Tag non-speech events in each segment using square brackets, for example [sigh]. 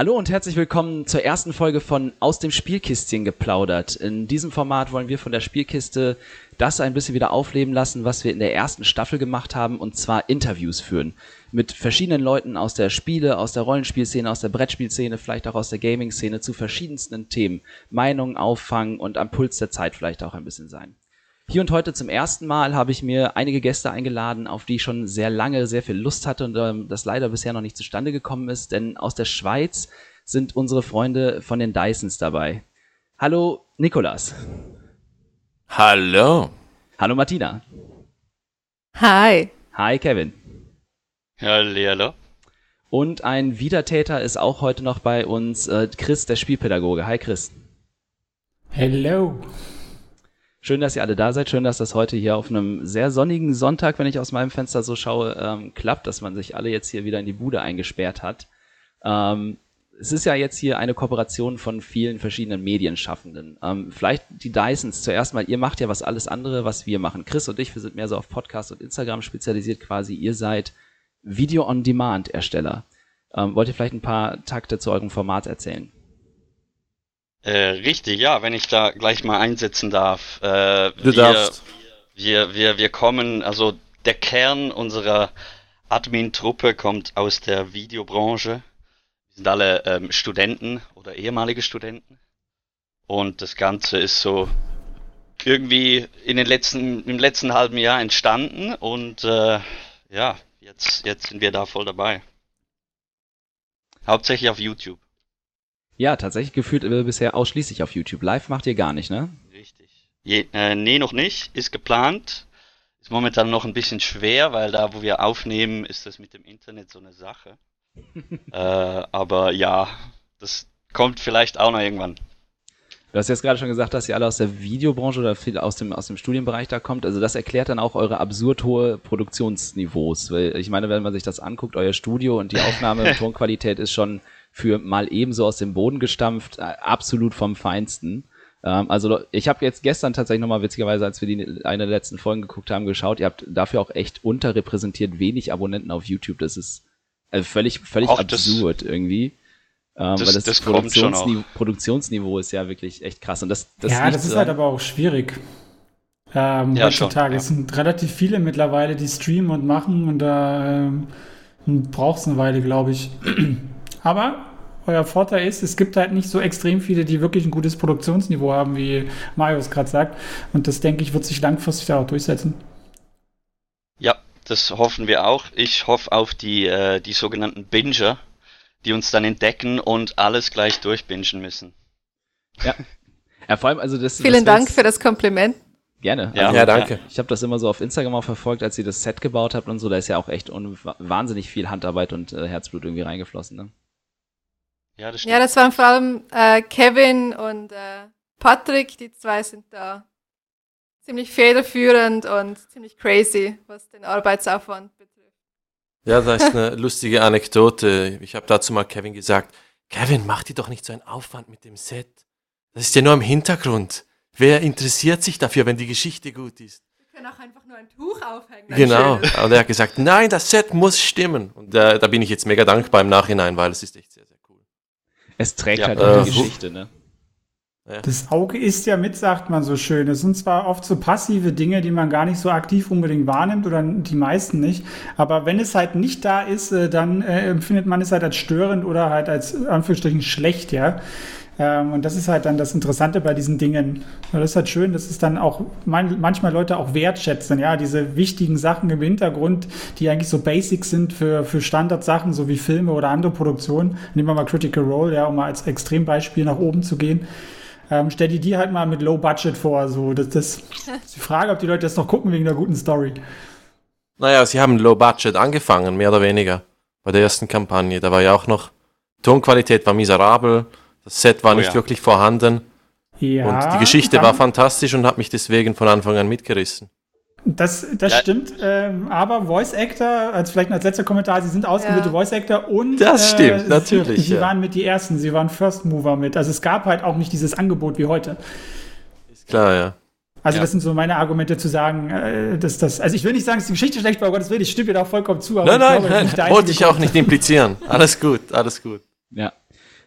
Hallo und herzlich willkommen zur ersten Folge von Aus dem Spielkistchen geplaudert. In diesem Format wollen wir von der Spielkiste das ein bisschen wieder aufleben lassen, was wir in der ersten Staffel gemacht haben, und zwar Interviews führen. Mit verschiedenen Leuten aus der Spiele, aus der Rollenspielszene, aus der Brettspielszene, vielleicht auch aus der Gaming-Szene zu verschiedensten Themen. Meinungen auffangen und am Puls der Zeit vielleicht auch ein bisschen sein. Hier und heute zum ersten Mal habe ich mir einige Gäste eingeladen, auf die ich schon sehr lange sehr viel Lust hatte und ähm, das leider bisher noch nicht zustande gekommen ist, denn aus der Schweiz sind unsere Freunde von den Dysons dabei. Hallo Nikolas. Hallo. Hallo Martina. Hi. Hi Kevin. Hallo. Und ein Wiedertäter ist auch heute noch bei uns, äh, Chris, der Spielpädagoge. Hi Chris. Hello. Schön, dass ihr alle da seid. Schön, dass das heute hier auf einem sehr sonnigen Sonntag, wenn ich aus meinem Fenster so schaue, ähm, klappt, dass man sich alle jetzt hier wieder in die Bude eingesperrt hat. Ähm, es ist ja jetzt hier eine Kooperation von vielen verschiedenen Medienschaffenden. Ähm, vielleicht die Dysons zuerst mal. Ihr macht ja was alles andere, was wir machen. Chris und ich, wir sind mehr so auf Podcast und Instagram spezialisiert quasi. Ihr seid Video-on-Demand-Ersteller. Ähm, wollt ihr vielleicht ein paar Takte zu eurem Format erzählen? Äh, richtig, ja, wenn ich da gleich mal einsetzen darf. Äh, Du wir, darfst. Wir, wir, wir kommen, also der Kern unserer Admin-Truppe kommt aus der Videobranche. Wir sind alle ähm, Studenten oder ehemalige Studenten. Und das Ganze ist so irgendwie in den letzten, im letzten halben Jahr entstanden und äh, ja, jetzt, jetzt sind wir da voll dabei. Hauptsächlich auf YouTube. Ja, tatsächlich gefühlt äh, bisher ausschließlich auf YouTube. Live macht ihr gar nicht, ne? Richtig. Je, äh, nee, noch nicht. Ist geplant. Ist momentan noch ein bisschen schwer, weil da, wo wir aufnehmen, ist das mit dem Internet so eine Sache. [laughs] äh, aber ja, das kommt vielleicht auch noch irgendwann. Du hast jetzt gerade schon gesagt, dass ihr alle aus der Videobranche oder viel aus dem, aus dem Studienbereich da kommt. Also das erklärt dann auch eure absurd hohe Produktionsniveaus. Weil ich meine, wenn man sich das anguckt, euer Studio und die Aufnahme [laughs] Tonqualität ist schon für mal ebenso aus dem Boden gestampft, äh, absolut vom Feinsten. Ähm, also ich habe jetzt gestern tatsächlich nochmal witzigerweise, als wir die eine der letzten Folgen geguckt haben, geschaut, ihr habt dafür auch echt unterrepräsentiert wenig Abonnenten auf YouTube. Das ist also völlig, völlig das- absurd irgendwie. Ähm, Das- weil das, das kommt schon Produktionsni Produktionsniveau ist ja wirklich echt krass. Und das, das ja, das ist halt an- aber auch schwierig. Ähm, Ja, heutzutage. schon, ja. Es sind relativ viele mittlerweile, die streamen und machen und da ähm, braucht es eine Weile, glaube ich. [clears throat] aber euer Vorteil ist, es gibt halt nicht so extrem viele, die wirklich ein gutes Produktionsniveau haben, wie Mario es gerade sagt. Und das, denke ich, wird sich langfristig da auch durchsetzen. Ja, das hoffen wir auch. Ich hoffe auf die, äh, die sogenannten Binger, die uns dann entdecken und alles gleich durchbingen müssen. Ja, vor allem, also das Vielen das Dank für das Kompliment. Gerne. Ja. Also, Ja, danke. Ich habe das immer so auf Instagram auch verfolgt, als ihr das Set gebaut habt und so. Da ist ja auch echt wahnsinnig viel Handarbeit und äh, Herzblut irgendwie reingeflossen. Ne? Ja, das stimmt. Ja, das waren vor allem äh, Kevin und äh, Patrick. Die zwei sind da ziemlich federführend und ziemlich crazy, was den Arbeitsaufwand betrifft. Ja, das ist eine lustige Anekdote. Ich habe dazu mal Kevin gesagt, Kevin, mach dir doch nicht so einen Aufwand mit dem Set. Das ist ja nur im Hintergrund. Wer interessiert sich dafür, wenn die Geschichte gut ist? Wir können auch einfach nur ein Tuch aufhängen. Genau. Und er hat gesagt, nein, das Set muss stimmen. Und äh, da bin ich jetzt mega dankbar im Nachhinein, weil es ist echt. Es trägt Ja, halt äh, auch die wo- Geschichte. Ne? Das Auge ist ja mit, sagt man so schön. Es sind zwar oft so passive Dinge, die man gar nicht so aktiv unbedingt wahrnimmt oder die meisten nicht. Aber wenn es halt nicht da ist, äh, dann äh, empfindet man es halt als störend oder halt als Anführungsstrichen schlecht, ja. Ähm, und das ist halt dann das Interessante bei diesen Dingen. Das ist halt schön, dass es dann auch man, manchmal Leute auch wertschätzen, ja, diese wichtigen Sachen im Hintergrund, die eigentlich so Basics sind für, für Standardsachen, so wie Filme oder andere Produktionen. Nehmen wir mal Critical Role, ja, um mal als Extrembeispiel nach oben zu gehen. Ähm, stell dir die halt mal mit Low Budget vor. So, das, das ist die Frage, ob die Leute das noch gucken wegen der guten Story. Naja, sie haben Low Budget angefangen, mehr oder weniger. Bei der ersten Kampagne. Da war ja auch noch, Tonqualität war miserabel, das Set war Oh nicht ja. wirklich vorhanden. Ja, und die Geschichte war fantastisch und hat mich deswegen von Anfang an mitgerissen. Das, das Ja. stimmt, ähm, aber Voice Actor, als vielleicht als letzter Kommentar, sie sind ausgebildete Ja. Voice Actor und Das stimmt, sie- natürlich, Sie ja. waren mit die ersten, sie waren First Mover mit. Also es gab halt auch nicht dieses Angebot wie heute. Ist klar, ja. Also Ja. das sind so meine Argumente zu sagen, äh, dass das, also ich will nicht sagen, dass die Geschichte schlecht war, um Gottes Willen, ich stimme dir da auch vollkommen zu. aber Nein, ich nein, glaube, nein, wollte ich auch nicht implizieren. Alles gut, alles gut. Ja.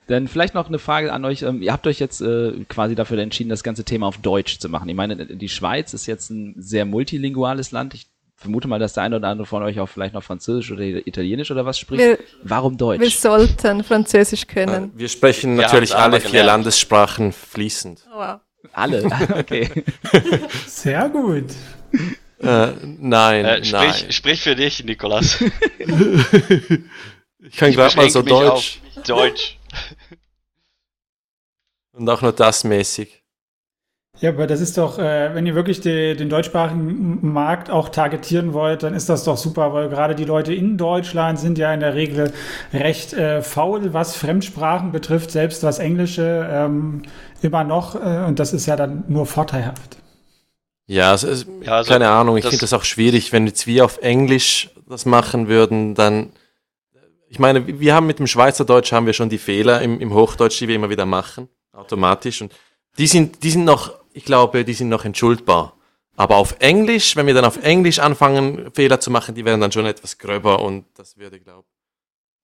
Dann vielleicht noch eine Frage an euch. Ähm, ihr habt euch jetzt äh, quasi dafür entschieden, das ganze Thema auf Deutsch zu machen. Ich meine, die Schweiz ist jetzt ein sehr multilinguales Land. Ich vermute mal, dass der eine oder andere von euch auch vielleicht noch Französisch oder Italienisch oder was spricht. Wir, Warum Deutsch? wir sollten Französisch können. Wir sprechen Wir natürlich alle vier gelernt. Landessprachen fließend. Oh, wow. Alle. [laughs] okay. Sehr gut. Äh, nein, Äh, sprich, nein. sprich für dich, Nikolas. [laughs] Ich kann gerade mal so Deutsch auf Deutsch. [laughs] und auch nur das mäßig. Ja, aber das ist doch, äh, wenn ihr wirklich de, den deutschsprachigen Markt auch targetieren wollt, dann ist das doch super, weil gerade die Leute in Deutschland sind ja in der Regel recht äh, faul, was Fremdsprachen betrifft, selbst was Englische ähm, immer noch. Äh, und das ist ja dann nur vorteilhaft. Ja, es ist, Ja, also keine Ahnung, ich finde das auch schwierig, wenn jetzt wir auf Englisch das machen würden, dann, ich meine, wir haben mit dem Schweizerdeutsch haben wir schon die Fehler im, im Hochdeutsch, die wir immer wieder machen, automatisch, und die sind, die sind noch, ich glaube, die sind noch entschuldbar. Aber auf Englisch, wenn wir dann auf Englisch anfangen, Fehler zu machen, die wären dann schon etwas gröber und das würde, glaube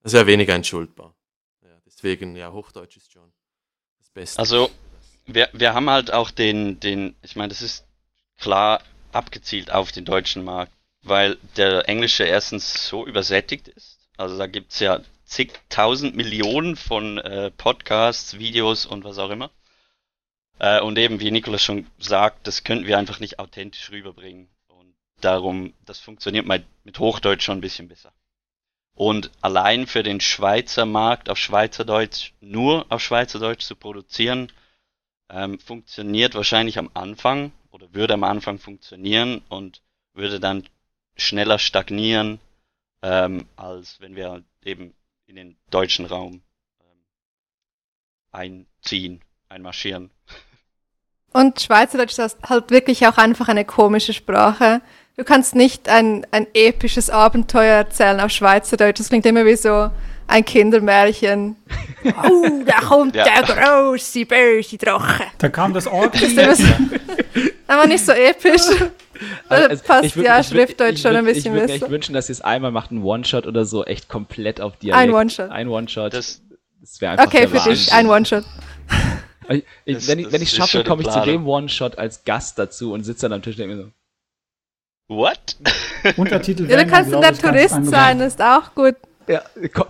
das wäre weniger entschuldbar. Ja, deswegen, ja, Hochdeutsch ist schon das Beste. Also, wir, wir haben halt auch den, den, ich meine, das ist klar abgezielt auf den deutschen Markt, weil der Englische erstens so übersättigt ist. Also da gibt's ja zigtausend Millionen von äh, Podcasts, Videos und was auch immer. Äh, und eben, wie Nikolas schon sagt, das könnten wir einfach nicht authentisch rüberbringen. Und darum, das funktioniert mal mit Hochdeutsch schon ein bisschen besser. Und allein für den Schweizer Markt auf Schweizerdeutsch, nur auf Schweizerdeutsch zu produzieren, ähm, funktioniert wahrscheinlich am Anfang oder würde am Anfang funktionieren und würde dann schneller stagnieren, ähm, als wenn wir eben in den deutschen Raum ähm, einziehen, einmarschieren. Und Schweizerdeutsch ist halt wirklich auch einfach eine komische Sprache. Du kannst nicht ein, ein episches Abenteuer erzählen auf Schweizerdeutsch. Das klingt immer wie so ein Kindermärchen. [laughs] oh, da kommt Ja. der große, böse Drache. Da kam das Ort. [laughs] Das ist immer so, aber nicht so episch. Da passt ich würd- ja ich würd- Schriftdeutsch ich schon ein bisschen Ich würde mir echt besser. wünschen, dass ihr es einmal macht, einen One-Shot oder so, echt komplett auf Dialekt. Ein One-Shot. Ein One-Shot. Das, Das, wäre einfach Okay, der für Wahnsinn. dich, ein One-Shot. [laughs] Wenn ich, wenn ich schaffe, komme ich zu dem One-Shot als Gast dazu und sitze dann am Tisch und denke mir so, what? [laughs] Untertitel Ja, du dann, kannst dann glaub der Tourist sein, ist auch gut. ja,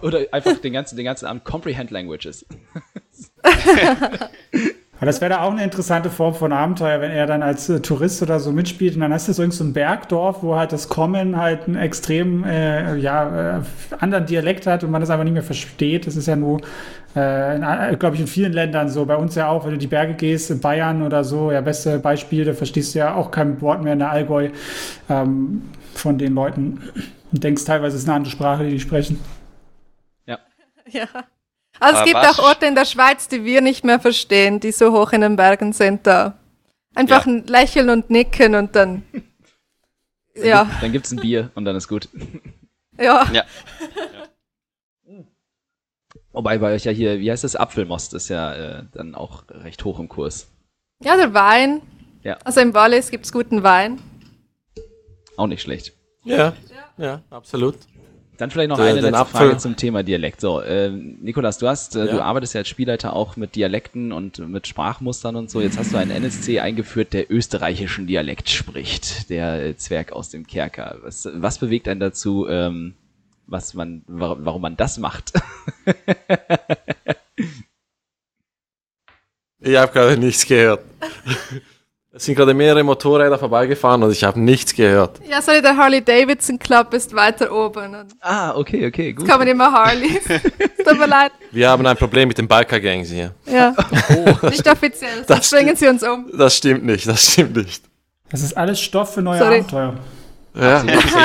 oder einfach den ganzen, den ganzen Abend Comprehend Languages. [laughs] Aber das wäre da auch eine interessante Form von Abenteuer, wenn er dann als äh, Tourist oder so mitspielt und dann hast du so irgend so ein Bergdorf, wo halt das Kommen halt einen extrem äh, ja, äh, anderen Dialekt hat und man das einfach nicht mehr versteht. Das ist ja nur, äh, glaube ich, in vielen Ländern so. Bei uns ja auch, wenn du die Berge gehst, in Bayern oder so, ja, beste Beispiel, da verstehst du ja auch kein Wort mehr in der Allgäu ähm, von den Leuten und denkst teilweise, es ist eine andere Sprache, die die sprechen. Ja. [laughs] Also es Aber gibt was- auch Orte in der Schweiz, die wir nicht mehr verstehen, die so hoch in den Bergen sind da. Einfach Ja. ein Lächeln und Nicken und dann. Ja, Dann gibt's ein Bier und dann ist gut. [laughs] ja. Ja. Wobei bei euch ja hier, wie heißt das, Apfelmost ist ja äh, dann auch recht hoch im Kurs. Ja, der Wein. Ja. Also im Wallis gibt's guten Wein. Auch nicht schlecht. Ja, ja, absolut. Dann vielleicht noch Der- eine letzte. Frage zum Thema Dialekt. So, ähm, Nikolas, du hast, äh, Ja. du arbeitest ja als Spielleiter auch mit Dialekten und mit Sprachmustern und so. Jetzt hast du einen NSC eingeführt, der österreichischen Dialekt spricht, der äh, Zwerg aus dem Kerker. Was, was bewegt einen dazu, ähm, was man, wa- warum man das macht? [laughs] Ich habe gerade nichts gehört. [laughs] Es sind gerade mehrere Motorräder vorbeigefahren und ich habe nichts gehört. Ja, sorry, der Harley Davidson Club ist weiter oben. Und ah, okay, okay, gut. jetzt kommen immer Harleys. [laughs] Tut mir leid. Wir haben ein Problem mit den Biker-Gangs hier. Ja. Nicht offiziell, sonst Das bringen sie uns um. Das stimmt nicht, das stimmt nicht. Das ist alles Stoff für neue Sorry. Abenteuer. Ja,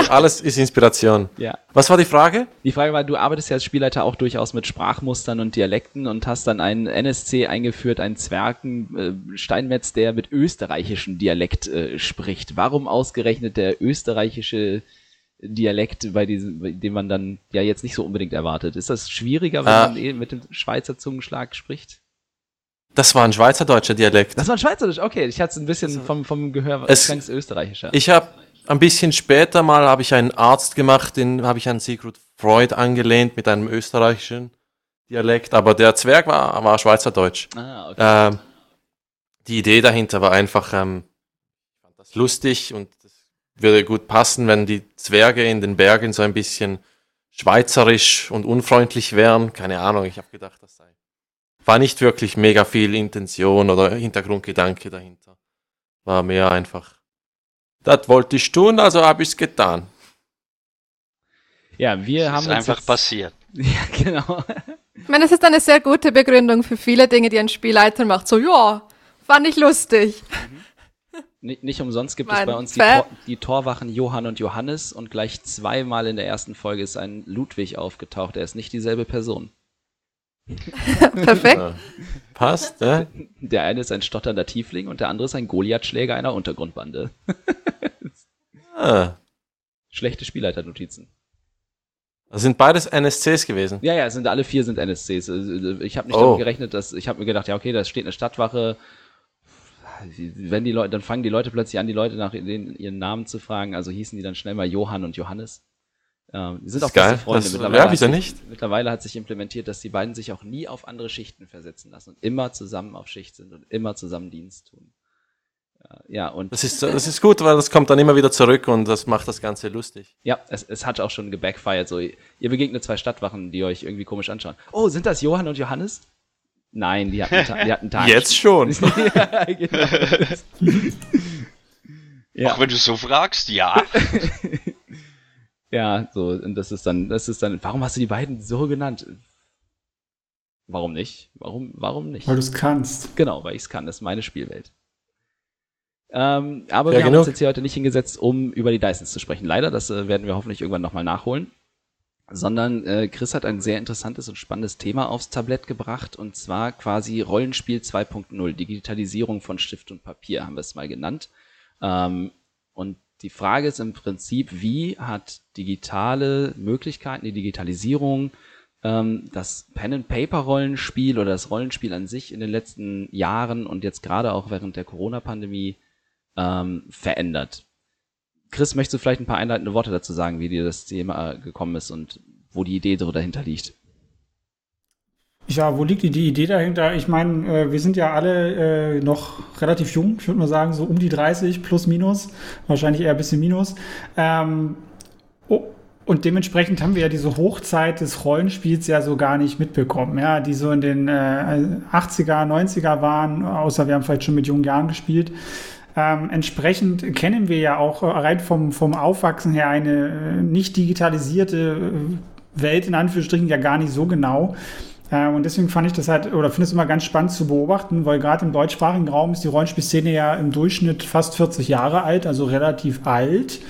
alles ist Inspiration. Ja. Was war die Frage? Die Frage war, du arbeitest ja als Spielleiter auch durchaus mit Sprachmustern und Dialekten und hast dann einen NSC eingeführt, einen Zwergen äh, Steinmetz, der mit österreichischem Dialekt äh, spricht. Warum ausgerechnet der österreichische Dialekt, bei diesem, bei dem man dann ja jetzt nicht so unbedingt erwartet? Ist das schwieriger, wenn Ah. man eh mit dem Schweizer Zungenschlag spricht? Das war ein schweizerdeutscher Dialekt. Das war ein Schweizerisch, okay. Ich hatte es ein bisschen vom, vom Gehör, Es- es österreichischer. Ich habe ein bisschen später mal habe ich einen Arzt gemacht, den habe ich an Sigrid Freud angelehnt mit einem österreichischen Dialekt, aber der Zwerg war, war Schweizerdeutsch. Ah, okay. Ähm, die Idee dahinter war einfach, ähm, ich fand das lustig und das würde gut passen, wenn die Zwerge in den Bergen so ein bisschen schweizerisch und unfreundlich wären. Keine Ahnung, ich habe gedacht, das sei. War nicht wirklich mega viel Intention oder Hintergrundgedanke dahinter. War mehr einfach, das wollte ich tun, also habe ich es getan. ja, wir Das haben ist einfach jetzt, passiert. [laughs] Ja, genau. Ich meine, das ist eine sehr gute Begründung für viele Dinge, die ein Spielleiter macht. So, ja, fand ich lustig. Nicht, nicht umsonst gibt es Mein bei uns die, Tor, die Torwachen Johann und Johannes und gleich zweimal in der ersten Folge ist ein Ludwig aufgetaucht. Er ist nicht dieselbe Person. [laughs] Perfekt. Ja. Passt, äh? Der eine ist ein stotternder Tiefling und der andere ist ein Goliath-Schläger einer Untergrundbande. [laughs] Ah. Schlechte Spielleiternotizen. Das sind beides NSCs gewesen. Ja, ja, sind alle vier sind NSCs. Also, Ich habe nicht Oh. damit gerechnet, dass ich habe mir gedacht, ja okay, da steht eine Stadtwache. Wenn die Leute, dann fangen die Leute plötzlich an, die Leute nach den, ihren Namen zu fragen. Also hießen die dann schnell mal Johann und Johannes. Ähm, die sind Das auch geil. beste Freunde. Das- mittlerweile, ja, hat wieso sich, nicht? mittlerweile hat sich implementiert, dass die beiden sich auch nie auf andere Schichten versetzen lassen und immer zusammen auf Schicht sind und immer zusammen Dienst tun. Ja, und Das ist, das ist gut, weil das kommt dann immer wieder zurück und das macht das Ganze lustig. Ja, es, es hat auch schon gebackfired. So, ihr begegnet zwei Stadtwachen, die euch irgendwie komisch anschauen. Oh, sind das Johann und Johannes? Nein, die hatten, Ta- die hatten Tag. Jetzt schon. [laughs] ja, genau. [laughs] ja, Auch wenn du so fragst, ja. [laughs] ja, so, und das ist dann, das ist dann, warum hast du die beiden so genannt? Warum nicht? Warum, warum nicht? Weil du es kannst. Genau, weil ich es kann. Das ist meine Spielwelt. Ähm, aber Fair wir haben genug. uns jetzt hier heute nicht hingesetzt, um über die Dysons zu sprechen. Leider, das äh, werden wir hoffentlich irgendwann nochmal nachholen. Sondern äh, Chris hat ein sehr interessantes und spannendes Thema aufs Tablett gebracht und zwar quasi Rollenspiel 2.0, Digitalisierung von Stift und Papier, haben wir es mal genannt. Ähm, und die Frage ist im Prinzip, wie hat digitale Möglichkeiten, die Digitalisierung, ähm, das Pen-and-Paper-Rollenspiel oder das Rollenspiel an sich in den letzten Jahren und jetzt gerade auch während der Corona-Pandemie ähm, verändert. Chris, möchtest du vielleicht ein paar einleitende Worte dazu sagen, wie dir das Thema äh, gekommen ist und wo die Idee so dahinter liegt? Ja, wo liegt die, die Idee dahinter? Ich meine, äh, wir sind ja alle äh, noch relativ jung, ich würde mal sagen, so um die 30 plus minus, wahrscheinlich eher ein bisschen minus. Ähm, oh, und dementsprechend haben wir ja diese Hochzeit des Rollenspiels ja so gar nicht mitbekommen, ja, die so in den äh, 80er, 90er waren, außer wir haben vielleicht schon mit jungen Jahren gespielt. Ähm, entsprechend kennen wir ja auch äh, rein vom, vom Aufwachsen her eine äh, nicht digitalisierte äh, Welt in Anführungsstrichen ja gar nicht so genau. Und deswegen fand ich das halt, oder finde es immer ganz spannend zu beobachten, weil gerade im deutschsprachigen Raum ist die Rollenspielszene ja im Durchschnitt fast 40 Jahre alt, also relativ alt,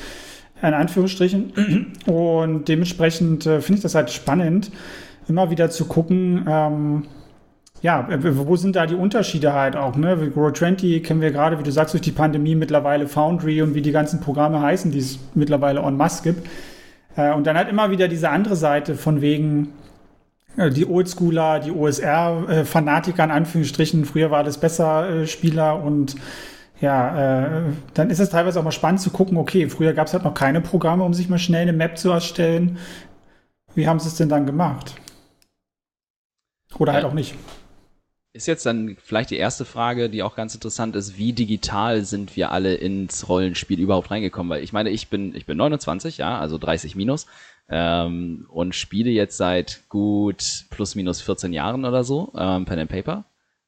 in Anführungsstrichen. Und dementsprechend finde ich das halt spannend, immer wieder zu gucken, ähm, ja, äh, wo sind da die Unterschiede halt auch, ne? Wie Grow 20 kennen wir gerade, wie du sagst, durch die Pandemie mittlerweile Foundry und wie die ganzen Programme heißen, die es mittlerweile en masse gibt. Äh, und dann halt immer wieder diese andere Seite von wegen, äh, die Oldschooler, die OSR-Fanatiker in Anführungsstrichen, früher war das besser Spieler und ja, äh, dann ist es teilweise auch mal spannend zu gucken, okay, früher gab es halt noch keine Programme, um sich mal schnell eine Map zu erstellen. Wie haben sie es denn dann gemacht? Oder halt auch nicht. Ist jetzt dann vielleicht die erste Frage, die auch ganz interessant ist, wie digital sind wir alle ins Rollenspiel überhaupt reingekommen? Weil ich meine, ich bin, ich bin 29, ja, also 30 minus, ähm, und spiele jetzt seit gut plus minus 14 Jahren oder so, ähm, Pen and Paper.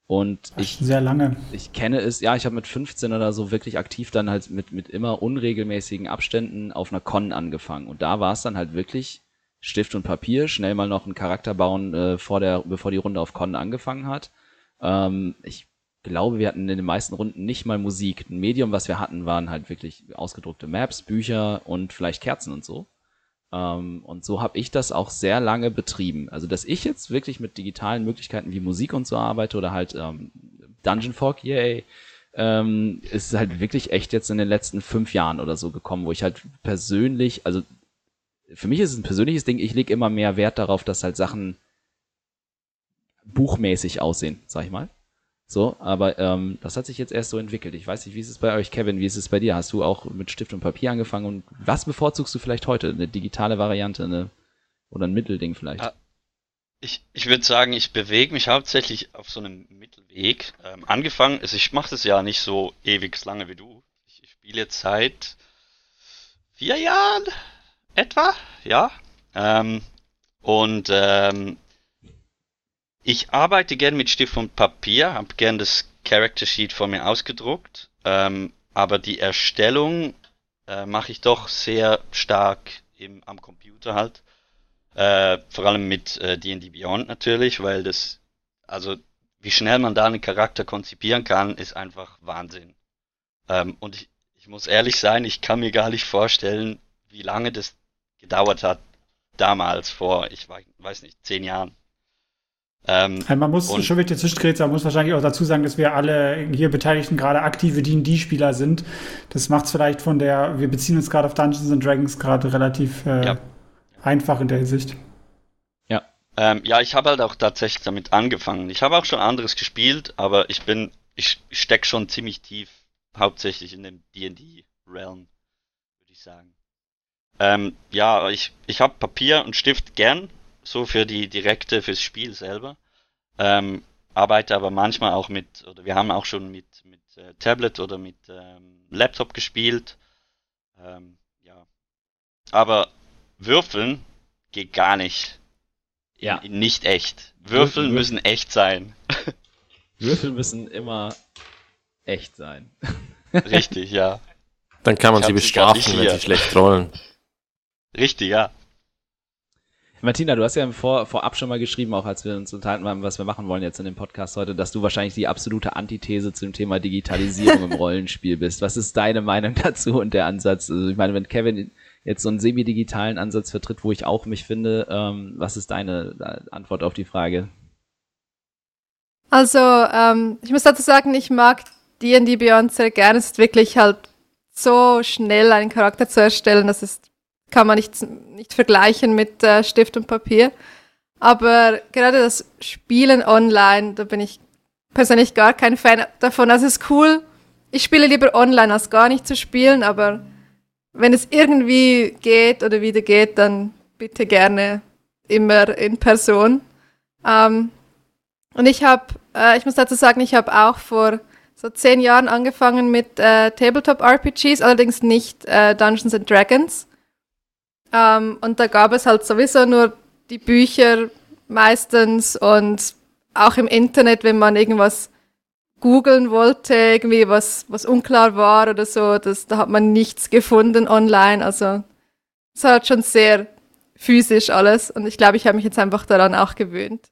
Und ich Sehr lange. ich kenne es, ja, ich habe mit 15 oder so wirklich aktiv dann halt mit, mit immer unregelmäßigen Abständen auf einer Con angefangen. Und da war es dann halt wirklich Stift und Papier, schnell mal noch einen Charakter bauen, äh, vor der, bevor die Runde auf Con angefangen hat. Ähm, ich glaube, wir hatten in den meisten Runden nicht mal Musik. Ein Medium, was wir hatten, waren halt wirklich ausgedruckte Maps, Bücher und vielleicht Kerzen und so. Ähm, und so habe ich das auch sehr lange betrieben. Also, dass ich jetzt wirklich mit digitalen Möglichkeiten wie Musik und so arbeite oder halt ähm, Dungeon Fog, yay, ähm, ist halt wirklich echt jetzt in den letzten fünf Jahren oder so gekommen, wo ich halt persönlich, also für mich ist es ein persönliches Ding, ich lege immer mehr Wert darauf, dass halt Sachen buchmäßig aussehen, sag ich mal. So, aber ähm, das hat sich jetzt erst so entwickelt. Ich weiß nicht, wie ist es bei euch, Kevin, wie ist es bei dir? Hast du auch mit Stift und Papier angefangen und was bevorzugst du vielleicht heute? Eine digitale Variante eine, oder ein Mittelding vielleicht? Ah. Ich, ich würde sagen, ich bewege mich hauptsächlich auf so einem Mittelweg. Ähm, angefangen, also ich mache das ja nicht so ewig lange wie du. Ich, ich spiele jetzt seit vier Jahren etwa, ja. Ähm, und ähm, ich arbeite gern mit Stift und Papier, habe gern das Character Sheet vor mir ausgedruckt, ähm, aber die Erstellung äh, mache ich doch sehr stark im, am Computer halt. Äh, vor allem mit äh, D&D Beyond natürlich, weil das, also wie schnell man da einen Charakter konzipieren kann, ist einfach Wahnsinn. Ähm, und ich, ich muss ehrlich sein, ich kann mir gar nicht vorstellen, wie lange das gedauert hat damals vor, ich weiß nicht, zehn Jahren. Ähm, man muss schon wieder zwischentreten, man muss wahrscheinlich auch dazu sagen, dass wir alle hier Beteiligten gerade aktive D&D-Spieler sind. Das macht es vielleicht von der, wir beziehen uns gerade auf Dungeons and Dragons gerade relativ äh, ja. einfach in der Hinsicht. Ja. Ähm, ja, ich habe halt auch tatsächlich damit angefangen. Ich habe auch schon anderes gespielt, aber ich bin, ich stecke schon ziemlich tief, hauptsächlich in dem D&D-Realm, würde ich sagen. Ähm, ja, ich, ich habe Papier und Stift gern, so für die direkte, fürs Spiel selber. Ähm, arbeite aber manchmal auch mit, oder wir haben auch schon mit, mit äh, Tablet oder mit ähm, Laptop gespielt. Ähm, ja. Aber würfeln geht gar nicht. Ja. In nicht echt. Würfeln Würfel, müssen echt sein. [laughs] Würfeln müssen immer echt sein. [laughs] Richtig, ja. Dann kann man ich sie bestrafen, wenn sie schlecht rollen. Richtig, ja. Martina, du hast ja vor, vorab schon mal geschrieben, auch als wir uns unterhalten haben, was wir machen wollen jetzt in dem Podcast heute, dass du wahrscheinlich die absolute Antithese zum Thema Digitalisierung im [laughs] Rollenspiel bist. Was ist deine Meinung dazu und der Ansatz? Also ich meine, wenn Kevin jetzt so einen semi-digitalen Ansatz vertritt, wo ich auch mich finde, ähm, was ist deine äh, Antwort auf die Frage? Also, ähm, ich muss dazu sagen, ich mag D&D Beyond sehr gerne. Es ist wirklich halt so schnell, einen Charakter zu erstellen. Das ist kann man nicht, nicht vergleichen mit äh, Stift und Papier. Aber gerade das Spielen online, da bin ich persönlich gar kein Fan davon. Also es ist cool. Ich spiele lieber online, als gar nicht zu spielen, aber wenn es irgendwie geht oder wieder geht, dann bitte gerne immer in Person. Ähm, und ich habe, äh, ich muss dazu sagen, ich habe auch vor so zehn Jahren angefangen mit äh, Tabletop-RPGs, allerdings nicht äh, Dungeons and Dragons. Ähm, und da gab es halt sowieso nur die Bücher meistens und auch im Internet, wenn man irgendwas googeln wollte, irgendwie was, was unklar war oder so, das, da hat man nichts gefunden online. Also es war halt schon sehr physisch alles und ich glaube, ich habe mich jetzt einfach daran auch gewöhnt.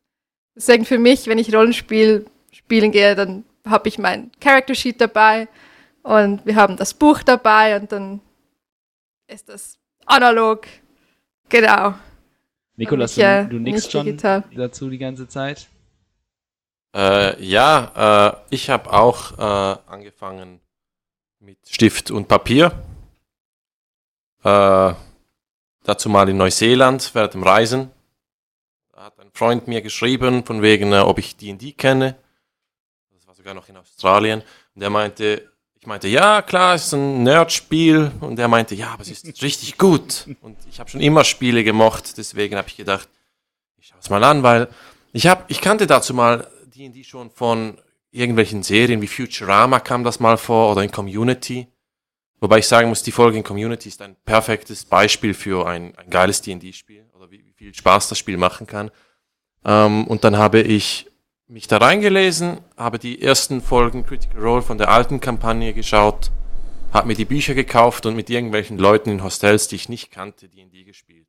Deswegen für mich, wenn ich Rollenspiel spielen gehe, dann habe ich mein Character Sheet dabei und wir haben das Buch dabei und dann ist das analog. Genau. Nikolas, du, du nickst schon digital. dazu die ganze Zeit? Äh, ja, äh, ich habe auch äh, angefangen mit Stift und Papier. Äh, dazu mal in Neuseeland während dem Reisen. Da hat ein Freund mir geschrieben, von wegen, äh, ob ich D&D kenne. Das war sogar noch in Australien. Und er meinte, ich meinte, ja, klar, es ist ein Nerd-Spiel. Und er meinte, ja, aber es ist richtig gut. Und ich habe schon immer Spiele gemocht, deswegen habe ich gedacht, ich schaue es mal an, weil ich habe, ich kannte dazu mal D&D schon von irgendwelchen Serien wie Futurama kam das mal vor oder in Community. Wobei ich sagen muss, die Folge in Community ist ein perfektes Beispiel für ein, ein geiles D&D-Spiel oder wie, wie, viel Spaß das Spiel machen kann. Ähm, und dann habe ich mich da reingelesen, habe die ersten Folgen Critical Role von der alten Kampagne geschaut, habe mir die Bücher gekauft und mit irgendwelchen Leuten in Hostels, die ich nicht kannte, D&D gespielt.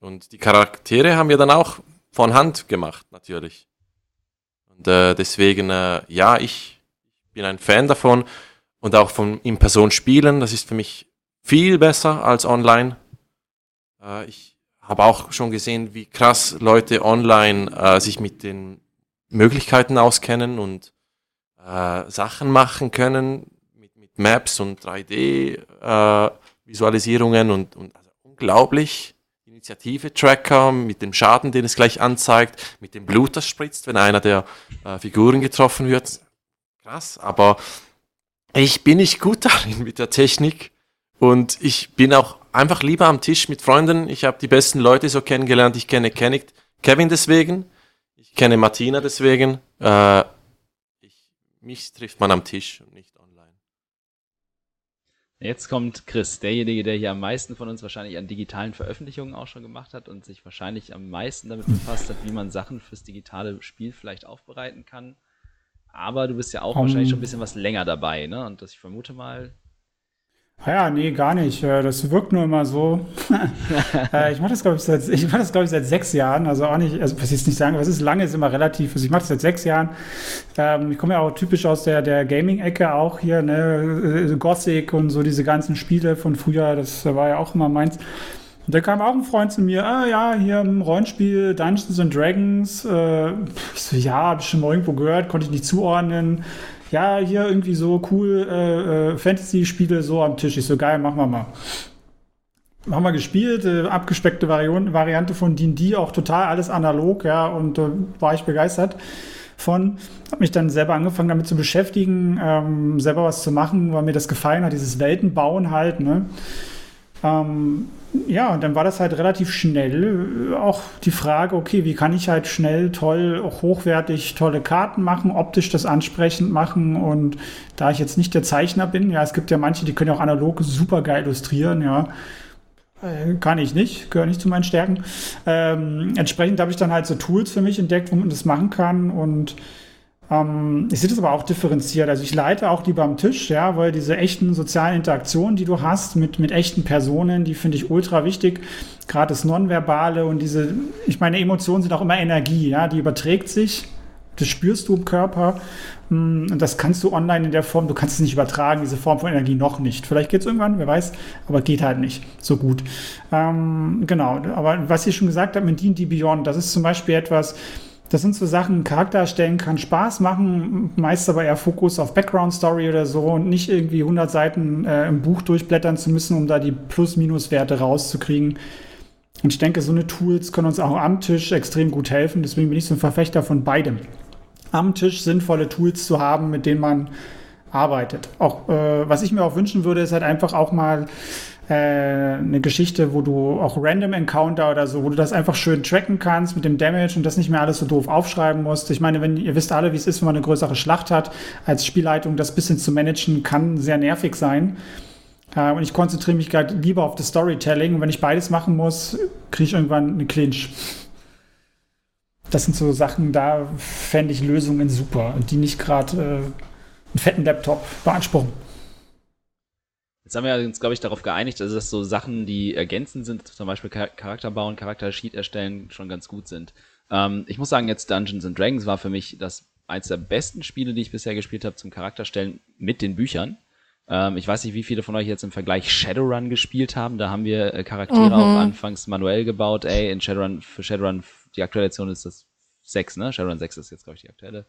Und die Charaktere haben wir dann auch von Hand gemacht, natürlich. Und äh, deswegen, äh, ja, ich bin ein Fan davon und auch von in Person spielen. Das ist für mich viel besser als online. Äh, ich habe auch schon gesehen, wie krass Leute online äh, sich mit den Möglichkeiten auskennen und äh, Sachen machen können mit, mit Maps und 3D-Visualisierungen äh, und, und also unglaublich. Initiative-Tracker mit dem Schaden, den es gleich anzeigt, mit dem Blut, das spritzt, wenn einer der äh, Figuren getroffen wird. Krass, aber ich bin nicht gut [laughs] darin mit der Technik und ich bin auch einfach lieber am Tisch mit Freunden. Ich habe die besten Leute so kennengelernt. Ich kenne Kevin deswegen, kenne Martina deswegen. Äh, ich, mich trifft man am Tisch und nicht online. Jetzt kommt Chris, derjenige, der hier am meisten von uns wahrscheinlich an digitalen Veröffentlichungen auch schon gemacht hat und sich wahrscheinlich am meisten damit befasst hat, wie man Sachen fürs digitale Spiel vielleicht aufbereiten kann. Aber du bist ja auch um, wahrscheinlich schon ein bisschen was länger dabei, ne? Und das, ich vermute mal, ja, nee, gar nicht. Äh, das wirkt nur immer so. [laughs] Äh, ich mache das, glaube ich, seit, ich mach das, glaube ich, seit sechs Jahren. Also auch nicht, also was ich jetzt nicht sagen, was ist lange, ist immer relativ. Also ich mache das seit sechs Jahren. Ähm, ich komme ja auch typisch aus der, der Gaming-Ecke auch hier, ne, äh, Gothic und so diese ganzen Spiele von früher, das war ja auch immer meins. Und da kam auch ein Freund zu mir, ah ja, hier im Rollenspiel Dungeons and Dragons. Ich so, ja, habe ich schon mal irgendwo gehört, konnte ich nicht zuordnen ja, hier irgendwie so cool äh, äh, Fantasy-Spiele so am Tisch. Ich so, geil, machen wir mal. Haben wir gespielt, äh, abgespeckte Variante, Variante von D&D, auch total alles analog, ja, und äh, war ich begeistert von. Habe mich dann selber angefangen damit zu beschäftigen, ähm, selber was zu machen, weil mir das gefallen hat, dieses Weltenbauen halt, ne. Ähm, ja, und dann war das halt relativ schnell äh, auch die Frage, okay, wie kann ich halt schnell, toll, hochwertig tolle Karten machen, optisch das ansprechend machen und da ich jetzt nicht der Zeichner bin, ja, es gibt ja manche, die können ja auch analog super geil illustrieren, ja, äh, kann ich nicht, gehört nicht zu meinen Stärken. Ähm, entsprechend habe ich dann halt so Tools für mich entdeckt, wo man das machen kann und ähm, ich sehe das aber auch differenziert. Also ich leite auch lieber am Tisch, ja, weil diese echten sozialen Interaktionen, die du hast mit, mit echten Personen, die finde ich ultra wichtig. Gerade das Nonverbale und diese, ich meine, Emotionen sind auch immer Energie, ja, die überträgt sich. Das spürst du im Körper. Mm, und das kannst du online in der Form, du kannst es nicht übertragen, diese Form von Energie noch nicht. Vielleicht geht es irgendwann, wer weiß, aber geht halt nicht so gut. Ähm, genau, aber was ich schon gesagt habe mit D&D Beyond, das ist zum Beispiel etwas, das sind so Sachen, Charakter erstellen kann Spaß machen, meist aber eher Fokus auf Background Story oder so und nicht irgendwie 100 Seiten äh, im Buch durchblättern zu müssen, um da die Plus-Minus-Werte rauszukriegen. Und ich denke, so eine Tools können uns auch am Tisch extrem gut helfen. Deswegen bin ich so ein Verfechter von beidem. Am Tisch sinnvolle Tools zu haben, mit denen man arbeitet. Auch äh, was ich mir auch wünschen würde, ist halt einfach auch mal äh, eine Geschichte, wo du auch Random Encounter oder so, wo du das einfach schön tracken kannst mit dem Damage und das nicht mehr alles so doof aufschreiben musst. Ich meine, wenn ihr wisst alle, wie es ist, wenn man eine größere Schlacht hat, als Spielleitung das bisschen zu managen, kann sehr nervig sein. Äh, und ich konzentriere mich gerade lieber auf das Storytelling. Und wenn ich beides machen muss, kriege ich irgendwann eine Clinch. Das sind so Sachen, da fände ich Lösungen super die nicht gerade äh, einen fetten Laptop beanspruchen. Jetzt haben wir uns, glaube ich, darauf geeinigt, also dass so Sachen, die ergänzend sind, zum Beispiel Charakter bauen, Charakter-Sheet erstellen, schon ganz gut sind. Ähm, ich muss sagen, jetzt Dungeons and Dragons war für mich das eins der besten Spiele, die ich bisher gespielt habe zum Charakterstellen mit den Büchern. Ähm, ich weiß nicht, wie viele von euch jetzt im Vergleich Shadowrun gespielt haben. Da haben wir äh, Charaktere mhm. auch anfangs manuell gebaut. Ey, in Shadowrun, für Shadowrun, die aktuelle Edition ist das 6, ne? Shadowrun 6 ist jetzt, glaube ich, die aktuelle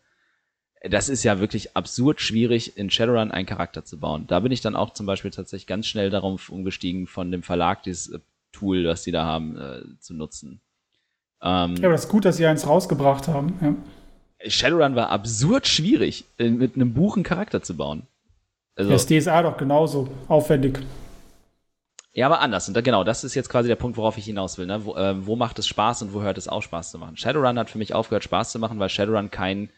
das ist ja wirklich absurd schwierig, in Shadowrun einen Charakter zu bauen. Da bin ich dann auch zum Beispiel tatsächlich ganz schnell darauf umgestiegen, von dem Verlag dieses äh, Tool, was sie da haben, äh, zu nutzen. Ähm, ja, aber das ist gut, dass sie eins rausgebracht haben. Ja. Shadowrun war absurd schwierig, äh, mit einem Buch einen Charakter zu bauen. Also, das DSA doch genauso aufwendig. Ja, aber anders. Und da, genau, das ist jetzt quasi der Punkt, worauf ich hinaus will. Ne? Wo, äh, wo macht es Spaß und wo hört es auch Spaß zu machen? Shadowrun hat für mich aufgehört, Spaß zu machen, weil Shadowrun kein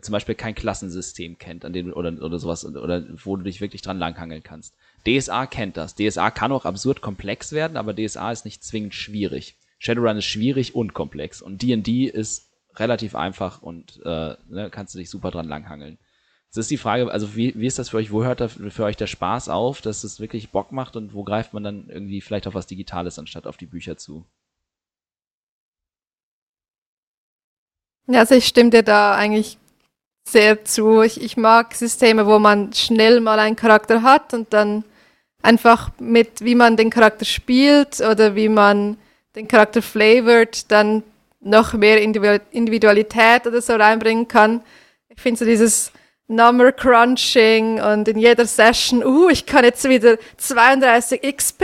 zum Beispiel kein Klassensystem kennt, an dem oder, oder sowas, oder wo du dich wirklich dran langhangeln kannst. DSA kennt das. DSA kann auch absurd komplex werden, aber DSA ist nicht zwingend schwierig. Shadowrun ist schwierig und komplex. Und D&D ist relativ einfach und äh, ne, kannst du dich super dran langhangeln. Jetzt ist die Frage, also wie, wie ist das für euch? Wo hört da für euch der Spaß auf, dass es wirklich Bock macht und wo greift man dann irgendwie vielleicht auf was Digitales anstatt auf die Bücher zu? Ja, also ich stimme dir da eigentlich sehr zu. Ich, ich mag Systeme, wo man schnell mal einen Charakter hat und dann einfach mit, wie man den Charakter spielt oder wie man den Charakter flavored, dann noch mehr Individualität oder so reinbringen kann. Ich finde so dieses Number Crunching und in jeder Session, uh, ich kann jetzt wieder 32 XP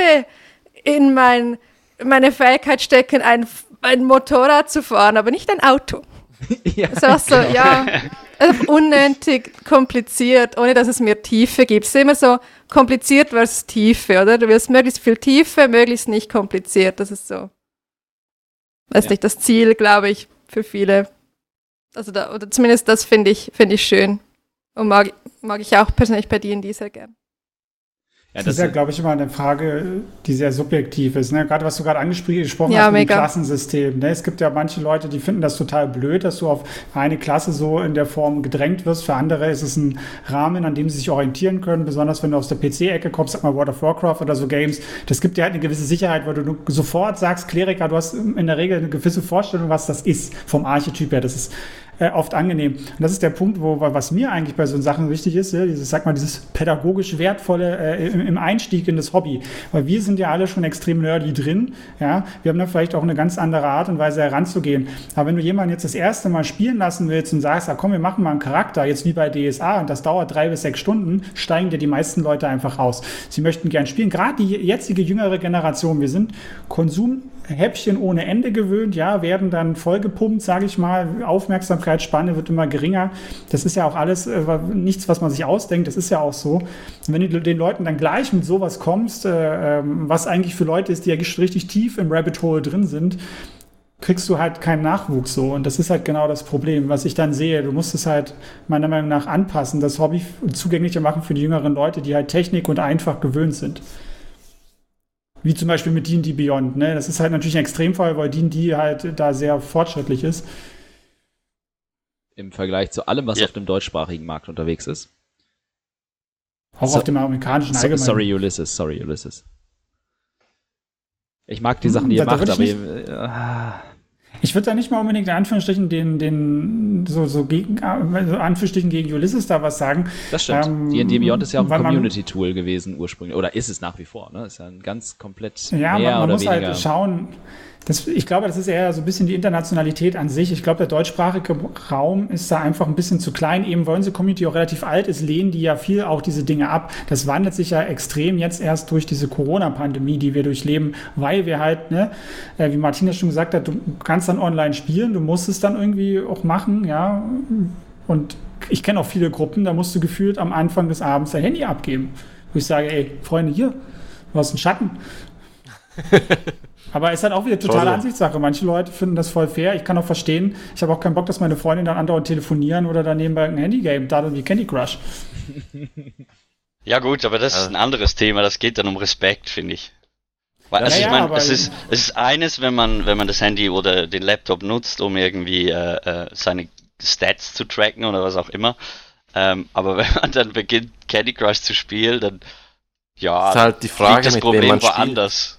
in mein, meine Fähigkeit stecken, ein, ein Motorrad zu fahren, aber nicht ein Auto. [laughs] ja, so, so, genau. ja, [laughs] [laughs] unnötig kompliziert, ohne dass es mehr Tiefe gibt. Es ist immer so kompliziert versus Tiefe, oder? Du willst möglichst viel Tiefe, möglichst nicht kompliziert. Das ist so. letztlich ja. das Ziel, glaube ich, für viele. Also da, oder zumindest das finde ich, finde ich schön. Und mag, mag ich auch persönlich bei D&D sehr gern. Ja, das, das, ist ja, glaube ich, immer eine Frage, die sehr subjektiv ist. Ne? Gerade was du gerade angesprochen ja, hast mit dem Klassensystem. Ne? Es gibt ja manche Leute, die finden das total blöd, dass du auf eine Klasse so in der Form gedrängt wirst. Für andere ist es ein Rahmen, an dem sie sich orientieren können. Besonders wenn du aus der PC-Ecke kommst, sag mal World of Warcraft oder so Games. Das gibt dir halt eine gewisse Sicherheit, weil du sofort sagst, Kleriker, du hast in der Regel eine gewisse Vorstellung, was das ist vom Archetyp her. Das ist äh, oft angenehm. Und das ist der Punkt, wo was mir eigentlich bei so Sachen wichtig ist, ja, dieses, sag mal, dieses pädagogisch wertvolle äh, im, im, Einstieg in das Hobby. Weil wir sind ja alle schon extrem nerdy drin. Ja, wir haben da vielleicht auch eine ganz andere Art und Weise heranzugehen. Aber wenn du jemanden jetzt das erste Mal spielen lassen willst und sagst, ah, komm, wir machen mal einen Charakter, jetzt wie bei DSA und das dauert drei bis sechs Stunden, steigen dir die meisten Leute einfach aus. Sie möchten gern spielen. Gerade die jetzige jüngere Generation, wir sind Konsum Häppchen ohne Ende gewöhnt, ja, werden dann vollgepumpt, sage ich mal. Aufmerksamkeitsspanne wird immer geringer. Das ist ja auch alles äh, nichts, was man sich ausdenkt. Das ist ja auch so. Und wenn du den Leuten dann gleich mit sowas kommst, äh, ähm, was eigentlich für Leute ist, die ja richtig tief im Rabbit Hole drin sind, kriegst du halt keinen Nachwuchs so. Und das ist halt genau das Problem, was ich dann sehe. Du musst es halt meiner Meinung nach anpassen, das Hobby zugänglicher machen für die jüngeren Leute, die halt Technik und einfach gewöhnt sind. Wie zum Beispiel mit D&D Beyond. Ne? Das ist halt natürlich ein Extremfall, weil D&D halt da sehr fortschrittlich ist. Im Vergleich zu allem, was ja. auf dem deutschsprachigen Markt unterwegs ist. Auch so, auf dem amerikanischen so, allgemein. Sorry, Ulysses, sorry, Ulysses. Ich mag die Sachen, die hm, ihr macht, aber ihr, äh, ich würde da nicht mal unbedingt in Anführungsstrichen den, den so, so gegen, also Anführungsstrichen gegen Ulysses da was sagen. Das stimmt. Ähm, D&D Beyond ist ja auch ein Community-Tool gewesen ursprünglich. Oder ist es nach wie vor, ne? Ist ja ein ganz komplett Ja, man, man muss halt weniger. halt schauen, das, ich glaube, das ist eher so ein bisschen die Internationalität an sich. Ich glaube, der deutschsprachige Raum ist da einfach ein bisschen zu klein. Eben weil unsere Community auch relativ alt ist, lehnen die ja viel auch diese Dinge ab. Das wandelt sich ja extrem jetzt erst durch diese Corona-Pandemie, die wir durchleben, weil wir halt, ne, äh, wie Martina schon gesagt hat, du kannst dann online spielen, du musst es dann irgendwie auch machen, ja. Und ich kenne auch viele Gruppen, da musst du gefühlt am Anfang des Abends dein Handy abgeben. Wo ich sage, ey, Freunde, hier, du hast einen Schatten. [laughs] Aber es ist halt auch wieder totale Tolle. Ansichtssache. Manche Leute finden das voll fair. Ich kann auch verstehen, ich habe auch keinen Bock, dass meine Freundin dann andauernd telefonieren oder daneben bei einem Handygame, da wie Candy Crush. [laughs] Ja gut, aber das ist ein anderes Thema. Das geht dann um Respekt, finde ich. Weil, also ja, ich meine, es ist, es ist eines, wenn man, wenn man das Handy oder den Laptop nutzt, um irgendwie äh, äh, seine Stats zu tracken oder was auch immer. Ähm, aber [laughs] wenn man dann beginnt, Candy Crush zu spielen, dann ja, ist halt die Frage, das Problem woanders.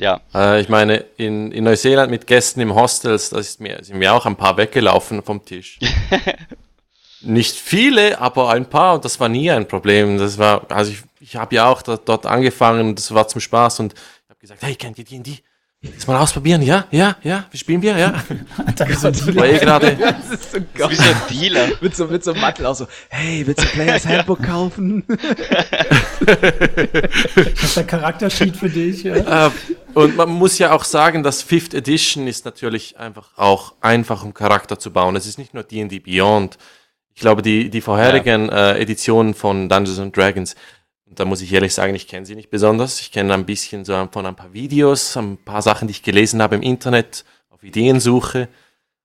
Ja. Äh, ich meine, in, in Neuseeland mit Gästen im Hostels, da ist mir, sind mir auch ein paar weggelaufen vom Tisch. [laughs] Nicht viele, aber ein paar und das war nie ein Problem. Das war, also ich, ich habe ja auch dort, dort angefangen und das war zum Spaß und ich habe gesagt, hey, kennt ihr D&D? Jetzt mal ausprobieren, ja, ja, ja, wie spielen wir, ja. [laughs] [laughs] [laughs] das ist so eh gerade. Das ist so geil. Wie so ein Dealer. mit so, mit so einem Mantel auch so, hey, willst du Players Handbook kaufen? das ist der Charaktersheet für dich, ja. Äh, und man muss ja auch sagen, dass Fifth Edition ist natürlich einfach auch einfach, um Charakter zu bauen. Es ist nicht nur D&D Beyond. Ich glaube, die, die vorherigen ja. äh, Editionen von Dungeons and Dragons und da muss ich ehrlich sagen, ich kenne sie nicht besonders. Ich kenne ein bisschen so von ein paar Videos, ein paar Sachen, die ich gelesen habe im Internet, auf Ideensuche.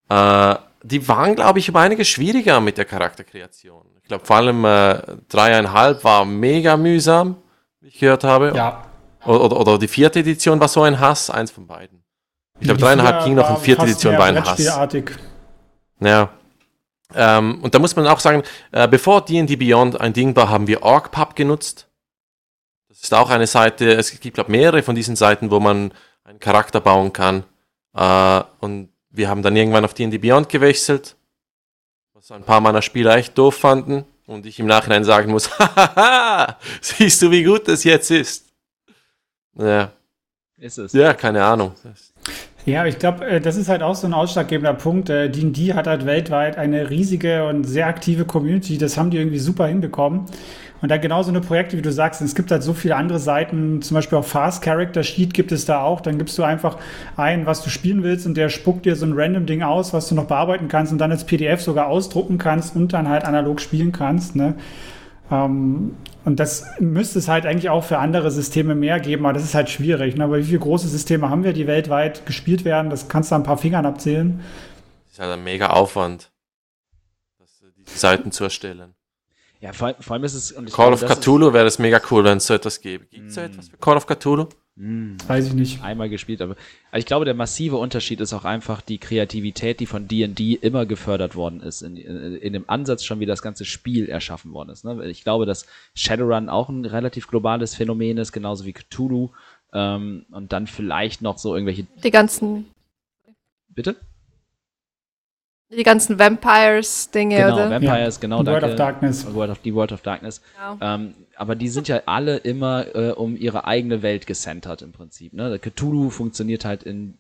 Äh, die waren, glaube ich, um einiges schwieriger mit der Charakterkreation. Ich glaube, vor allem äh, dreieinhalb war mega mühsam, wie ich gehört habe. Ja. Oder, oder, die vierte Edition war so ein Hass, eins von beiden. Ich glaube, dreieinhalb ging noch und vierte Edition war ein Hass. Ja. Ähm, und da muss man auch sagen, äh, bevor D&D Beyond ein Ding war, haben wir OrgPub genutzt ist auch eine Seite, es gibt, glaube mehrere von diesen Seiten, wo man einen Charakter bauen kann. Äh, und wir haben dann irgendwann auf D&D Beyond gewechselt, was ein paar meiner Spieler echt doof fanden. Und ich im Nachhinein sagen muss, [laughs] hahaha, siehst du, wie gut das jetzt ist? Ja. Ist es. Ja, keine Ahnung. Ja, ich glaube, äh, das ist halt auch so ein ausschlaggebender Punkt. D&D äh, hat halt weltweit eine riesige und sehr aktive Community. Das haben die irgendwie super hinbekommen. Und da genauso eine Projekte, wie du sagst, es gibt halt so viele andere Seiten, zum Beispiel auch Fast Character Sheet gibt es da auch. Dann gibst du einfach ein, was du spielen willst und der spuckt dir so ein random Ding aus, was du noch bearbeiten kannst und dann als PDF sogar ausdrucken kannst und dann halt analog spielen kannst. Ne? Ähm, und das müsste es halt eigentlich auch für andere Systeme mehr geben, aber das ist halt schwierig. Ne? Aber wie viele große Systeme haben wir, die weltweit gespielt werden? Das kannst du an ein paar Fingern abzählen. Das ist halt ein mega Aufwand, äh, die Seiten zu erstellen. Ja, vor, vor allem ist es. Call glaube, of Cthulhu wäre es mega cool, wenn es so etwas gäbe. Gibt es so hm. etwas für Call of Cthulhu? Hm. weiß ich nicht. Einmal gespielt, aber also ich glaube, der massive Unterschied ist auch einfach die Kreativität, die von D&D immer gefördert worden ist, in, in, in, dem Ansatz schon, wie das ganze Spiel erschaffen worden ist. Ne? Ich glaube, dass Shadowrun auch ein relativ globales Phänomen ist, genauso wie Cthulhu. Ähm, und dann vielleicht noch so irgendwelche... Die ganzen... Bitte? Die ganzen Vampires-Dinge, genau, oder? Vampires, ja. genau. World danke. of Darkness. World of, die World of Darkness. Genau. Ähm, aber die sind ja alle immer äh, um ihre eigene Welt gecentert im Prinzip. Ne? Cthulhu funktioniert halt in,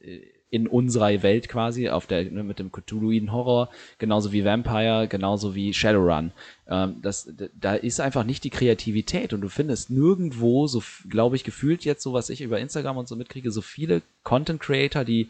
in unserer Welt quasi, auf der, ne, mit dem Cthulhuiden Horror, genauso wie Vampire, genauso wie Shadowrun. Ähm, das, da ist einfach nicht die Kreativität und du findest nirgendwo, so glaube ich, gefühlt jetzt, so was ich über Instagram und so mitkriege, so viele Content Creator, die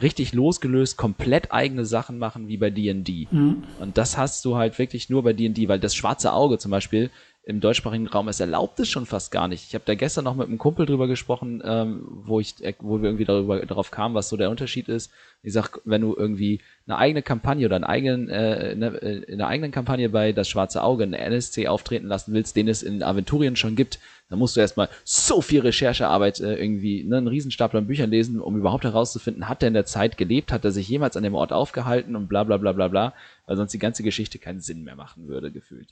richtig losgelöst komplett eigene Sachen machen wie bei D&D. Mhm. Und das hast du halt wirklich nur bei D&D, weil das schwarze Auge zum Beispiel im deutschsprachigen Raum, es erlaubt es schon fast gar nicht. Ich habe da gestern noch mit einem Kumpel drüber gesprochen, ähm, wo ich, äh, wo wir irgendwie darüber darauf kamen, was so der Unterschied ist. Ich sag, wenn du irgendwie eine eigene Kampagne oder einen eigenen, äh, eine, äh, eine eigenen Kampagne bei das Schwarze Auge, eine NSC auftreten lassen willst, den es in Aventurien schon gibt, dann musst du erstmal so viel Recherchearbeit äh, irgendwie, ne, einen Riesenstapel an Büchern lesen, um überhaupt herauszufinden, hat er in der Zeit gelebt, hat er sich jemals an dem Ort aufgehalten und bla bla bla bla bla, weil sonst die ganze Geschichte keinen Sinn mehr machen würde, gefühlt.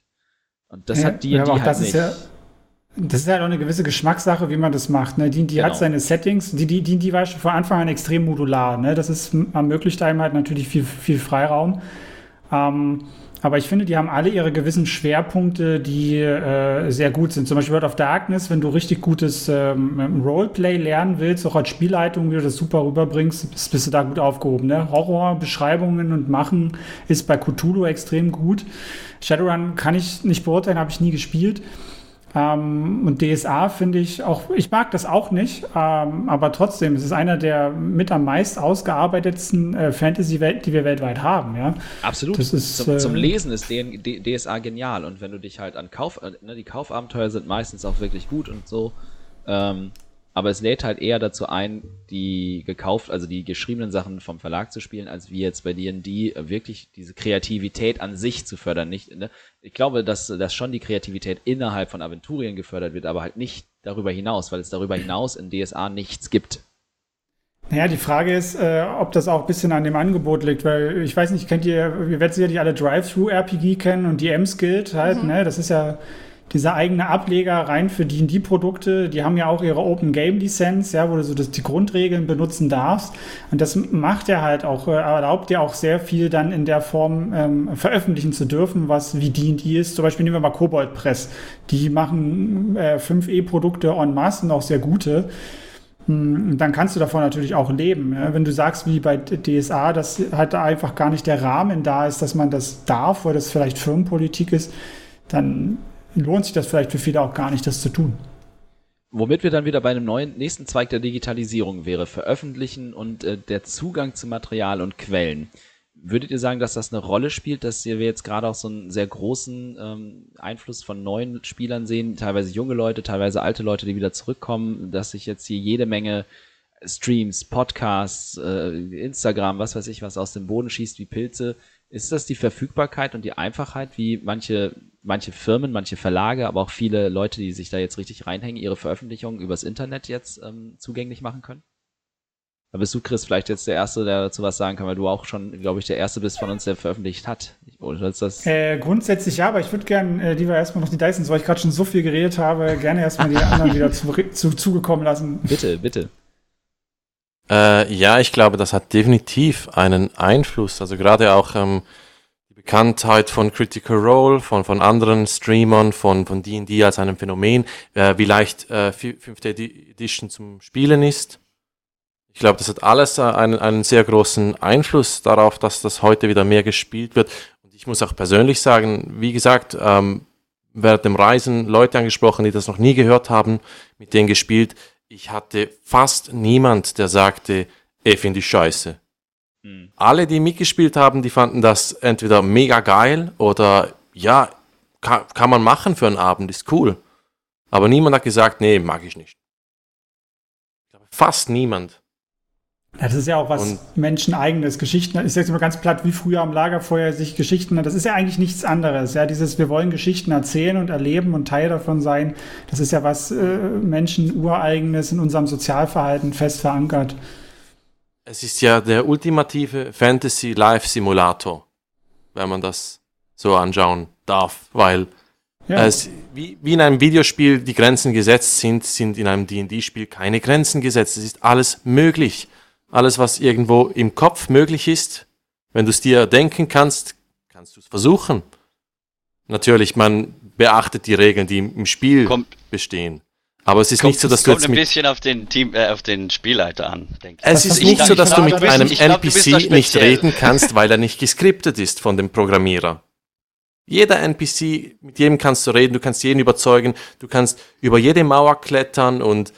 Und das ja, hat die, ja, die halt das nicht. Ist ja, das ist halt auch eine gewisse Geschmackssache, wie man das macht. Ne? Die, die genau. hat seine Settings, die, die, die, die war schon von Anfang an extrem modular. Ne? Das ist, ermöglicht einem halt natürlich viel, viel Freiraum. Ähm, aber ich finde, die haben alle ihre gewissen Schwerpunkte, die äh, sehr gut sind. Zum Beispiel World of Darkness, wenn du richtig gutes ähm, Roleplay lernen willst, auch als Spielleitung, wie du das super rüberbringst, bist, bist du da gut aufgehoben. Ne? Horror, Beschreibungen und Machen ist bei Cthulhu extrem gut. Shadowrun kann ich nicht beurteilen, habe ich nie gespielt. Ähm, und DSA finde ich auch, ich mag das auch nicht, ähm, aber trotzdem, es ist einer der mit am meist ausgearbeitetsten äh, Fantasy-Welten, die wir weltweit haben, ja. Absolut. Das ist, zum, äh, zum Lesen ist DSA genial und wenn du dich halt an Kauf, äh, ne, die Kaufabenteuer sind meistens auch wirklich gut und so. Ähm, aber es lädt halt eher dazu ein, die gekauft, also die geschriebenen Sachen vom Verlag zu spielen, als wie jetzt bei D&D wirklich diese Kreativität an sich zu fördern. Nicht, ne? Ich glaube, dass, dass schon die Kreativität innerhalb von Aventurien gefördert wird, aber halt nicht darüber hinaus, weil es darüber hinaus in DSA nichts gibt. Naja, die Frage ist, äh, ob das auch ein bisschen an dem Angebot liegt, weil ich weiß nicht, kennt ihr, ihr werdet sicherlich alle Drive-Thru-RPG kennen und die M-Skill halt, mhm. ne? Das ist ja dieser eigene Ableger rein für D&D-Produkte, die haben ja auch ihre Open Game Lizenz, ja, wo du so das, die Grundregeln benutzen darfst. Und das macht ja halt auch, äh, erlaubt dir auch sehr viel dann in der Form ähm, veröffentlichen zu dürfen, was wie D&D ist. Zum Beispiel nehmen wir mal Kobold Press. Die machen äh, 5e-Produkte en masse und auch sehr gute. Hm, dann kannst du davon natürlich auch leben. Wenn du sagst, wie bei DSA, dass halt einfach gar nicht der Rahmen da ist, dass man das darf, weil das vielleicht Firmenpolitik ist, dann lohnt sich das vielleicht für viele auch gar nicht, das zu tun. Womit wir dann wieder bei einem neuen nächsten Zweig der Digitalisierung wäre, veröffentlichen und äh, der Zugang zu Material und Quellen. Würdet ihr sagen, dass das eine Rolle spielt, dass wir jetzt gerade auch so einen sehr großen ähm, Einfluss von neuen Spielern sehen, teilweise junge Leute, teilweise alte Leute, die wieder zurückkommen, dass sich jetzt hier jede Menge Streams, Podcasts, äh, Instagram, was weiß ich was aus dem Boden schießt wie Pilze. Ist das die Verfügbarkeit und die Einfachheit, wie manche manche Firmen, manche Verlage, aber auch viele Leute, die sich da jetzt richtig reinhängen, ihre Veröffentlichungen übers Internet jetzt ähm, zugänglich machen können? Da bist du, Chris, vielleicht jetzt der Erste, der dazu was sagen kann, weil du auch schon, glaube ich, der Erste bist von uns, der veröffentlicht hat. Oder ist das äh, grundsätzlich ja, aber ich würde gerne äh, lieber erstmal noch die Dysons, weil ich gerade schon so viel geredet habe, gerne erstmal die anderen [laughs] wieder zu, zu, zugekommen lassen. Bitte, bitte. Äh, ja, ich glaube, das hat definitiv einen Einfluss. Also gerade auch ähm, Bekanntheit von Critical Role, von, von anderen Streamern, von, von D&D als einem Phänomen, äh, wie leicht äh, fünfte Edition zum Spielen ist. Ich glaube, das hat alles äh, einen, einen sehr großen Einfluss darauf, dass das heute wieder mehr gespielt wird. Und ich muss auch persönlich sagen, wie gesagt, ähm, während dem Reisen Leute angesprochen, die das noch nie gehört haben, mit denen gespielt. Ich hatte fast niemand, der sagte, ey, finde ich scheiße. Mhm. Alle, die mitgespielt haben, die fanden das entweder mega geil oder ja, kann, kann man machen für einen Abend, ist cool. Aber niemand hat gesagt, nee, mag ich nicht. Fast niemand. Ja, das ist ja auch was Und- menscheneigenes. Geschichten, ich sage immer ganz platt, wie früher am Lagerfeuer sich Geschichten, das ist ja eigentlich nichts anderes. Ja, dieses, wir wollen Geschichten erzählen und erleben und Teil davon sein, das ist ja was äh, Menschen ureigenes in unserem Sozialverhalten fest verankert. Es ist ja der ultimative Fantasy-Live-Simulator, wenn man das so anschauen darf, weil Ja, es, wie, wie in einem Videospiel die Grenzen gesetzt sind, sind in einem D&D-Spiel keine Grenzen gesetzt. Es ist alles möglich. Alles, was irgendwo im Kopf möglich ist, wenn du es dir denken kannst, kannst du es versuchen. Natürlich, man beachtet die Regeln, die im Spiel Kommt, bestehen. Aber es ist kommt, nicht so, dass es du kommt jetzt ein mit bisschen auf den Team, äh, auf den Spielleiter an, denke ich. Es Das ist nicht so, dass du mit einem NPC nicht reden kannst, weil er nicht geskriptet ist von dem Programmierer. Jeder NPC, mit jedem kannst du reden, du kannst jeden überzeugen, du kannst über jede Mauer klettern und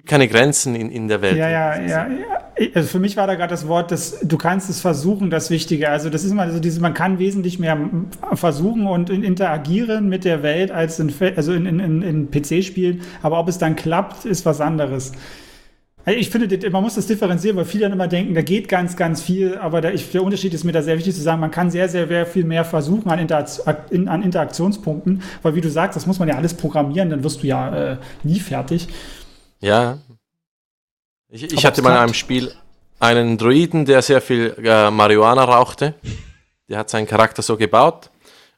gibt keine Grenzen in, in der Welt. Ja, ja, ja. Also für mich war da gerade das Wort, dass du kannst es versuchen, das Wichtige. Also das ist immer so dieses, man kann wesentlich mehr versuchen und in- interagieren mit der Welt als in, also in, in, in, PC-Spielen. Aber ob es dann klappt, ist was anderes. Also Ich finde, man muss das differenzieren, weil viele dann immer denken, da geht ganz, ganz viel, aber der, Unterschied ist mir da sehr wichtig zu sagen, man kann sehr, sehr, viel mehr versuchen an, an Interaktionspunkten, weil wie du sagst, das muss man ja alles programmieren, dann wirst du ja äh, nie fertig. Ja. Ich, ich hatte mal in einem Spiel einen Druiden, der sehr viel äh, Marihuana rauchte. Der hat seinen Charakter so gebaut.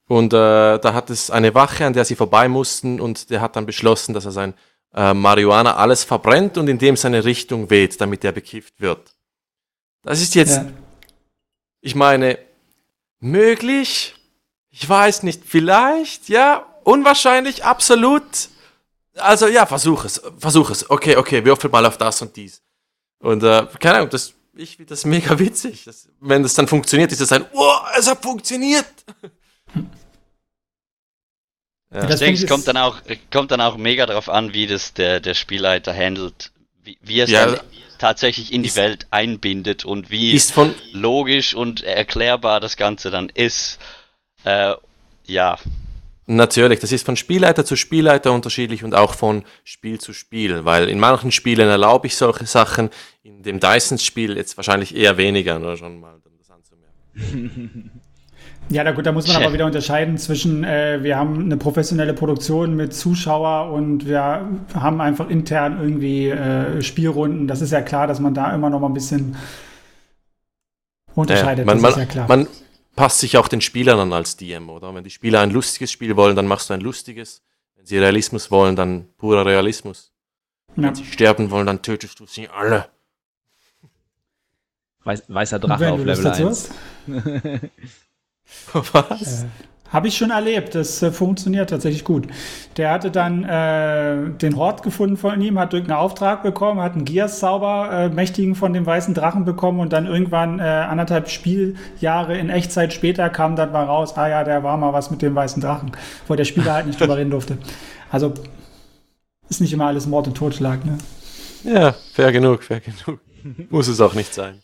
Und äh, da hat es eine Wache, an der sie vorbei mussten. Und der hat dann beschlossen, dass er sein äh, Marihuana alles verbrennt und in dem seine Richtung weht, damit er bekifft wird. Das ist jetzt, Ja. ich meine, möglich? Ich weiß nicht, vielleicht, ja, unwahrscheinlich, absolut. Also ja, versuch es, versuch es. Okay, okay, würfel mal auf das und dies. Und äh, keine Ahnung, das, ich finde das mega witzig. Das, wenn das dann funktioniert, ist das ein, oh, es hat funktioniert. Ja. Das Ich denke, es kommt dann auch, kommt dann auch mega darauf an, wie das der, der Spielleiter handelt, wie, wie er es Ja, dann tatsächlich in die Welt einbindet und wie Ist von, logisch und erklärbar das Ganze dann ist. Äh, ja, Natürlich, das ist von Spielleiter zu Spielleiter unterschiedlich und auch von Spiel zu Spiel, weil in manchen Spielen erlaube ich solche Sachen, in dem Dysons-Spiel jetzt wahrscheinlich eher weniger, nur schon mal um das anzumerken. [laughs] Ja, na gut, da muss man aber wieder unterscheiden zwischen, äh, wir haben eine professionelle Produktion mit Zuschauer und wir haben einfach intern irgendwie äh, Spielrunden. Das ist ja klar, dass man da immer noch mal ein bisschen unterscheidet. man, das man, ist ja klar. man passt sich auch den Spielern an als DM, oder? Wenn die Spieler ein lustiges Spiel wollen, dann machst du ein lustiges. Wenn sie Realismus wollen, dann purer Realismus. ja. Wenn sie sterben wollen, dann tötest du sie alle. Weiß, weißer Drache auf Level dazu 1. hast? Was? [laughs] [laughs] Habe ich schon erlebt. Das äh, funktioniert tatsächlich gut. Der hatte dann äh, den Hort gefunden von ihm, hat irgendeinen Auftrag bekommen, hat einen Gears-Zauber, äh, mächtigen von dem weißen Drachen bekommen und dann irgendwann äh, anderthalb Spieljahre in Echtzeit später kam dann mal raus, ah ja, der war mal was mit dem weißen Drachen, wo der Spieler halt nicht drüber reden durfte. Also ist nicht immer alles Mord und Totschlag, ne? Ja, fair genug, fair genug. Muss es auch nicht sein.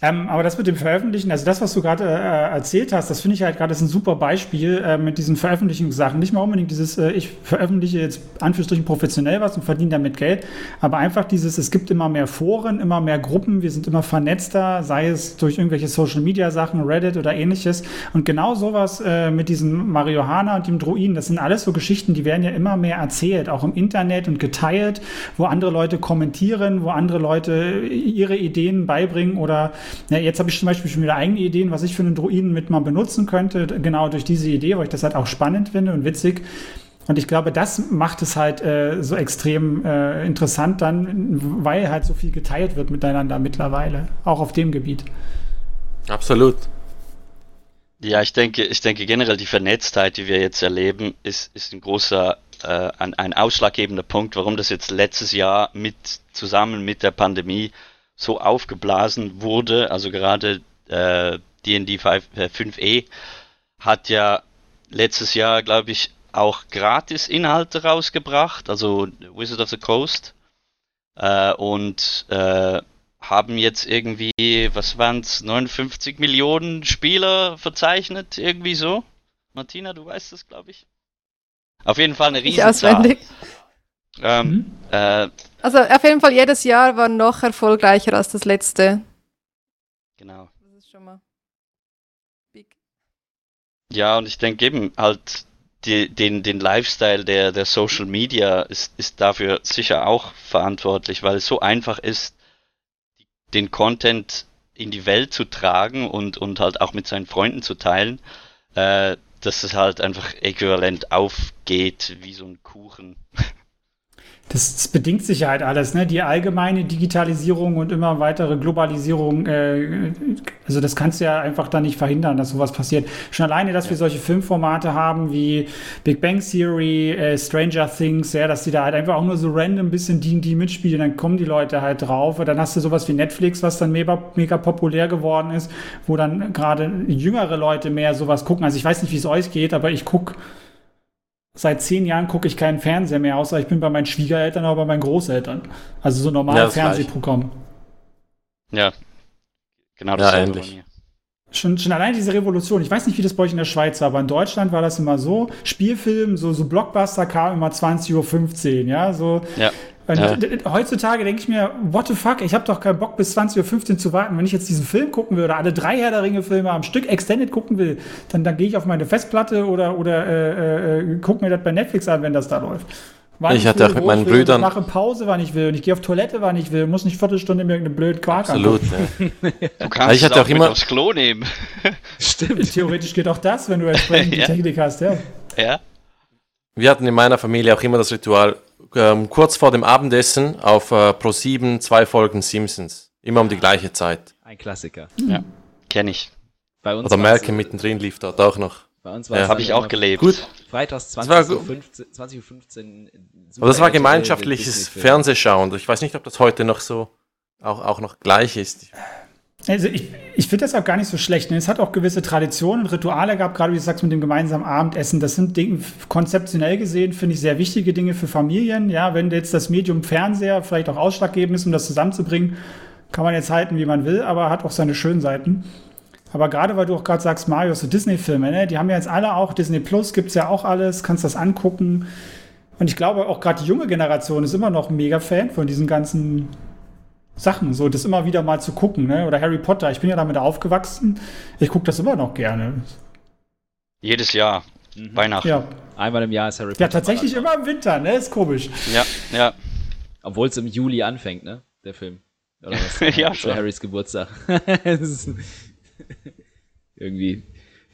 Ähm, aber das mit dem Veröffentlichen, also das, was du gerade äh, erzählt hast, das finde ich halt gerade ein super Beispiel äh, mit diesen Veröffentlichungssachen. Nicht mal unbedingt dieses, äh, ich veröffentliche jetzt Anführungsstrichen professionell was und verdiene damit Geld, aber einfach dieses, es gibt immer mehr Foren, immer mehr Gruppen, wir sind immer vernetzter, sei es durch irgendwelche Social Media Sachen, Reddit oder ähnliches. Und genau sowas äh, mit diesem Marihuana und dem Druiden, das sind alles so Geschichten, die werden ja immer mehr erzählt, auch im Internet und geteilt, wo andere Leute kommentieren, wo andere Leute ihre Ideen beibringen oder ja, jetzt habe ich zum Beispiel schon wieder eigene Ideen, was ich für einen Druiden mit mal benutzen könnte, genau durch diese Idee, weil ich das halt auch spannend finde und witzig. Und ich glaube, das macht es halt äh, so extrem äh, interessant dann, weil halt so viel geteilt wird miteinander mittlerweile, auch auf dem Gebiet. Absolut. Ja, ich denke, ich denke generell die Vernetztheit, die wir jetzt erleben, ist, ist ein großer, äh, ein, ein ausschlaggebender Punkt, warum das jetzt letztes Jahr mit zusammen mit der Pandemie so aufgeblasen wurde. Also gerade äh, D&D 5, äh, 5e hat ja letztes Jahr, glaube ich, auch gratis Inhalte rausgebracht, also Wizard of the Coast. Äh, und äh, haben jetzt irgendwie, was waren es, 59 Millionen Spieler verzeichnet, irgendwie so. Martina, du weißt das, glaube ich. Auf jeden Fall eine Riesenzahl. auswendig. Ähm, Mhm. äh, Also auf jeden Fall jedes Jahr war noch erfolgreicher als das letzte. genau. Das ist schon mal big. Ja, und ich denke eben halt die, den, den Lifestyle der, der Social Media ist, ist dafür sicher auch verantwortlich, weil es so einfach ist, den Content in die Welt zu tragen und, und halt auch mit seinen Freunden zu teilen, äh, dass es halt einfach äquivalent aufgeht wie so ein Kuchen. [laughs] Das, das bedingt sich halt alles, ne? Die allgemeine Digitalisierung und immer weitere Globalisierung, äh, also das kannst du ja einfach dann nicht verhindern, dass sowas passiert. Schon alleine, dass wir solche Filmformate haben wie Big Bang Theory, äh, Stranger Things, ja, dass die da halt einfach auch nur so random ein bisschen die, die mitspielen, dann kommen die Leute halt drauf. Und dann hast du sowas wie Netflix, was dann mega, mega populär geworden ist, wo dann gerade jüngere Leute mehr sowas gucken. Also ich weiß nicht, wie es euch geht, aber ich gucke seit zehn Jahren gucke ich keinen Fernseher mehr, außer ich bin bei meinen Schwiegereltern oder bei meinen Großeltern. Also so normale Ja, das Fernsehprogramm. Ja, genau Ja, dasselbe bei ähnlich. Schon, schon allein diese Revolution. Ich weiß nicht, wie das bei euch in der Schweiz war, aber in Deutschland war das immer so. Spielfilm, so, so Blockbuster kam immer 20.15 Uhr, ja, so. Ja. Und Ja. heutzutage denke ich mir, what the fuck, ich habe doch keinen Bock bis 20.15 Uhr zu warten. Wenn ich jetzt diesen Film gucken will oder alle drei Herr der Ringe-Filme am Stück Extended gucken will, dann, dann gehe ich auf meine Festplatte oder, oder äh, äh, guck mir das bei Netflix an, wenn das da läuft. Wann Ich hatte auch mit meinen will, Brüdern- Ich mache Pause, wann ich will. Und ich gehe auf Toilette, wann ich will. Muss nicht Viertelstunde mir irgendeinen blöden Quark Absolut. angucken. Ja. [laughs] Du kannst ich hatte auch, auch mit immer- aufs Klo nehmen. [laughs] Stimmt. Theoretisch geht auch das, wenn du entsprechend [laughs] die Ja. Technik hast, ja. ja. Wir hatten in meiner Familie auch immer das Ritual, ähm, kurz vor dem Abendessen auf äh, Pro7 zwei Folgen Simpsons. Immer um die gleiche Zeit. Ein Klassiker. Kenne ich. Bei uns Oder Malcolm mittendrin lief dort auch noch. Bei uns war Ja. es Habe ich auch gelebt. Gut. Freitags Das war 20.15 Uhr. gut. 15 20.15 Uhr. Aber das war gemeinschaftliches. Fernsehschauen. Ich weiß nicht, ob das heute noch so auch, auch noch gleich ist. Also ich, ich finde das auch gar nicht so schlecht. Ne? Es hat auch gewisse Traditionen und Rituale gehabt, gerade wie du sagst mit dem gemeinsamen Abendessen. Das sind Dinge, konzeptionell gesehen, finde ich, sehr wichtige Dinge für Familien. Ja, wenn jetzt das Medium Fernseher vielleicht auch ausschlaggebend ist, um das zusammenzubringen, kann man jetzt halten, wie man will, aber hat auch seine schönen Seiten. Aber gerade weil du auch gerade sagst, Mario, so Disney-Filme, ne? die haben ja jetzt alle auch, Disney Plus gibt's ja auch alles, kannst das angucken. Und ich glaube auch gerade die junge Generation ist immer noch mega Fan von diesen ganzen Sachen, so das immer wieder mal zu gucken, ne? Oder Harry Potter, ich bin ja damit aufgewachsen. Ich gucke das immer noch gerne. Jedes Jahr. Mhm. Weihnachten. Ja, Einmal im Jahr ist Harry Potter. ja tatsächlich Marathon. immer im Winter, ne? Ist komisch. ja. ja. Obwohl es im Juli anfängt, ne? Der Film. Oder was? [laughs] Ja, Zu schon. Harrys Geburtstag. [laughs] [laughs] Irgendwie.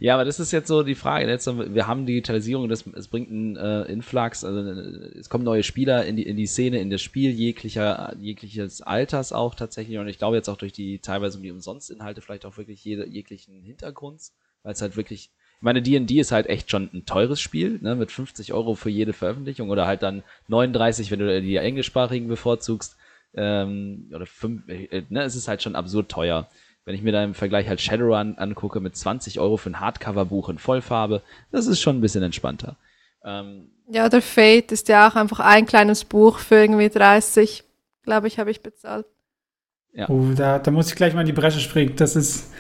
Ja, aber das ist jetzt so die Frage. Jetzt, so, wir haben Digitalisierung, das, es bringt einen äh, Influx, also äh, es kommen neue Spieler in die, in die Szene, in das Spiel jeglicher, jegliches Alters auch tatsächlich. Und ich glaube jetzt auch durch die teilweise um die Umsonstinhalte vielleicht auch wirklich jede, jeglichen Hintergrunds, weil es halt wirklich, ich meine, D&D ist halt echt schon ein teures Spiel, ne, mit 50 Euro für jede Veröffentlichung oder halt dann 39, wenn du die englischsprachigen bevorzugst, ähm, oder fünf, äh, ne, es ist halt schon absurd teuer. Wenn ich mir da im Vergleich halt Shadowrun angucke mit 20 Euro für ein Hardcover-Buch in Vollfarbe, das ist schon ein bisschen entspannter. Ähm, Ja, der Fate ist ja auch einfach ein kleines Buch für irgendwie 30, glaube ich, habe ich bezahlt. Ja. Oh, da, da muss ich gleich mal in die Bresche springen. Das ist.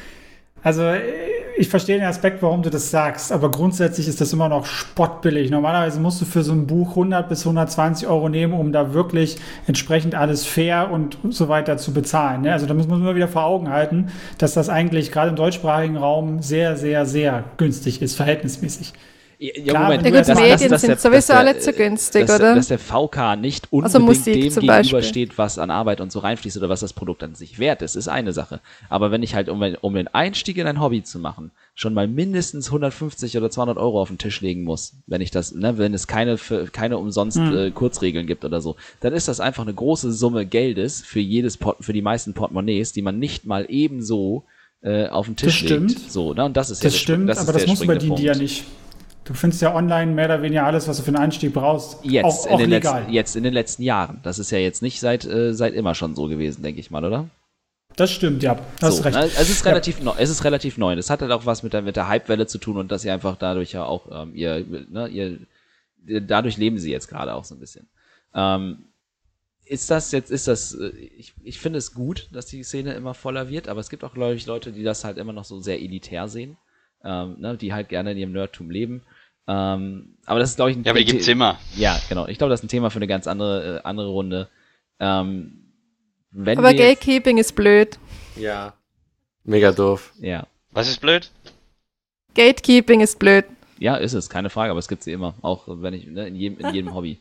Also, äh, ich verstehe den Aspekt, warum du das sagst, aber grundsätzlich ist das immer noch spottbillig. Normalerweise musst du für so ein Buch 100 bis 120 Euro nehmen, um da wirklich entsprechend alles fair und so weiter zu bezahlen. Ne? Also, da muss man immer wieder vor Augen halten, dass das eigentlich gerade im deutschsprachigen Raum sehr, sehr, sehr günstig ist, verhältnismäßig. Ja, Klar, Ja gut, dass- Medien dass sind der- sowieso dass alle der- zu günstig, dass, oder? Dass der VK nicht Also unbedingt Musik dem gegenübersteht, was an Arbeit und so reinfließt oder was das Produkt an sich wert ist, ist eine Sache. Aber wenn ich halt, um, um den Einstieg in ein Hobby zu machen, schon mal mindestens 150 oder 200 Euro auf den Tisch legen muss, wenn ich das, ne, wenn es keine, für, keine umsonst Hm. äh, Kurzregeln gibt oder so, dann ist das einfach eine große Summe Geldes für jedes Port für die meisten Portemonnaies, die man nicht mal ebenso äh, auf den Tisch Das stimmt. legt. So, ne? Und das ist ja Das der- stimmt, das ist aber das der bei springende D&D ja Punkt. nicht. Du findest ja online mehr oder weniger alles, was du für einen Einstieg brauchst. Jetzt, auch, in auch den letzten, jetzt in den letzten Jahren. Das ist ja jetzt nicht seit, äh, seit immer schon so gewesen, denke ich mal, oder? Das stimmt, ja. Hast so, recht. ne? Es ist Ja. relativ neu. Es ist relativ neu. Das hat halt auch was mit der, mit der Hypewelle zu tun und dass sie einfach dadurch ja auch ähm, ihr, ne, ihr, dadurch leben sie jetzt gerade auch so ein bisschen. Ähm, ist das jetzt, ist das, äh, ich, ich finde es gut, dass die Szene immer voller wird, aber es gibt auch, glaube ich, Leute, die das halt immer noch so sehr elitär sehen, ähm, ne, die halt gerne in ihrem Nerdtum leben. Ähm, aber das ist, glaube ich, ein Ja, aber die gibt's immer. Ja, genau. Ich glaube, das ist ein Thema für eine ganz andere, äh, andere Runde. Ähm, wenn Aber Gatekeeping ist blöd. Ja. Mega doof. Ja. Was ist blöd? Gatekeeping ist blöd. ja, ist es, keine Frage, aber es gibt sie immer. Auch wenn ich, ne, in jedem, in jedem Hobby.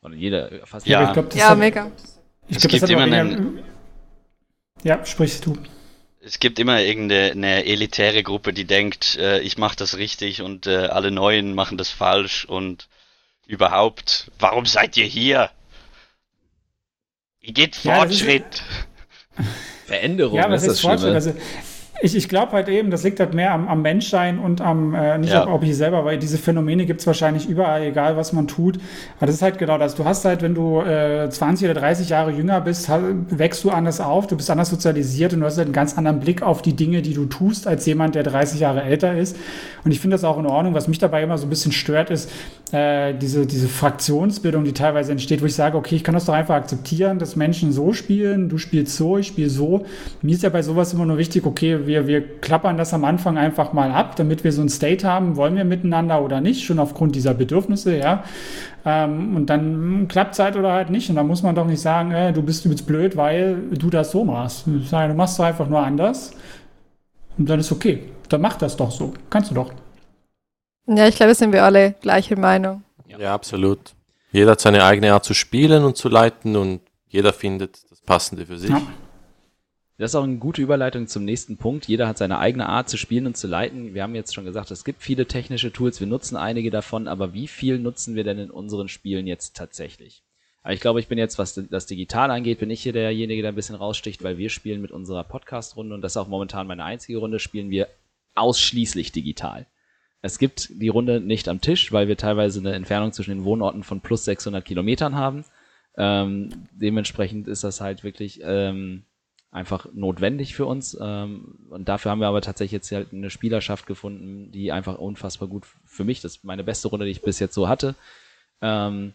Und in jeder, fast Ja. Ich glaub, das Ja, hat- mega. Ich Es glaub, das gibt hat immer einen- Ja, sprichst du. Es gibt immer irgendeine eine elitäre Gruppe, die denkt, äh, ich mache das richtig und äh, alle Neuen machen das falsch und überhaupt, warum seid ihr hier? Ihr geht Ja, Fortschritt. [laughs] Veränderung Ja, was ist ist. Fortschritt? Also, ich, ich glaube halt eben, das liegt halt mehr am, am Menschsein und am, äh, nicht Ja. auch ob ich selber, weil diese Phänomene gibt es wahrscheinlich überall, egal was man tut. Aber das ist halt genau das. Du hast halt, wenn du äh, 20 oder 30 Jahre jünger bist, wächst du anders auf, du bist anders sozialisiert und du hast halt einen ganz anderen Blick auf die Dinge, die du tust, als jemand, der 30 Jahre älter ist. Und ich finde das auch in Ordnung. Was mich dabei immer so ein bisschen stört, ist äh, diese, diese Fraktionsbildung, die teilweise entsteht, wo ich sage, okay, ich kann das doch einfach akzeptieren, dass Menschen so spielen, du spielst so, ich spiele so. Mir ist ja bei sowas immer nur wichtig, okay, wir, wir klappern das am Anfang einfach mal ab, damit wir so ein State haben, wollen wir miteinander oder nicht, schon aufgrund dieser Bedürfnisse, ja. Ähm, und dann klappt es halt oder halt nicht. Und dann muss man doch nicht sagen, äh, du bist übelst blöd, weil du das so machst. Ich sage, Du machst es einfach nur anders. Und dann ist okay. Dann mach das doch so. Kannst du doch. Ja, ich glaube, sind wir alle gleicher Meinung. Ja. absolut. Jeder hat seine eigene Art zu spielen und zu leiten und jeder findet das Passende für sich. Ja. Das ist auch eine gute Überleitung zum nächsten Punkt. Jeder hat seine eigene Art zu spielen und zu leiten. Wir haben jetzt schon gesagt, es gibt viele technische Tools, wir nutzen einige davon, aber wie viel nutzen wir denn in unseren Spielen jetzt tatsächlich? Ich glaube, ich bin jetzt, was das Digital angeht, bin ich hier derjenige, der ein bisschen raussticht, weil wir spielen mit unserer Podcast-Runde und das ist auch momentan meine einzige Runde, spielen wir ausschließlich digital. Es gibt die Runde nicht am Tisch, weil wir teilweise eine Entfernung zwischen den Wohnorten von plus 600 Kilometern haben. Ähm, dementsprechend ist das halt wirklich ähm, einfach notwendig für uns. Ähm, und dafür haben wir aber tatsächlich jetzt halt eine Spielerschaft gefunden, die einfach unfassbar gut für mich, das ist meine beste Runde, die ich bis jetzt so hatte. Ähm,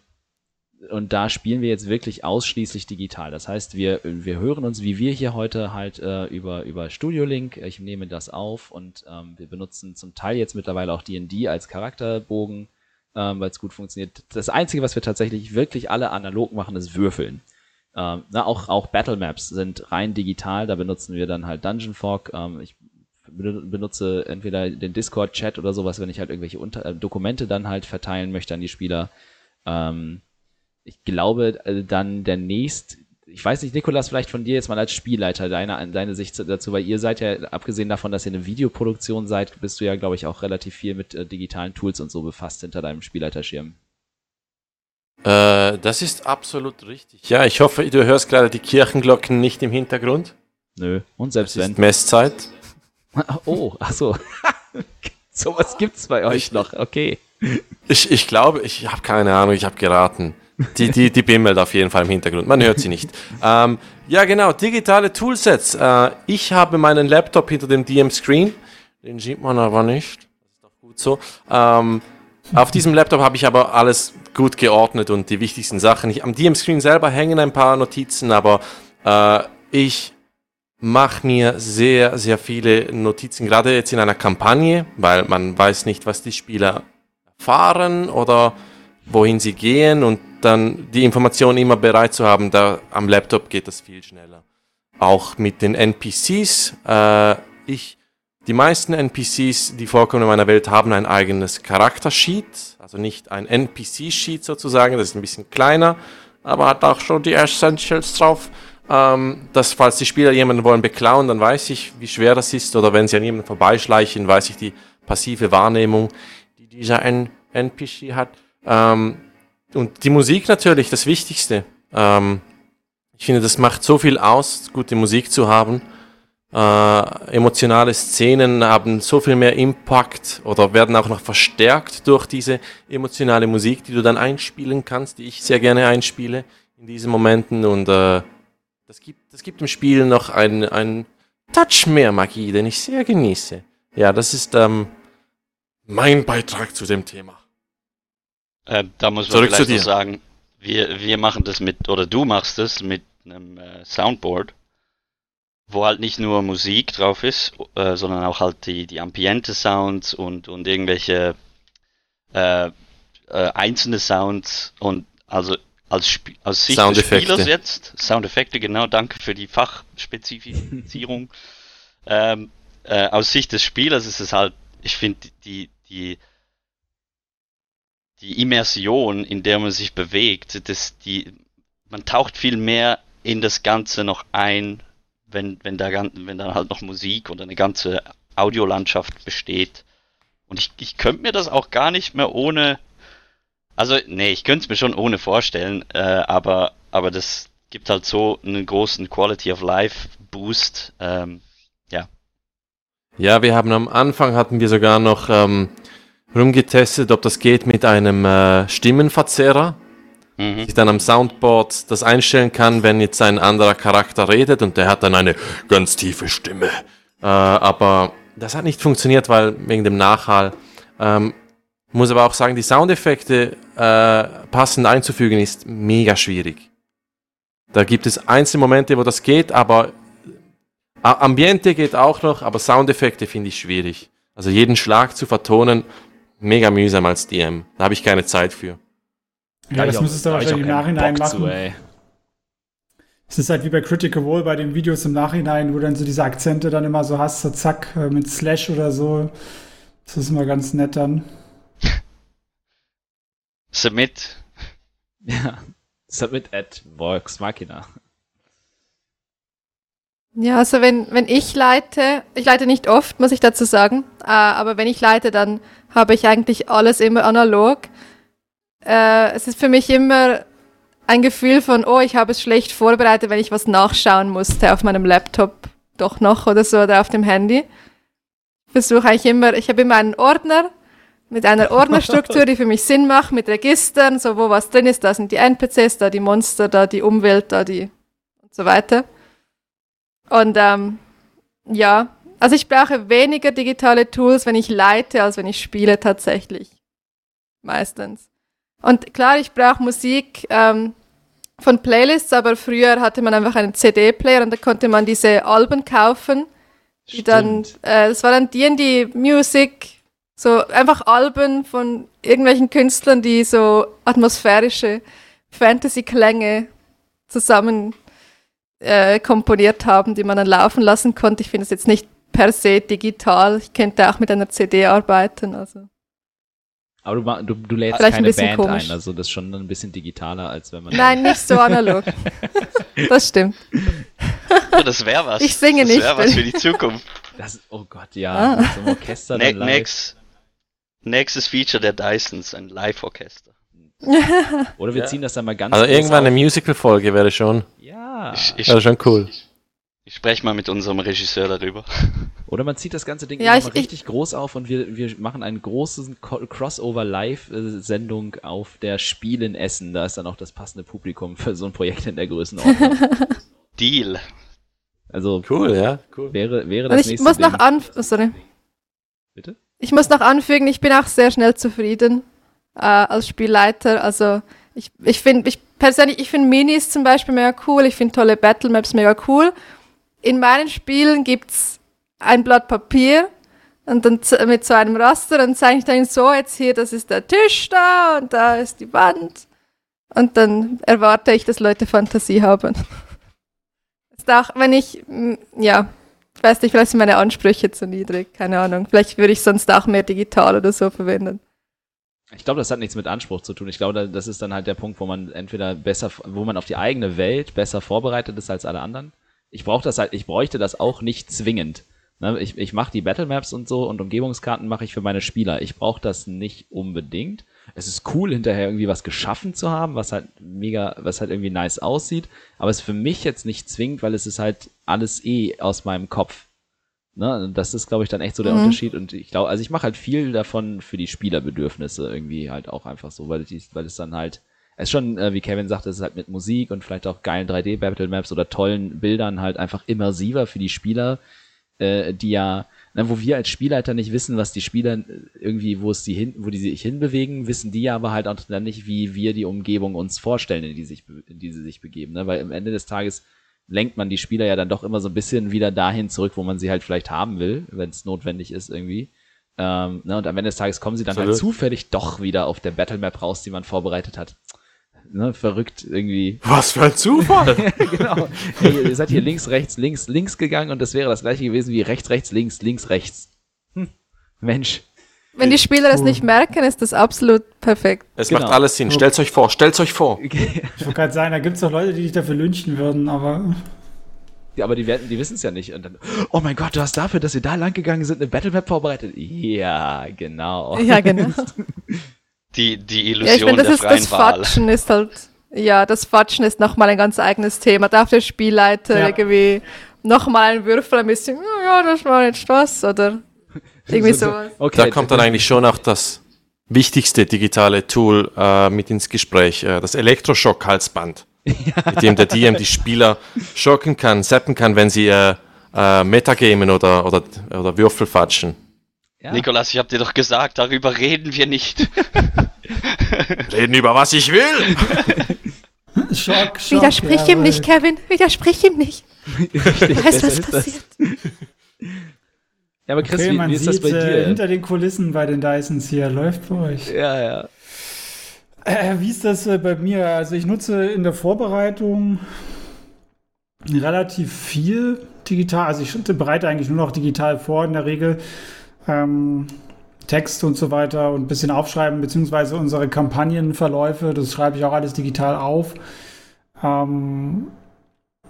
und da spielen wir jetzt wirklich ausschließlich digital. Das heißt, wir, wir hören uns, wie wir hier heute halt äh, über, über Studio Link. Ich nehme das auf und ähm, wir benutzen zum Teil jetzt mittlerweile auch D&D als Charakterbogen, ähm, weil es gut funktioniert. Das Einzige, was wir tatsächlich wirklich alle analog machen, ist Würfeln. Ähm, na, auch, auch Battle Maps sind rein digital, da benutzen wir dann halt Dungeon Fog. Ähm, ich ben- benutze entweder den Discord-Chat oder sowas, wenn ich halt irgendwelche Unter äh, Dokumente dann halt verteilen möchte an die Spieler. Ähm, ich glaube, äh, dann der nächst, ich weiß nicht, Nikolas, vielleicht von dir jetzt mal als Spielleiter, deine, deine Sicht dazu, weil ihr seid ja, abgesehen davon, dass ihr eine Videoproduktion seid, bist du ja, glaube ich, auch relativ viel mit äh, digitalen Tools und so befasst hinter deinem Spielleiterschirm. Äh, das ist absolut richtig. Ja, ich hoffe, du hörst gerade die Kirchenglocken nicht im Hintergrund. Nö. Und Es selbst wenn. ist Messzeit. [laughs] Oh, ach so. [laughs] Sowas gibt's bei euch noch, okay. Ich, ich glaube, ich habe keine Ahnung, ich habe geraten. Die, die, die bimmelt auf jeden Fall im Hintergrund. Man hört sie nicht. Ähm, ja, genau, digitale Toolsets. Äh, ich habe meinen Laptop hinter dem DM-Screen. Den sieht man aber nicht. Das ist doch gut so. Ähm, auf diesem Laptop habe ich aber alles gut geordnet und die wichtigsten Sachen. Ich, am DM-Screen selber hängen ein paar Notizen, aber äh, ich mache mir sehr, sehr viele Notizen, gerade jetzt in einer Kampagne, weil man weiß nicht, was die Spieler fahren oder wohin sie gehen und dann die Informationen immer bereit zu haben, da am Laptop geht das viel schneller. Auch mit den NPCs. Äh, ich, die meisten NPCs, die vorkommen in meiner Welt, haben ein eigenes Charaktersheet, also nicht ein NPC-Sheet sozusagen, das ist ein bisschen kleiner, aber hat auch schon die Essentials drauf. Ähm, dass falls die Spieler jemanden wollen beklauen, dann weiß ich, wie schwer das ist, oder wenn sie an jemanden vorbeischleichen, weiß ich die passive Wahrnehmung, die dieser N NPC hat. Ähm, und die Musik natürlich, das Wichtigste. Ähm, ich finde, das macht so viel aus, gute Musik zu haben. Äh, emotionale Szenen haben so viel mehr Impact oder werden auch noch verstärkt durch diese emotionale Musik, die du dann einspielen kannst, die ich sehr gerne einspiele in diesen Momenten. Und äh, das, gibt, das gibt dem Spiel noch einen, einen Touch mehr Magie, den ich sehr genieße. Ja, das ist ähm, mein Beitrag zu dem Thema. Äh, da muss man Zurück zu vielleicht noch dir. sagen, wir, wir machen das mit, oder du machst das mit einem äh, Soundboard, wo halt nicht nur Musik drauf ist, äh, sondern auch halt die, die Ambiente-Sounds und, und irgendwelche äh, äh, einzelne Sounds und also als, Sp aus Sicht des Spielers jetzt, Soundeffekte, genau, danke für die Fachspezifizierung. [laughs] ähm, äh, aus Sicht des Spielers ist es halt, ich finde, die, die, die Immersion, in der man sich bewegt, das, die, man taucht viel mehr in das Ganze noch ein, wenn, wenn, da, wenn dann halt noch Musik und eine ganze Audiolandschaft besteht. Und ich, ich könnte mir das auch gar nicht mehr ohne also, nee, ich könnte es mir schon ohne vorstellen, äh, aber, aber das gibt halt so einen großen Quality of Life Boost. Ähm, ja. Ja, wir haben am Anfang hatten wir sogar noch ähm, rumgetestet, ob das geht mit einem äh, Stimmenverzerrer. Mhm. Ich dann am Soundboard das einstellen kann, wenn jetzt ein anderer Charakter redet und der hat dann eine ganz tiefe Stimme. Äh, aber das hat nicht funktioniert, weil wegen dem Nachhall. Ähm, muss aber auch sagen, die Soundeffekte äh, passend einzufügen ist mega schwierig. Da gibt es einzelne Momente, wo das geht, aber äh, Ambiente geht auch noch, aber Soundeffekte finde ich schwierig. Also jeden Schlag zu vertonen, mega mühsam als DM. Da habe ich keine Zeit für. Ja, das müsstest du wahrscheinlich im Nachhinein Bock machen. Zu, es ist halt wie bei Critical Role bei den Videos im Nachhinein, wo du dann so diese Akzente dann immer so hast, so zack, äh, mit Slash oder so. Das ist immer ganz nett dann. Submit. Ja, submit at Vox Machina. Ja, also wenn, wenn ich leite, ich leite nicht oft, muss ich dazu sagen, äh, aber wenn ich leite, dann habe ich eigentlich alles immer analog. Äh, es ist für mich immer ein Gefühl von, oh, ich habe es schlecht vorbereitet, wenn ich was nachschauen musste auf meinem Laptop doch noch oder so oder auf dem Handy. Ich versuche eigentlich immer, ich habe immer einen Ordner mit einer [laughs] Ordnerstruktur, die für mich Sinn macht, mit Registern, so wo was drin ist, da sind die NPCs, da die Monster, da die Umwelt, da die und so weiter. Und ähm, ja, also ich brauche weniger digitale Tools, wenn ich leite, als wenn ich spiele tatsächlich. Meistens. Und klar, ich brauche Musik ähm, von Playlists, aber früher hatte man einfach einen CD-Player und da konnte man diese Alben kaufen, die Stimmt. dann, äh, das war dann D&D Music so einfach Alben von irgendwelchen Künstlern, die so atmosphärische Fantasy-Klänge zusammen äh, komponiert haben, die man dann laufen lassen konnte. Ich finde es jetzt nicht per se digital. Ich könnte auch mit einer CD arbeiten. Also. Aber du, du, du lädst Vielleicht keine ein Band komisch. ein, also das ist schon ein bisschen digitaler, als wenn man. Nein, nicht so analog. [laughs] das stimmt. Oh, das wäre was. Ich singe das nicht. Das wäre was für die Zukunft. Das, oh Gott, ja. Ah. Mit so einem Orchester ne Next, Nächstes Feature der Dysons, ein Live-Orchester. Oder wir ja. ziehen das dann mal ganz Also irgendwann auf. eine Musical-Folge wäre schon. Ja. Ich, ich, wäre schon cool. Ich, ich spreche mal mit unserem Regisseur darüber. [laughs] Oder man zieht das ganze Ding ja, ich, richtig groß auf und wir, wir machen einen großen Crossover-Live-Sendung auf der Spiel in Essen. Da ist dann auch das passende Publikum für so ein Projekt in der Größenordnung. [laughs] Deal. Also cool, ja, cool. Wäre, wäre das und ich nächste muss Ding. noch an, oh, sorry. Bitte? Ich muss noch anfügen, ich bin auch sehr schnell zufrieden äh, als Spielleiter. Also ich, ich finde, ich persönlich, ich finde Minis zum Beispiel mega cool, ich finde tolle Battle Maps mega cool. In meinen Spielen gibt es ein Blatt Papier und dann mit so einem Raster und zeige ich dann so, jetzt hier, das ist der Tisch da und da ist die Wand. Und dann erwarte ich, dass Leute Fantasie haben. ist auch, wenn ich, ja, weiß nicht, vielleicht sind meine Ansprüche zu niedrig, keine Ahnung. Vielleicht würde ich sonst auch mehr digital oder so verwenden. Ich glaube, das hat nichts mit Anspruch zu tun. Ich glaube, das ist dann halt der Punkt, wo man entweder besser, wo man auf die eigene Welt besser vorbereitet ist als alle anderen. Ich brauche das halt, ich bräuchte das auch nicht zwingend. Ne, ich, ich mache die Battle Maps und so und Umgebungskarten mache ich für meine Spieler. Ich brauche das nicht unbedingt es ist cool, hinterher irgendwie was geschaffen zu haben, was halt mega, was halt irgendwie nice aussieht. Aber es ist für mich jetzt nicht zwingend, weil es ist halt alles eh aus meinem Kopf. Ne? Das ist, glaube ich, dann echt so der mhm. Unterschied. Und ich glaube, also ich mache halt viel davon für die Spielerbedürfnisse irgendwie halt auch einfach so, weil, die, weil es dann halt, ist schon, äh, wie Kevin sagt, es ist halt mit Musik und vielleicht auch geilen 3D-Battle-Maps oder tollen Bildern halt einfach immersiver für die Spieler, äh, die ja na, wo wir als Spielleiter nicht wissen, was die Spieler irgendwie, wo es die hin, wo die sich hinbewegen, wissen die aber halt auch dann nicht, wie wir die Umgebung uns vorstellen, in die, sich, in die sie sich begeben. Ne? Weil am Ende des Tages lenkt man die Spieler ja dann doch immer so ein bisschen wieder dahin zurück, wo man sie halt vielleicht haben will, wenn es notwendig ist irgendwie. Ähm, ne, und am Ende des Tages kommen sie dann halt Absolut. zufällig doch wieder auf der Battlemap raus, die man vorbereitet hat. Ne, verrückt irgendwie. Was für ein Zufall! [laughs] genau. Hey, ihr seid hier links, rechts, links, links gegangen und das wäre das gleiche gewesen wie rechts, rechts, links, links, rechts. Hm. Mensch. Wenn die Spieler das nicht merken, ist das absolut perfekt. Es Genau. macht alles Sinn. Stellt's euch vor, stellt's euch vor. Ich wollte gerade sagen, da gibt es doch Leute, die dich dafür lynchen würden, aber Ja, aber die, werden- die wissen es ja nicht. Und dann, oh mein Gott, du hast dafür, dass wir da lang gegangen sind, eine Battlemap vorbereitet. Ja, genau. Ja, genau. [laughs] Die, die Ja, ich Illusion finde, das der ist freien das Wahl. Fatschen ist halt, ja, das Fatschen ist nochmal ein ganz eigenes Thema. Darf der Spielleiter Ja. irgendwie nochmal einen Würfel ein bisschen, ja, das war jetzt was, oder [laughs] irgendwie sowas. Okay, Da kommt dann eigentlich schon auch das wichtigste digitale Tool äh, mit ins Gespräch, äh, das Elektroschock-Halsband, [laughs] mit dem der DM die Spieler schocken kann, zappen kann, wenn sie äh, äh, Metagamen oder, oder, oder Würfel fatschen. Ja. Nikolas, ich hab dir doch gesagt, darüber reden wir nicht. [laughs] Reden über was ich will! [laughs] Schock, Schock. Widersprich ihm jawohl. nicht, Kevin, widersprich ihm nicht. Richtig, Weißt was [laughs] ist das. passiert? Ja, aber Chris, Okay, wie, man wie ist das sieht bei äh, dir? hinter den Kulissen bei den Dysons hier. Läuft bei euch. ja, ja. Äh, wie ist das äh, bei mir? Also ich nutze in der Vorbereitung relativ viel digital. Also ich bereite eigentlich nur noch digital vor in der Regel. Ähm, Text und so weiter und ein bisschen aufschreiben, beziehungsweise unsere Kampagnenverläufe, das schreibe ich auch alles digital auf. Ähm,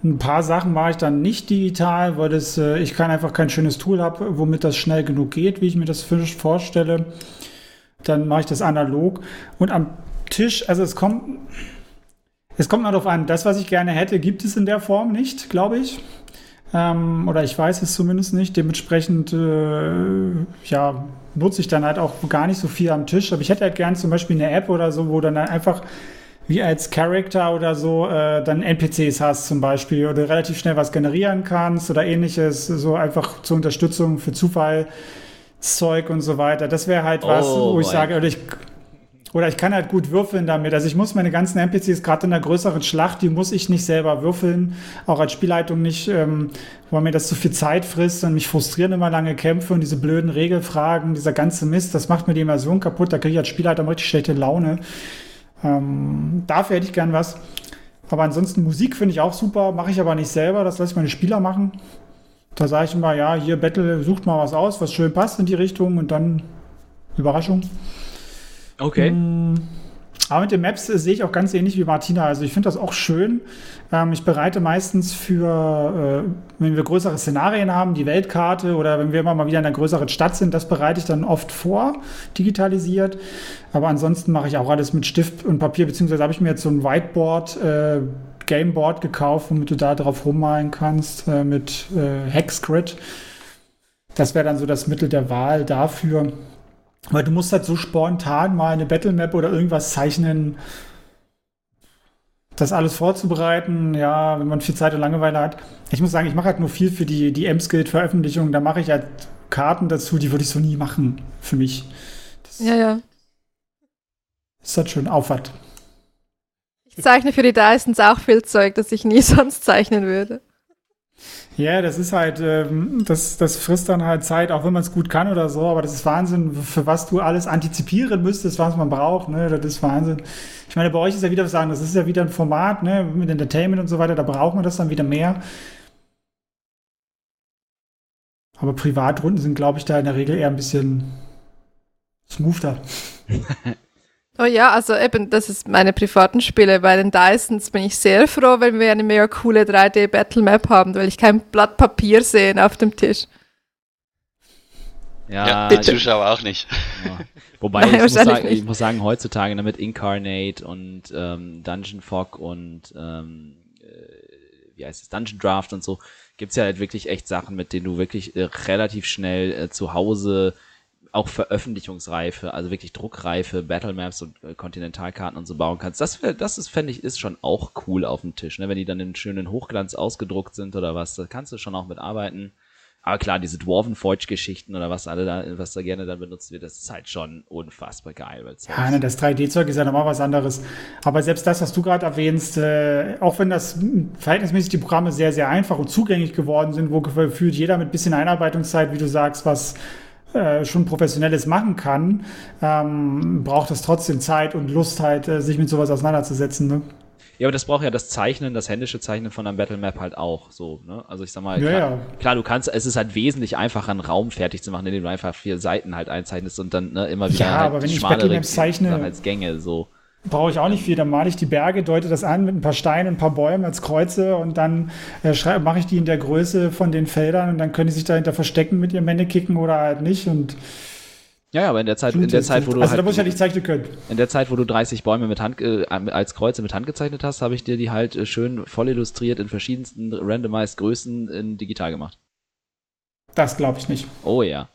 ein paar Sachen mache ich dann nicht digital, weil das, äh, ich kann einfach kein schönes Tool habe, womit das schnell genug geht, wie ich mir das vorstelle. Dann mache ich das analog. Und am Tisch, also es kommt, es kommt mal darauf an, das, was ich gerne hätte, gibt es in der Form nicht, glaube ich. Ähm, oder ich weiß es zumindest nicht. Dementsprechend, äh, ja, nutze ich dann halt auch gar nicht so viel am Tisch. Aber ich hätte halt gern zum Beispiel eine App oder so, wo dann einfach wie als Character oder so äh, dann NPCs hast zum Beispiel oder relativ schnell was generieren kannst oder ähnliches, so einfach zur Unterstützung für Zufallszeug und so weiter. Das wäre halt was, Oh, wo ich sage, oder ich, oder ich kann halt gut würfeln damit. Also ich muss meine ganzen NPCs gerade in der größeren Schlacht, die muss ich nicht selber würfeln, auch als Spielleitung nicht, ähm, weil mir das zu viel Zeit frisst und mich frustrieren immer lange Kämpfe und diese blöden Regelfragen, dieser ganze Mist, das macht mir die Immersion kaputt. Da kriege ich als Spielleiter richtig schlechte Laune. Ähm, dafür hätte ich gern was. Aber ansonsten Musik finde ich auch super, mache ich aber nicht selber, das lasse ich meine Spieler machen. Da sage ich immer, ja, hier Battle, sucht mal was aus, was schön passt in die Richtung und dann Überraschung. Okay. Mm, Aber mit den Maps sehe ich auch ganz ähnlich wie Martina. Also ich finde das auch schön. Ähm, ich bereite meistens für, äh, wenn wir größere Szenarien haben, die Weltkarte oder wenn wir immer mal wieder in einer größeren Stadt sind, das bereite ich dann oft vor, digitalisiert. Aber ansonsten mache ich auch alles mit Stift und Papier, beziehungsweise habe ich mir jetzt so ein Whiteboard, äh, Gameboard gekauft, womit du da drauf rummalen kannst äh, mit äh, Hexgrid. Das wäre dann so das Mittel der Wahl dafür. Weil du musst halt so spontan mal eine Battlemap oder irgendwas zeichnen, das alles vorzubereiten, ja, wenn man viel Zeit und Langeweile hat. Ich muss sagen, ich mache halt nur viel für die, die M-Skill-Veröffentlichung. Da mache ich halt Karten dazu, die würde ich so nie machen für mich. Das Ja, ja. ist halt schon Aufwand. Ich zeichne für die Dysons auch viel Zeug, das ich nie [laughs] sonst zeichnen würde. Ja, das ist halt, ähm, das, das frisst dann halt Zeit, auch wenn man es gut kann oder so, aber das ist Wahnsinn, für was du alles antizipieren müsstest, was man braucht, ne, das ist Wahnsinn. Ich meine, bei euch ist ja wieder was sagen, das ist ja wieder ein Format, ne, mit Entertainment und so weiter, da braucht man das dann wieder mehr. Aber Privatrunden sind, glaube ich, da in der Regel eher ein bisschen smoother. [laughs] Oh ja, also eben, das ist meine privaten Spiele. Bei den Dysons bin ich sehr froh, wenn wir eine mega coole 3D-Battle-Map haben, weil ich kein Blatt Papier sehe auf dem Tisch. Ja, die bitte. Zuschauer auch nicht. Ja. [laughs] Wobei Nein, ich, muss sagen, ich nicht. muss sagen, heutzutage ne, mit Incarnate und ähm, Dungeon Fog und ähm, äh, wie heißt es, Dungeon Draft und so, gibt's ja halt wirklich echt Sachen, mit denen du wirklich äh, relativ schnell äh, zu Hause auch veröffentlichungsreife, also wirklich druckreife Battle Maps und äh, Kontinentalkarten und so bauen kannst. Das, das ist, fände ich, ist schon auch cool auf dem Tisch, ne? Wenn die dann in schönen Hochglanz ausgedruckt sind oder was, da kannst du schon auch mitarbeiten. Aber klar, diese Dwarven Forge-Geschichten oder was alle da, was da gerne dann benutzt wird, das ist halt schon unfassbar geil. Ja, ne, das 3D-Zeug ist ja nochmal was anderes. Aber selbst das, was du gerade erwähnst, äh, auch wenn das verhältnismäßig die Programme sehr, sehr einfach und zugänglich geworden sind, wo gefühlt jeder mit bisschen Einarbeitungszeit, wie du sagst, was äh, schon professionelles machen kann, ähm, braucht es trotzdem Zeit und Lust halt, äh, sich mit sowas auseinanderzusetzen. Ne? Ja, aber das braucht ja das Zeichnen, das händische Zeichnen von einem Battle Map halt auch so, ne? Also ich sag mal, ja, klar, ja. klar, du kannst, es ist halt wesentlich einfacher, einen Raum fertig zu machen, indem du einfach vier Seiten halt einzeichnest und dann ne, immer wieder Ja, halt aber wenn ich schmalere Battle Maps zeichne- als Gänge so. Brauche ich auch nicht viel. Dann male ich die Berge, deute das an mit ein paar Steinen, ein paar Bäumen als Kreuze und dann äh, mache ich die in der Größe von den Feldern und dann können die sich dahinter verstecken mit ihrem Mannekicken oder halt nicht. Und Ja, ja, aber in der Zeit, in der Zeit, wo du also halt, da muss ich ja nicht zeichnen können. in der Zeit, wo du 30 Bäume mit Hand äh, als Kreuze mit Hand gezeichnet hast, habe ich dir die halt äh, schön voll illustriert in verschiedensten randomized Größen in digital gemacht. Das glaube ich nicht. Oh ja.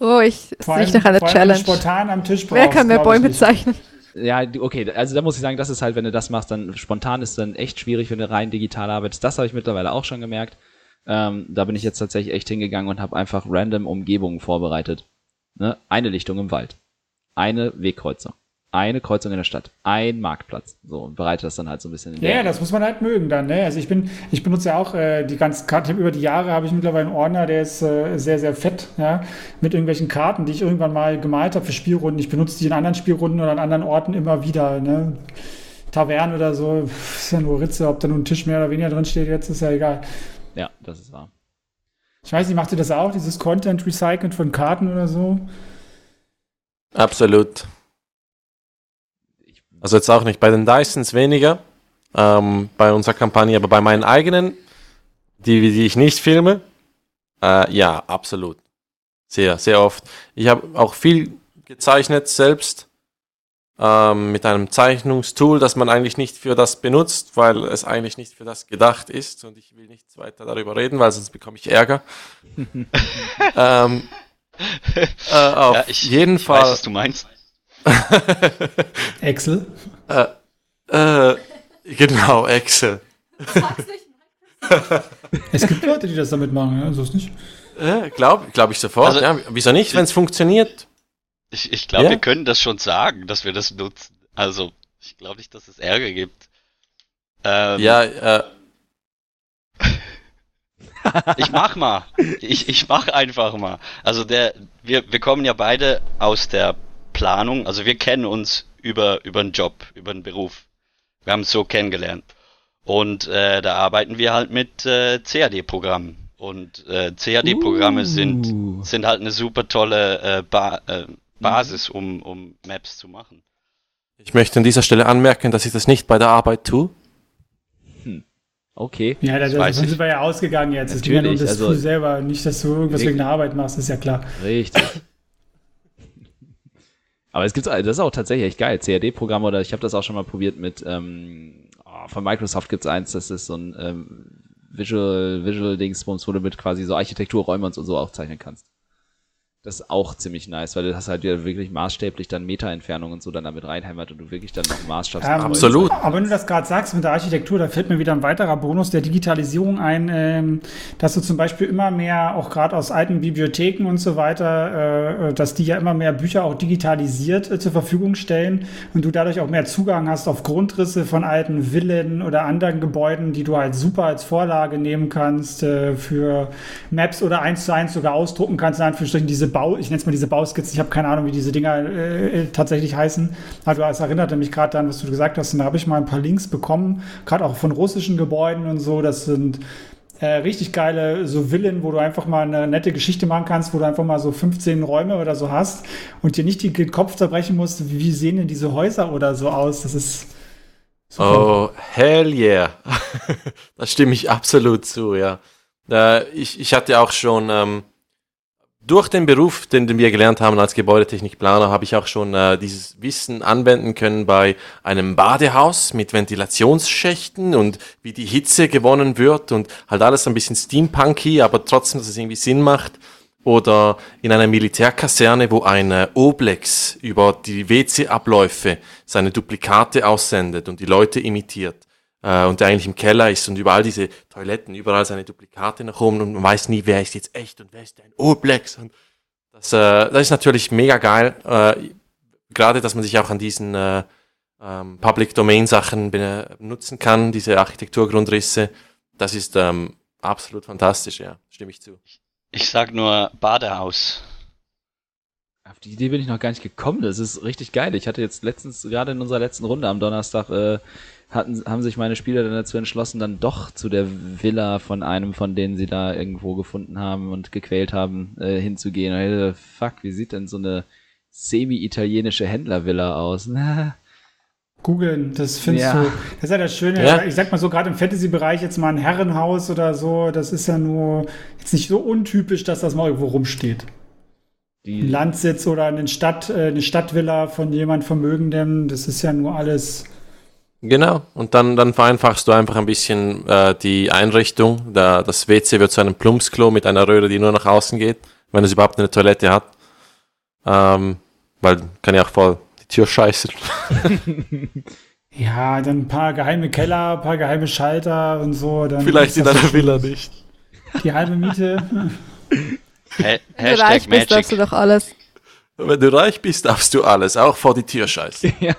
Oh, ich sehe nach einer Challenge. spontan am Tisch Wer brauchst, kann mehr Bäume zeichnen? Ja, okay, also da muss ich sagen, das ist halt, wenn du das machst, dann spontan ist dann echt schwierig, wenn du rein digital arbeitest. Das habe ich mittlerweile auch schon gemerkt. Ähm, da bin ich jetzt tatsächlich echt hingegangen und habe einfach random Umgebungen vorbereitet. Ne? Eine Lichtung im Wald, eine Wegkreuzung, eine Kreuzung in der Stadt, ein Marktplatz. So, und bereite das dann halt so ein bisschen in Ja, ja, das muss man halt mögen dann. Ne? Also ich bin, ich benutze ja auch äh, die ganzen Karten. Über die Jahre habe ich mittlerweile einen Ordner, der ist äh, sehr, sehr fett, ja, mit irgendwelchen Karten, die ich irgendwann mal gemalt habe für Spielrunden. Ich benutze die in anderen Spielrunden oder an anderen Orten immer wieder. Ne? Tavernen oder so, ist ja nur Ritze, ob da nun ein Tisch mehr oder weniger drin steht, jetzt ist ja egal. Ja, das ist wahr. Ich weiß nicht, macht ihr das auch, dieses Content Recycling von Karten oder so? Absolut. Also jetzt auch nicht bei den Dysons weniger, ähm, bei unserer Kampagne, aber bei meinen eigenen, die, die ich nicht filme, äh, ja, absolut. Sehr, sehr oft. Ich habe auch viel gezeichnet selbst ähm, mit einem Zeichnungstool, das man eigentlich nicht für das benutzt, weil es eigentlich nicht für das gedacht ist und ich will nicht weiter darüber reden, weil sonst bekomme ich Ärger. [laughs] ähm, äh, auf Ja, ich, jeden ich Fall. weiß, was du meinst. [laughs] Excel? Äh, äh, genau, Excel. [laughs] Es gibt Leute, die das damit machen, ja, so ist nicht. Äh, Glaube glaub ich sofort. Also- ja, wieso nicht, wenn es funktioniert? Ich, ich glaube, Ja? wir können das schon sagen, dass wir das nutzen. Also, ich glaube nicht, dass es Ärger gibt. Ähm, Ja, äh, [laughs] Ich mach mal. Ich, ich mach einfach mal. Also der, wir, wir kommen ja beide aus der Planung. Also wir kennen uns über, über einen Job, über einen Beruf. Wir haben es so kennengelernt. Und äh, da arbeiten wir halt mit äh, CAD-Programmen. Und äh, CAD-Programme Uh. sind, sind halt eine super tolle äh, ba äh, Basis, um, um Maps zu machen. ich möchte an dieser Stelle anmerken, dass ich das nicht bei der Arbeit tue. Okay. Ja, da, Das davon sind wir ja ausgegangen jetzt. Es ging ja nur um Natürlich, das also- selber, nicht, dass du irgendwas wegen der Arbeit machst, ist ja klar. Richtig. Aber es gibt, das ist auch tatsächlich echt geil. CAD-Programme oder ich habe das auch schon mal probiert mit, ähm, oh, von Microsoft gibt's eins, das ist so ein ähm, Visual, Visual Dingsbums, wo du mit quasi so Architekturräume und so auch zeichnen kannst. Das ist auch ziemlich nice, weil du hast halt wieder wirklich maßstäblich dann Meterentfernung und so dann damit reinhämmert und du wirklich dann noch Maßstab. Ähm, Absolut. Aber wenn du das gerade sagst mit der Architektur, da fällt mir wieder ein weiterer Bonus der Digitalisierung ein, ähm, dass du zum Beispiel immer mehr, auch gerade aus alten Bibliotheken und so weiter, äh, dass die ja immer mehr Bücher auch digitalisiert äh, zur Verfügung stellen und du dadurch auch mehr Zugang hast auf Grundrisse von alten Villen oder anderen Gebäuden, die du halt super als Vorlage nehmen kannst äh, für Maps oder eins zu eins sogar ausdrucken kannst, in Anführungsstrichen diese Bau, ich nenne es mal diese Bauskizzen, ich habe keine Ahnung, wie diese Dinger äh, tatsächlich heißen. Also es erinnerte mich gerade daran, was du gesagt hast, und da habe ich mal ein paar Links bekommen, gerade auch von russischen Gebäuden und so. Das sind äh, richtig geile so Villen, wo du einfach mal eine nette Geschichte machen kannst, wo du einfach mal so 15 Räume oder so hast und dir nicht den Kopf zerbrechen musst, wie sehen denn diese Häuser oder so aus. Das ist super. Oh, hell yeah. [laughs] da stimme ich absolut zu, ja. Äh, ich, ich hatte auch schon, ähm, durch den Beruf, den, wir gelernt haben als Gebäudetechnikplaner, habe ich auch schon äh, dieses Wissen anwenden können bei einem Badehaus mit Ventilationsschächten und wie die Hitze gewonnen wird und halt alles ein bisschen steampunky, aber trotzdem, dass es irgendwie Sinn macht. Oder in einer Militärkaserne, wo ein äh, Oblex über die WC-Abläufe seine Duplikate aussendet und die Leute imitiert. Äh, und der eigentlich im Keller ist und überall diese Toiletten, überall seine Duplikate nach oben und man weiß nie, wer ist jetzt echt und wer ist ein Oblex. Und das, äh, das ist natürlich mega geil. Äh, gerade, dass man sich auch an diesen äh, ähm, Public Domain Sachen benutzen kann, diese Architekturgrundrisse. Das ist ähm, absolut fantastisch, ja, stimme ich zu. Ich sag nur Badehaus. Auf die Idee bin ich noch gar nicht gekommen. Das ist richtig geil. Ich hatte jetzt letztens, gerade in unserer letzten Runde am Donnerstag, äh, hatten, haben sich meine Spieler dann dazu entschlossen, dann doch zu der Villa von einem, von denen sie da irgendwo gefunden haben und gequält haben, äh, hinzugehen. Und ich dachte, fuck, wie sieht denn so eine semi-italienische Händlervilla aus? Na, [laughs] Googeln, das findest Ja. du. Das ist ja das Schöne. Ja. Ich sag mal so, gerade im Fantasy-Bereich jetzt mal ein Herrenhaus oder so, das ist ja nur jetzt nicht so untypisch, dass das mal irgendwo rumsteht. Ein die, Landsitz oder eine Stadt, äh, eine Stadtvilla von jemand Vermögendem, das ist ja nur alles. Genau, und dann, dann vereinfachst du einfach ein bisschen äh, die Einrichtung. Da, das WC wird zu einem Plumpsklo mit einer Röhre, die nur nach außen geht, wenn es überhaupt eine Toilette hat. Ähm, weil kann ja auch voll die Tür scheißen. [laughs] Ja, dann ein paar geheime Keller, ein paar geheime Schalter und so. Dann Vielleicht ist in das einer so Villa nicht. Die halbe Miete. [laughs] Ha Hashtag bist, darfst du Magic. doch alles. Wenn du reich bist, darfst du alles, auch vor die Tür scheißen. [laughs] ja,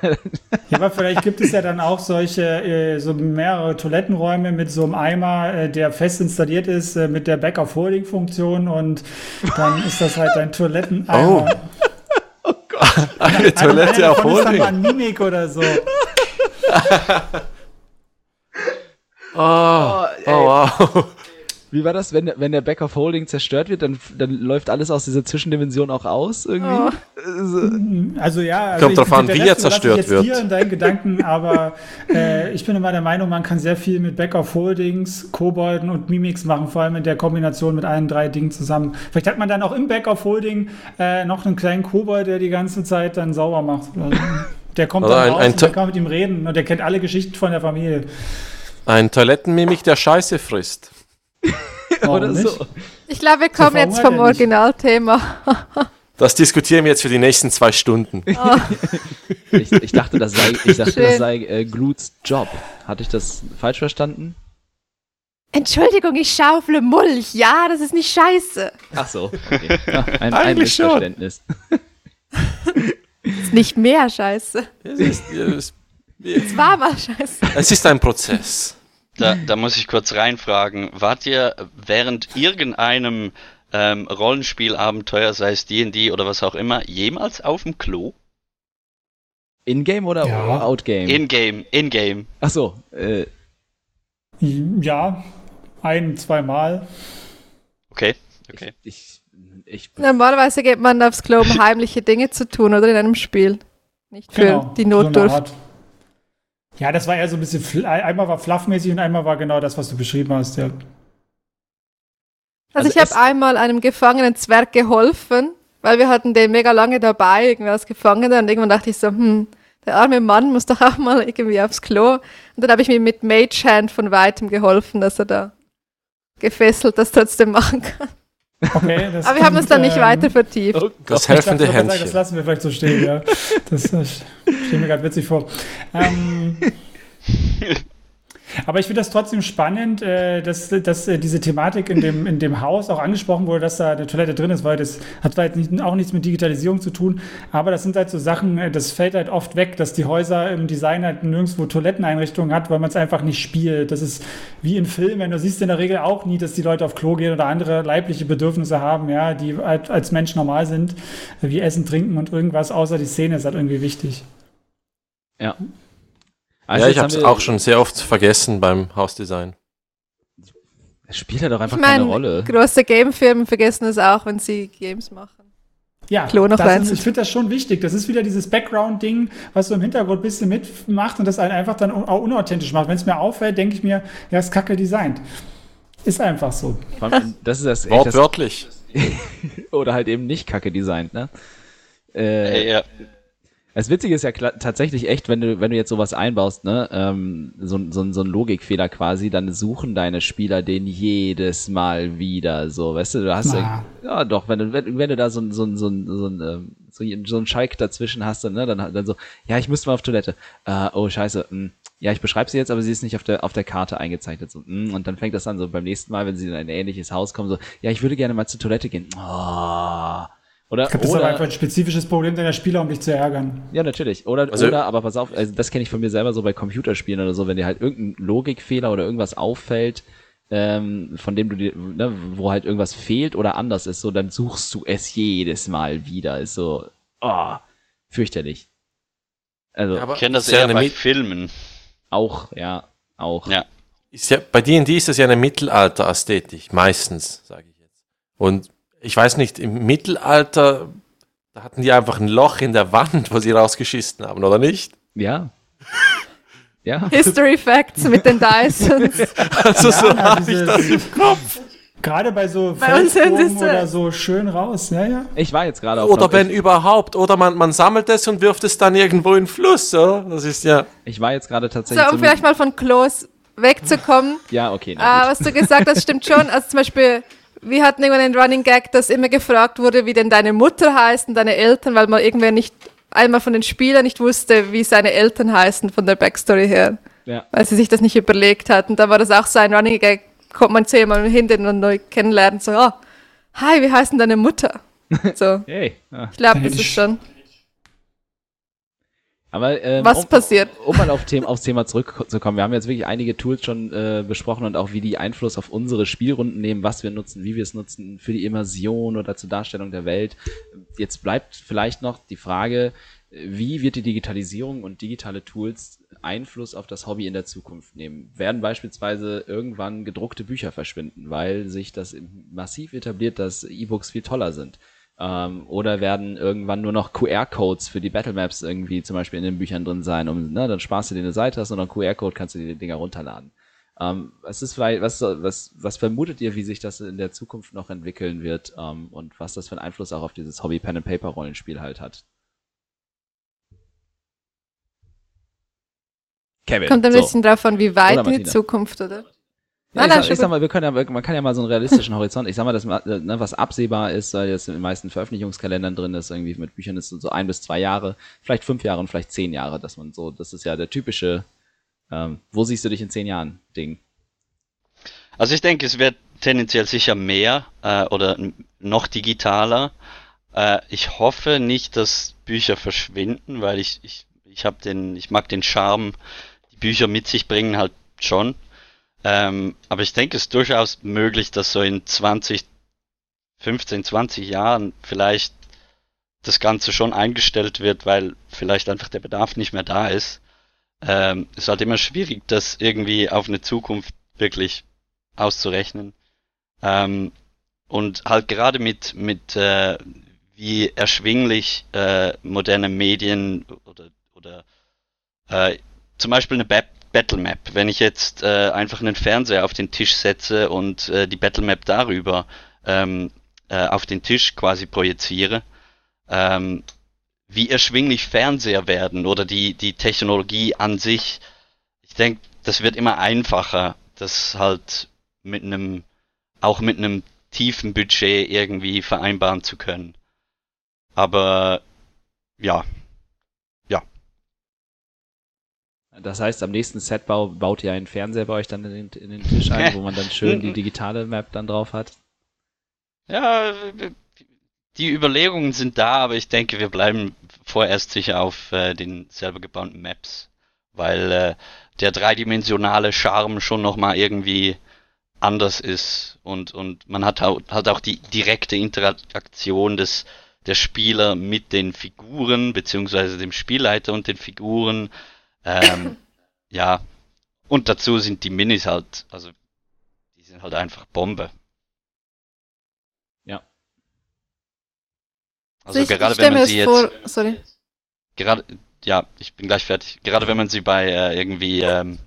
Ja, aber vielleicht gibt es ja dann auch solche, äh, so mehrere Toilettenräume mit so einem Eimer, äh, der fest installiert ist, äh, mit der Back-of-Holding-Funktion und dann ist das halt dein Toiletteneimer. Oh. [laughs] Eine Toilette auf davon ist dann mal Holding. ein Mimik oder so. [laughs] Oh, oh wow. Wie war das, wenn, wenn der Back of Holding zerstört wird, dann, dann läuft alles aus dieser Zwischendimension auch aus irgendwie? Oh. Also ja, also Kommt drauf an, wie Rest er zerstört ich jetzt wird. Dir in deinen Gedanken, aber äh, ich bin immer der Meinung, man kann sehr viel mit Back-of-Holdings, Kobolden und Mimics machen, vor allem in der Kombination mit allen drei Dingen zusammen. Vielleicht hat man dann auch im Back-of-Holding äh, noch einen kleinen Kobold, der die ganze Zeit dann sauber macht. Oder so. Der kommt Oder dann ein- raus ein und To- dann kann mit ihm reden und der kennt alle Geschichten von der Familie. Ein Toilettenmimik, der Scheiße frisst. [laughs] Oder nicht? so. Ich glaube, wir kommen jetzt vom. Originalthema. Das diskutieren wir jetzt für die nächsten zwei Stunden. [laughs] Ich, ich dachte, das sei, ich dachte, Schön. das sei äh, Gluts Job. Hatte ich das falsch verstanden? Entschuldigung, ich schaufle Mulch. Ja, das ist nicht scheiße. Ach so. Okay. [laughs] Ja, ein, ein. Missverständnis. Das ist nicht mehr scheiße. Es ist, es, Es war mal scheiße. es ist ein Prozess. Da, da muss ich kurz reinfragen. Wart ihr während irgendeinem ähm, Rollenspielabenteuer, sei es D&D oder was auch immer, jemals auf dem Klo? In-game oder Ja. out-game? In-game, in-game. Ach so. Äh, Ja, ein, zweimal. Okay, okay. ich, ich, ich, Normalerweise geht man aufs Klo, um heimliche Dinge zu tun, oder in einem Spiel. Nicht für Genau, die so Notdurft. Art. Ja, das war eher so ein bisschen, einmal war fluffmäßig und einmal war genau das, was du beschrieben hast. Ja. Also, Also ich habe einmal einem gefangenen Zwerg geholfen, weil wir hatten den mega lange dabei, irgendwie als Gefangener. Und irgendwann dachte ich so, hm, der arme Mann muss doch auch mal irgendwie aufs Klo. Und dann habe ich mir mit Mage Hand von weitem geholfen, dass er da gefesselt das trotzdem machen kann. Okay, [laughs] das Aber wir haben uns dann nicht ähm, weiter vertieft. oh Das Gott. helfende ich dachte, Das Händchen. lassen wir vielleicht so stehen, ja. [laughs] Das äh, stelle mir gerade witzig vor. Ähm, [laughs] aber ich finde das trotzdem spannend, äh, dass, dass äh, diese Thematik in dem, in dem Haus auch angesprochen wurde, dass da eine Toilette drin ist, weil das hat zwar jetzt nicht, auch nichts mit Digitalisierung zu tun, aber das sind halt so Sachen, äh, das fällt halt oft weg, dass die Häuser im Design halt nirgendwo Toiletteneinrichtungen hat, weil man es einfach nicht spielt. Das ist wie in Filmen, du siehst in der Regel auch nie, dass die Leute auf Klo gehen oder andere leibliche Bedürfnisse haben, ja, die halt als Mensch normal sind, wie Essen, Trinken und irgendwas, außer die Szene ist halt irgendwie wichtig. Ja. Also ja, ich habe es auch schon sehr oft vergessen beim Hausdesign. Es spielt ja doch einfach Ich keine meine, Rolle. große Gamefirmen vergessen es auch, wenn sie Games machen. Ja, Klo noch das ist, ich finde das schon wichtig. Das ist wieder dieses Background-Ding, was so im Hintergrund ein bisschen mitmacht und das einen einfach dann un auch unauthentisch macht. Wenn es mir auffällt, denke ich mir, ja, ist kacke designt. Ist einfach so. Vor allem, Das ist das, Wortwörtlich. [laughs] oder halt eben nicht kacke designt, ne? Äh, Äh, ja. Das Witzige ist ja tatsächlich echt, wenn du, wenn du jetzt sowas einbaust, ne, ähm, so, so, so ein Logikfehler quasi, dann suchen deine Spieler den jedes Mal wieder, so, weißt du, du hast ja, ja doch, wenn du, wenn, wenn du da so, ein- so, ein- so, ein- so, ein, ähm, so, ein- so einen Schalk dazwischen hast, dann, ne, dann, dann so, ja, ich müsste mal auf Toilette, äh, oh, scheiße, mh, ja, ich beschreibe sie jetzt, aber sie ist nicht auf der, auf der Karte eingezeichnet, so, mh, und dann fängt das an, so beim nächsten Mal, wenn sie in ein ähnliches Haus kommen, so, ja, ich würde gerne mal zur Toilette gehen, oh. Oder, Ich glaube, das ist aber oder, einfach ein spezifisches Problem deiner Spieler, um dich zu ärgern. ja, natürlich. Oder, Also- oder, aber pass auf, also das kenne ich von mir selber so bei Computerspielen oder so, wenn dir halt irgendein Logikfehler oder irgendwas auffällt, ähm, von dem du dir, ne, wo halt irgendwas fehlt oder anders ist, so, dann suchst du es jedes Mal wieder. Ist so, oh, fürchterlich. Also, Ja, aber Ich kenne das ja eher eine bei Mit- Filmen. auch, ja, auch. Ja. ist ja, bei D&D ist das ja eine Mittelalter-Ästhetik, meistens, sage ich jetzt. Und ich weiß nicht, im Mittelalter, da hatten die einfach ein Loch in der Wand, wo sie rausgeschissen haben, oder nicht? Ja. [laughs] Ja. History Facts mit den Dysons. [laughs] Also so Ja, habe ich das im Kopf. Gerade bei so Felsburgen es, oder äh, so schön raus. Ja, ja. Ich war jetzt gerade auf Oder wenn überhaupt, oder man, man sammelt es und wirft es dann irgendwo in den Fluss, oder? Das ist ja... ich war jetzt gerade So, tatsächlich um so vielleicht mal von Klos wegzukommen. Ja, okay. Äh, Na gut. was du gesagt hast, stimmt schon. Also zum Beispiel, wir hatten irgendwann einen Running Gag, dass immer gefragt wurde, wie denn deine Mutter heißt und deine Eltern, weil mal irgendwer nicht einmal von den Spielern nicht wusste, wie seine Eltern heißen von der Backstory her, ja. weil sie sich das nicht überlegt hatten. Da war das auch so ein Running Gag, kommt man zehnmal hin, den man neu kennenlernt, so, oh, hi, wie heißt denn deine Mutter? So, [laughs] Hey. Ja. ich glaube, das ist schon. Aber ähm, Was um, passiert? Um mal auf Thema, aufs Thema zurückzukommen, wir haben jetzt wirklich einige Tools schon äh, besprochen und auch wie die Einfluss auf unsere Spielrunden nehmen, was wir nutzen, wie wir es nutzen für die Immersion oder zur Darstellung der Welt. Jetzt bleibt vielleicht noch die Frage, wie wird die Digitalisierung und digitale Tools Einfluss auf das Hobby in der Zukunft nehmen? Werden beispielsweise irgendwann gedruckte Bücher verschwinden, weil sich das massiv etabliert, dass E-Books viel toller sind? Ähm, oder werden irgendwann nur noch QR-Codes für die Battlemaps irgendwie zum Beispiel in den Büchern drin sein, um, ne, dann sparst du dir eine Seite, hast und einen QR-Code, kannst du die Dinger runterladen. Ähm, was ist vielleicht, was, was, was vermutet ihr, wie sich das in der Zukunft noch entwickeln wird ähm, und was das für einen Einfluss auch auf dieses Hobby Pen and Paper Rollenspiel halt hat? Kevin. Kommt ein so. bisschen drauf an, wie weit in die. Zukunft, oder? Ja, Nein, ich, nein, sag, ich sag mal, wir können ja, man kann ja mal so einen realistischen Horizont, ich sag mal, das, ne, was absehbar ist, weil jetzt in den meisten Veröffentlichungskalendern drin ist, irgendwie mit Büchern ist so ein bis zwei Jahre, vielleicht fünf Jahre und vielleicht zehn Jahre, dass man so, das ist ja der typische, ähm, wo siehst du dich in zehn Jahren, Ding. Also ich denke, es wird tendenziell sicher mehr äh, oder noch digitaler. Äh, ich hoffe nicht, dass Bücher verschwinden, weil ich ich ich habe den ich mag den Charme, die Bücher mit sich bringen halt schon. Ähm, aber ich denke, es ist durchaus möglich, dass so in 20, 15, 20 Jahren vielleicht das Ganze schon eingestellt wird, weil vielleicht einfach der Bedarf nicht mehr da ist. Ähm, es ist halt immer schwierig, das irgendwie auf eine Zukunft wirklich auszurechnen. Ähm, und halt gerade mit, mit äh, wie erschwinglich äh, moderne Medien oder, oder äh, zum Beispiel eine Ba- Battlemap. Wenn ich jetzt äh, einfach einen Fernseher auf den Tisch setze und äh, die Battlemap darüber ähm, äh, auf den Tisch quasi projiziere, ähm, wie erschwinglich Fernseher werden oder die, die Technologie an sich. Ich denke, das wird immer einfacher, das halt mit einem, auch mit einem tiefen Budget irgendwie vereinbaren zu können. Aber ja, Das heißt, am nächsten Setbau baut ihr einen Fernseher bei euch dann in den, in den Tisch ein, wo man dann schön die digitale Map dann drauf hat. ja, die Überlegungen sind da, aber ich denke, wir bleiben vorerst sicher auf äh, den selber gebauten Maps, weil äh, der dreidimensionale Charme schon nochmal irgendwie anders ist und, und man hat, hat auch die direkte Interaktion des, der Spieler mit den Figuren, beziehungsweise dem Spielleiter und den Figuren. Ähm, ja, und dazu sind die Minis halt, also die sind halt einfach Bombe. Ja. Also ich, gerade ich wenn man sie jetzt vor, sorry. gerade, ja, ich bin gleich fertig. Gerade wenn man sie bei äh, irgendwie, ähm,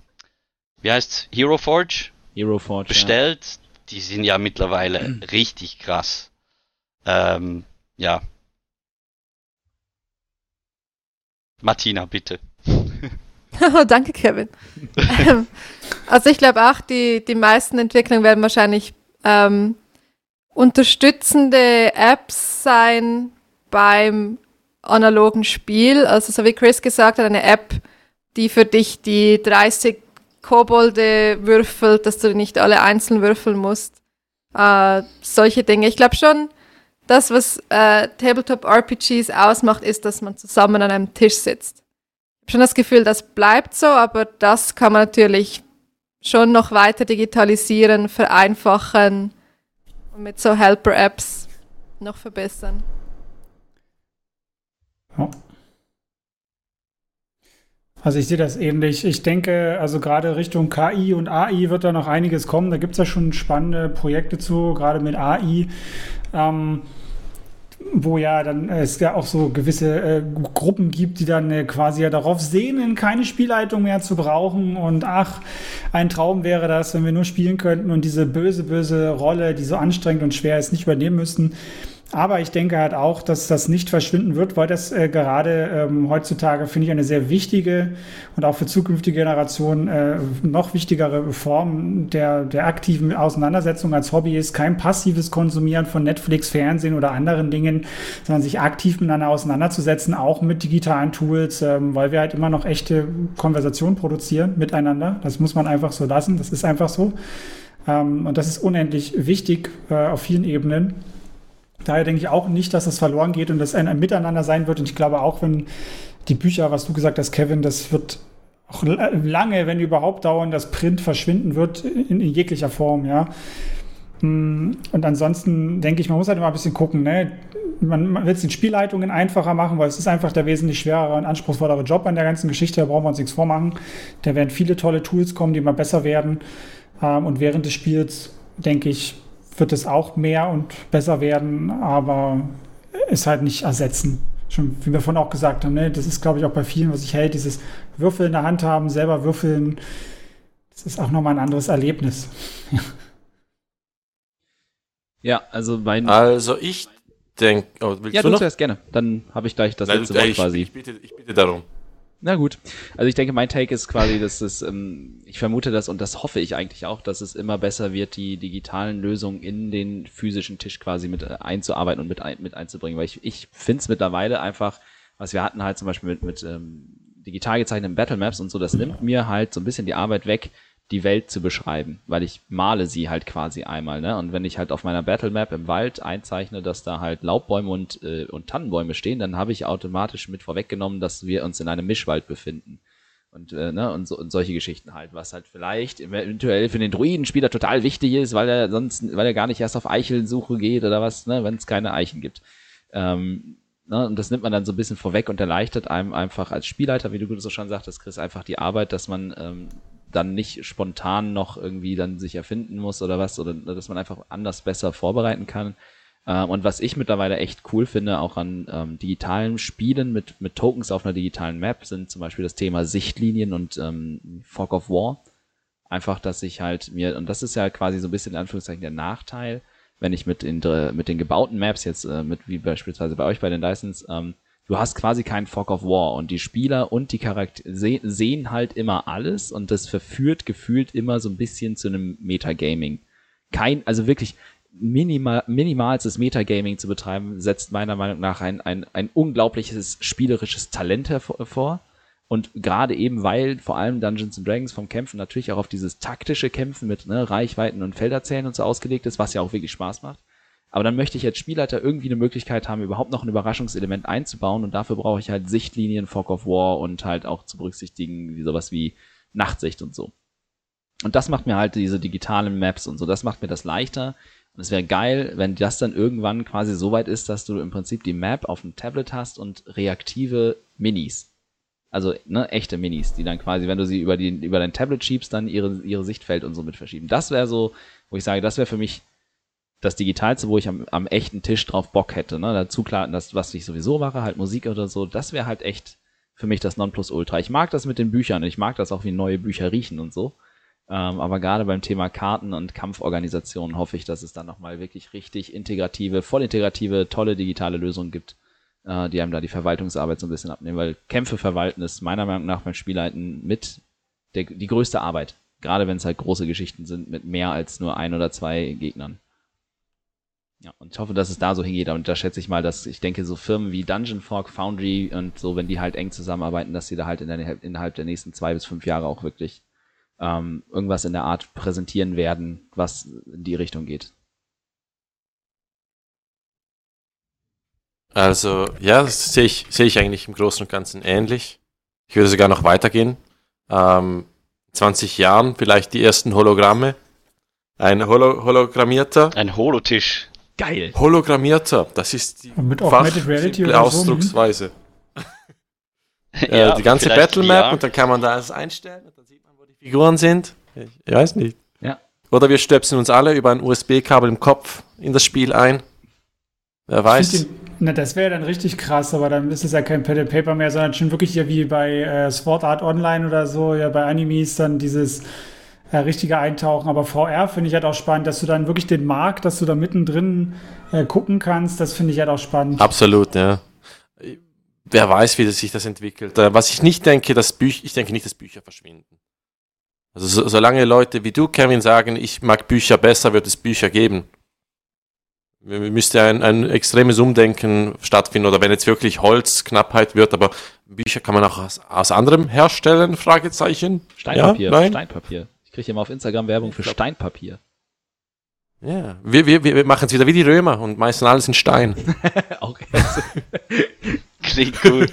wie heißt's, Hero Forge Hero Forge. bestellt, die sind ja mittlerweile [clears throat] richtig krass. Ähm, ja. Martina, bitte. [laughs] [laughs] Danke, Kevin. Ähm, also ich glaube auch, die, die meisten Entwicklungen werden wahrscheinlich ähm, unterstützende Apps sein beim analogen Spiel. Also so wie Chris gesagt hat, eine App, die für dich die 30 Kobolde würfelt, dass du nicht alle einzeln würfeln musst. Äh, solche Dinge. Ich glaube schon, das, was äh, Tabletop-RPGs ausmacht, ist, dass man zusammen an einem Tisch sitzt. Habe schon das Gefühl, das bleibt so, aber das kann man natürlich schon noch weiter digitalisieren, vereinfachen und mit so Helper-Apps noch verbessern. Ja. Also ich sehe das ähnlich. Ich denke, also gerade Richtung KI und AI wird da noch einiges kommen. Da gibt es ja schon spannende Projekte zu, gerade mit AI. Ähm, wo ja dann äh, es ja auch so gewisse äh, Gruppen gibt, die dann äh, quasi ja darauf sehnen, keine Spielleitung mehr zu brauchen und ach, ein Traum wäre das, wenn wir nur spielen könnten und diese böse, böse Rolle, die so anstrengend und schwer ist, nicht übernehmen müssten. Aber ich denke halt auch, dass das nicht verschwinden wird, weil das äh, gerade ähm, heutzutage, finde ich, eine sehr wichtige und auch für zukünftige Generationen äh, noch wichtigere Form der, der aktiven Auseinandersetzung als Hobby ist. Kein passives Konsumieren von Netflix, Fernsehen oder anderen Dingen, sondern sich aktiv miteinander auseinanderzusetzen, auch mit digitalen Tools, ähm, weil wir halt immer noch echte Konversationen produzieren miteinander. Das muss man einfach so lassen. Das ist einfach so. Ähm, und das ist unendlich wichtig äh, auf vielen Ebenen. Daher denke ich auch nicht, dass das verloren geht und dass ein, ein Miteinander sein wird. Und ich glaube auch, wenn die Bücher, was du gesagt hast, Kevin, das wird auch lange, wenn überhaupt dauern, das Print verschwinden wird in, in jeglicher Form, ja. Mm, und ansonsten denke ich, man muss halt immer ein bisschen gucken. Ne? Man, man will es den Spielleitungen einfacher machen, weil es ist einfach der wesentlich schwerere und anspruchsvollere Job an der ganzen Geschichte. Da brauchen wir uns nichts vormachen. Da werden viele tolle Tools kommen, die immer besser werden. Ähm, und während des Spiels, denke ich, wird es auch mehr und besser werden, aber es halt nicht ersetzen. Schon wie wir vorhin auch gesagt haben, ne? das ist, glaube ich, auch bei vielen, was ich hält, dieses Würfel in der Hand haben, selber würfeln, das ist auch nochmal ein anderes Erlebnis. [laughs] ja, also mein. Also ich denke. Oh, ja, du, du zuerst gerne. Dann habe ich gleich das Nein, letzte Wort ich, quasi. Ich bitte, ich bitte darum. Na gut. Also ich denke, mein Take ist quasi, dass es, ähm, ich vermute das und das hoffe ich eigentlich auch, dass es immer besser wird, die digitalen Lösungen in den physischen Tisch quasi mit äh, einzuarbeiten und mit, ein, mit einzubringen. Weil ich, ich finde es mittlerweile einfach, was wir hatten halt zum Beispiel mit, mit ähm, digital gezeichneten Battle Maps und so, das nimmt mir halt so ein bisschen die Arbeit weg, die Welt zu beschreiben, weil ich male sie halt quasi einmal, ne? Und wenn ich halt auf meiner Battle Map im Wald einzeichne, dass da halt Laubbäume und, äh, und Tannenbäume stehen, dann habe ich automatisch mit vorweggenommen, dass wir uns in einem Mischwald befinden. Und, äh, ne, und, so, und solche Geschichten halt, was halt vielleicht eventuell für den Druidenspieler total wichtig ist, weil er sonst, weil er gar nicht erst auf Eichelsuche geht oder was, ne, wenn es keine Eichen gibt. Ähm, ne, und das nimmt man dann so ein bisschen vorweg und erleichtert einem einfach als Spielleiter, wie du so schon sagtest, Chris, einfach die Arbeit, dass man ähm, dann nicht spontan noch irgendwie dann sich erfinden muss oder was, oder dass man einfach anders besser vorbereiten kann. Ähm, und was ich mittlerweile echt cool finde, auch an ähm, digitalen Spielen mit, mit Tokens auf einer digitalen Map, sind zum Beispiel das Thema Sichtlinien und ähm, Fog of War. Einfach, dass ich halt mir, und das ist ja quasi so ein bisschen in Anführungszeichen der Nachteil, wenn ich mit, in, mit den gebauten Maps jetzt, äh, mit wie beispielsweise bei euch bei den Dysons, ähm, du hast quasi keinen Fog of War und die Spieler und die Charaktere se sehen halt immer alles und das verführt gefühlt immer so ein bisschen zu einem Metagaming. Kein, also wirklich minimal, minimalstes Metagaming zu betreiben, setzt meiner Meinung nach ein, ein, ein unglaubliches spielerisches Talent hervor. Und gerade eben, weil vor allem Dungeons and Dragons vom Kämpfen natürlich auch auf dieses taktische Kämpfen mit ne, Reichweiten und Felderzählen und so ausgelegt ist, was ja auch wirklich Spaß macht, aber dann möchte ich als Spielleiter irgendwie eine Möglichkeit haben, überhaupt noch ein Überraschungselement einzubauen und dafür brauche ich halt Sichtlinien, Fog of War und halt auch zu berücksichtigen, wie sowas wie Nachtsicht und so. Und das macht mir halt diese digitalen Maps und so, das macht mir das leichter. Und es wäre geil, wenn das dann irgendwann quasi so weit ist, dass du im Prinzip die Map auf dem Tablet hast und reaktive Minis. Also, ne, echte Minis, die dann quasi, wenn du sie über, die, über dein Tablet schiebst, dann ihre, ihre Sichtfeld und so mit verschieben. Das wäre so, wo ich sage, das wäre für mich das Digitalste, wo ich am, am echten Tisch drauf Bock hätte. Ne? Dazu klar, das, was ich sowieso mache, halt Musik oder so, das wäre halt echt für mich das Nonplusultra. Ich mag das mit den Büchern, ich mag das auch, wie neue Bücher riechen und so. Ähm, aber gerade beim Thema Karten und Kampforganisationen hoffe ich, dass es dann nochmal wirklich richtig integrative, voll integrative, tolle digitale Lösungen gibt, äh, die einem da die Verwaltungsarbeit so ein bisschen abnehmen, weil Kämpfe verwalten ist meiner Meinung nach beim Spielleiten mit der, die größte Arbeit. Gerade wenn es halt große Geschichten sind mit mehr als nur ein oder zwei Gegnern. Ja, und ich hoffe, dass es da so hingeht. Und da schätze ich mal, dass ich denke, so Firmen wie Dungeon Fork, Foundry und so, wenn die halt eng zusammenarbeiten, dass sie da halt in der, innerhalb der nächsten zwei bis fünf Jahre auch wirklich ähm, irgendwas in der Art präsentieren werden, was in die Richtung geht. Also, ja, das sehe ich, sehe ich eigentlich im Großen und Ganzen ähnlich. Ich würde sogar noch weitergehen. Ähm, 20 Jahren vielleicht die ersten Hologramme. Ein Holo hologrammierter. Ein Holotisch. Geil. Hologrammierter, das ist die Mit Augmented Reality oder so, Ausdrucksweise. [laughs] äh, Ja, die ganze vielleicht Battlemap ja. und dann kann man da das einstellen und dann sieht man, wo die Figuren sind. Ich, ich weiß nicht. Ja. Oder wir stöpseln uns alle über ein USB-Kabel im Kopf in das Spiel ein. Wer weiß. Na, das wäre dann richtig krass, aber dann ist es ja kein Pen and Paper mehr, sondern schon wirklich ja wie bei äh, Sword Art Online oder so, ja bei Animes dann dieses äh, richtige Eintauchen. Aber VR finde ich halt auch spannend, dass du dann wirklich den Markt, dass du da mittendrin äh, gucken kannst, das finde ich halt auch spannend. Absolut, ja. Wer weiß, wie das sich das entwickelt. Äh, Was ich nicht denke, dass Bücher, ich denke nicht, dass Bücher verschwinden. Also so, solange Leute wie du, Kevin, sagen, ich mag Bücher besser, wird es Bücher geben. Müsste ein, ein extremes Umdenken stattfinden oder wenn jetzt wirklich Holzknappheit wird, aber Bücher kann man auch aus, aus anderem herstellen? Fragezeichen. Steinpapier. Ja, nein? Steinpapier. Ich kriege immer auf Instagram Werbung für Steinpapier. Ja, wir, wir, wir machen es wieder wie die Römer und meistern alles in Stein. [laughs] Auch Klingt gut.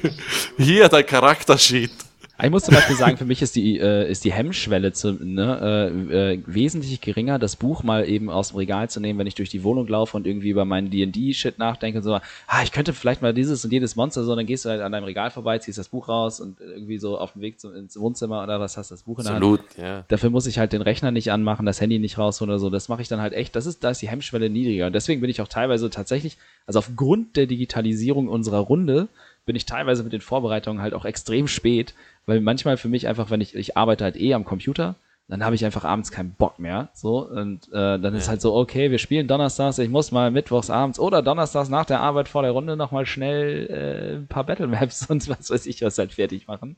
Hier der Charaktersheet. Ich muss zum Beispiel sagen, für mich ist die, äh, ist die Hemmschwelle zu, ne, äh, äh, wesentlich geringer, das Buch mal eben aus dem Regal zu nehmen, wenn ich durch die Wohnung laufe und irgendwie über meinen D&D-Shit nachdenke und so, ah, ich könnte vielleicht mal dieses und jedes Monster so, dann gehst du halt an deinem Regal vorbei, ziehst das Buch raus und irgendwie so auf dem Weg zum, ins Wohnzimmer oder was hast das Buch in der Hand. Absolut, ja. Dafür muss ich halt den Rechner nicht anmachen, das Handy nicht rausholen oder so. Das mache ich dann halt echt. Das ist, da ist die Hemmschwelle niedriger. Und deswegen bin ich auch teilweise tatsächlich, also aufgrund der Digitalisierung unserer Runde, bin ich teilweise mit den Vorbereitungen halt auch extrem spät, weil manchmal für mich einfach, wenn ich, ich arbeite halt eh am Computer, dann habe ich einfach abends keinen Bock mehr. So, und äh, dann ist halt so, okay, wir spielen donnerstags, ich muss mal mittwochs abends oder donnerstags nach der Arbeit vor der Runde nochmal schnell äh, ein paar Battle Maps [laughs] und was weiß ich was halt fertig machen.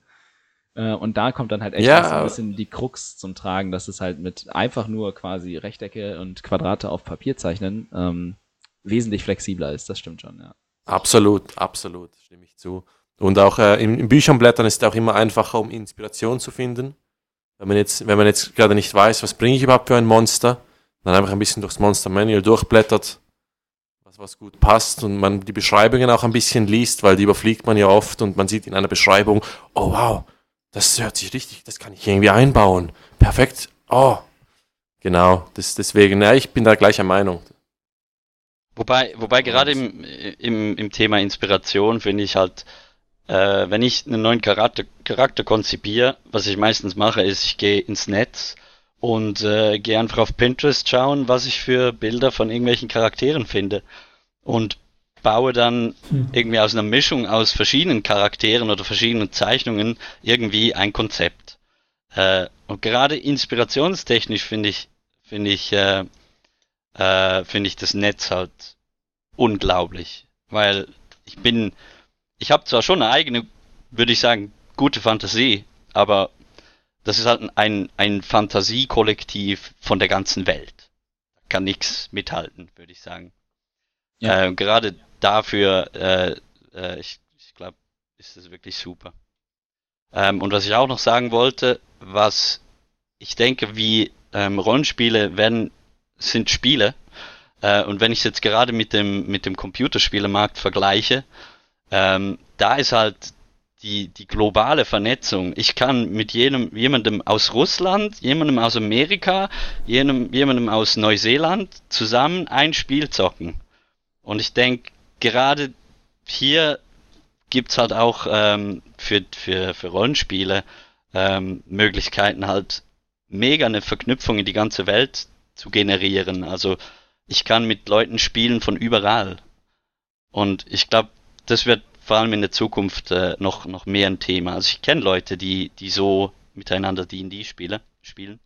Äh, und da kommt dann halt echt Ja. so ein bisschen die Krux zum Tragen, dass es halt mit einfach nur quasi Rechtecke und Quadrate auf Papier zeichnen ähm, wesentlich flexibler ist. Das stimmt schon, ja. Absolut, absolut, stimme ich zu. Und auch äh, in, in Büchern blättern ist es auch immer einfacher, um Inspiration zu finden. Wenn man jetzt, wenn man jetzt gerade nicht weiß, was bringe ich überhaupt für ein Monster, dann einfach ein bisschen durchs Monster Manual durchblättert, was, was gut passt und man die Beschreibungen auch ein bisschen liest, weil die überfliegt man ja oft und man sieht in einer Beschreibung, oh wow, das hört sich richtig, das kann ich irgendwie einbauen. Perfekt. Oh. Genau, das, deswegen, ja, ich bin da gleicher Meinung. Wobei, wobei gerade im, im, im Thema Inspiration finde ich halt, äh, wenn ich einen neuen Charakter, Charakter konzipiere, was ich meistens mache, ist, ich gehe ins Netz und äh, gehe einfach auf Pinterest schauen, was ich für Bilder von irgendwelchen Charakteren finde. Und baue dann irgendwie aus einer Mischung aus verschiedenen Charakteren oder verschiedenen Zeichnungen irgendwie ein Konzept. Äh, und gerade inspirationstechnisch finde ich, finde ich, äh, äh, finde ich das Netz halt unglaublich. Weil ich bin, ich habe zwar schon eine eigene, würde ich sagen, gute Fantasie, aber das ist halt ein, ein Fantasiekollektiv von der ganzen Welt. Kann nichts mithalten, würde ich sagen. Ja. Äh, gerade dafür, äh, äh, ich, ich glaube, ist das wirklich super. Ähm, und was ich auch noch sagen wollte, was ich denke, wie ähm, Rollenspiele werden, sind Spiele. Äh, und wenn ich es jetzt gerade mit dem, mit dem Computerspielemarkt vergleiche, ähm, da ist halt die, die globale Vernetzung. Ich kann mit jedem, jemandem aus Russland, jemandem aus Amerika, jenem, jemandem aus Neuseeland zusammen ein Spiel zocken. Und ich denke, gerade hier gibt's halt auch ähm, für, für, für Rollenspiele ähm, Möglichkeiten halt mega eine Verknüpfung in die ganze Welt zu generieren. Also ich kann mit Leuten spielen von überall. Und ich glaube, das wird vor allem in der Zukunft äh, noch, noch mehr ein Thema. Also ich kenne Leute, die, die so miteinander D&D spiele, spielen.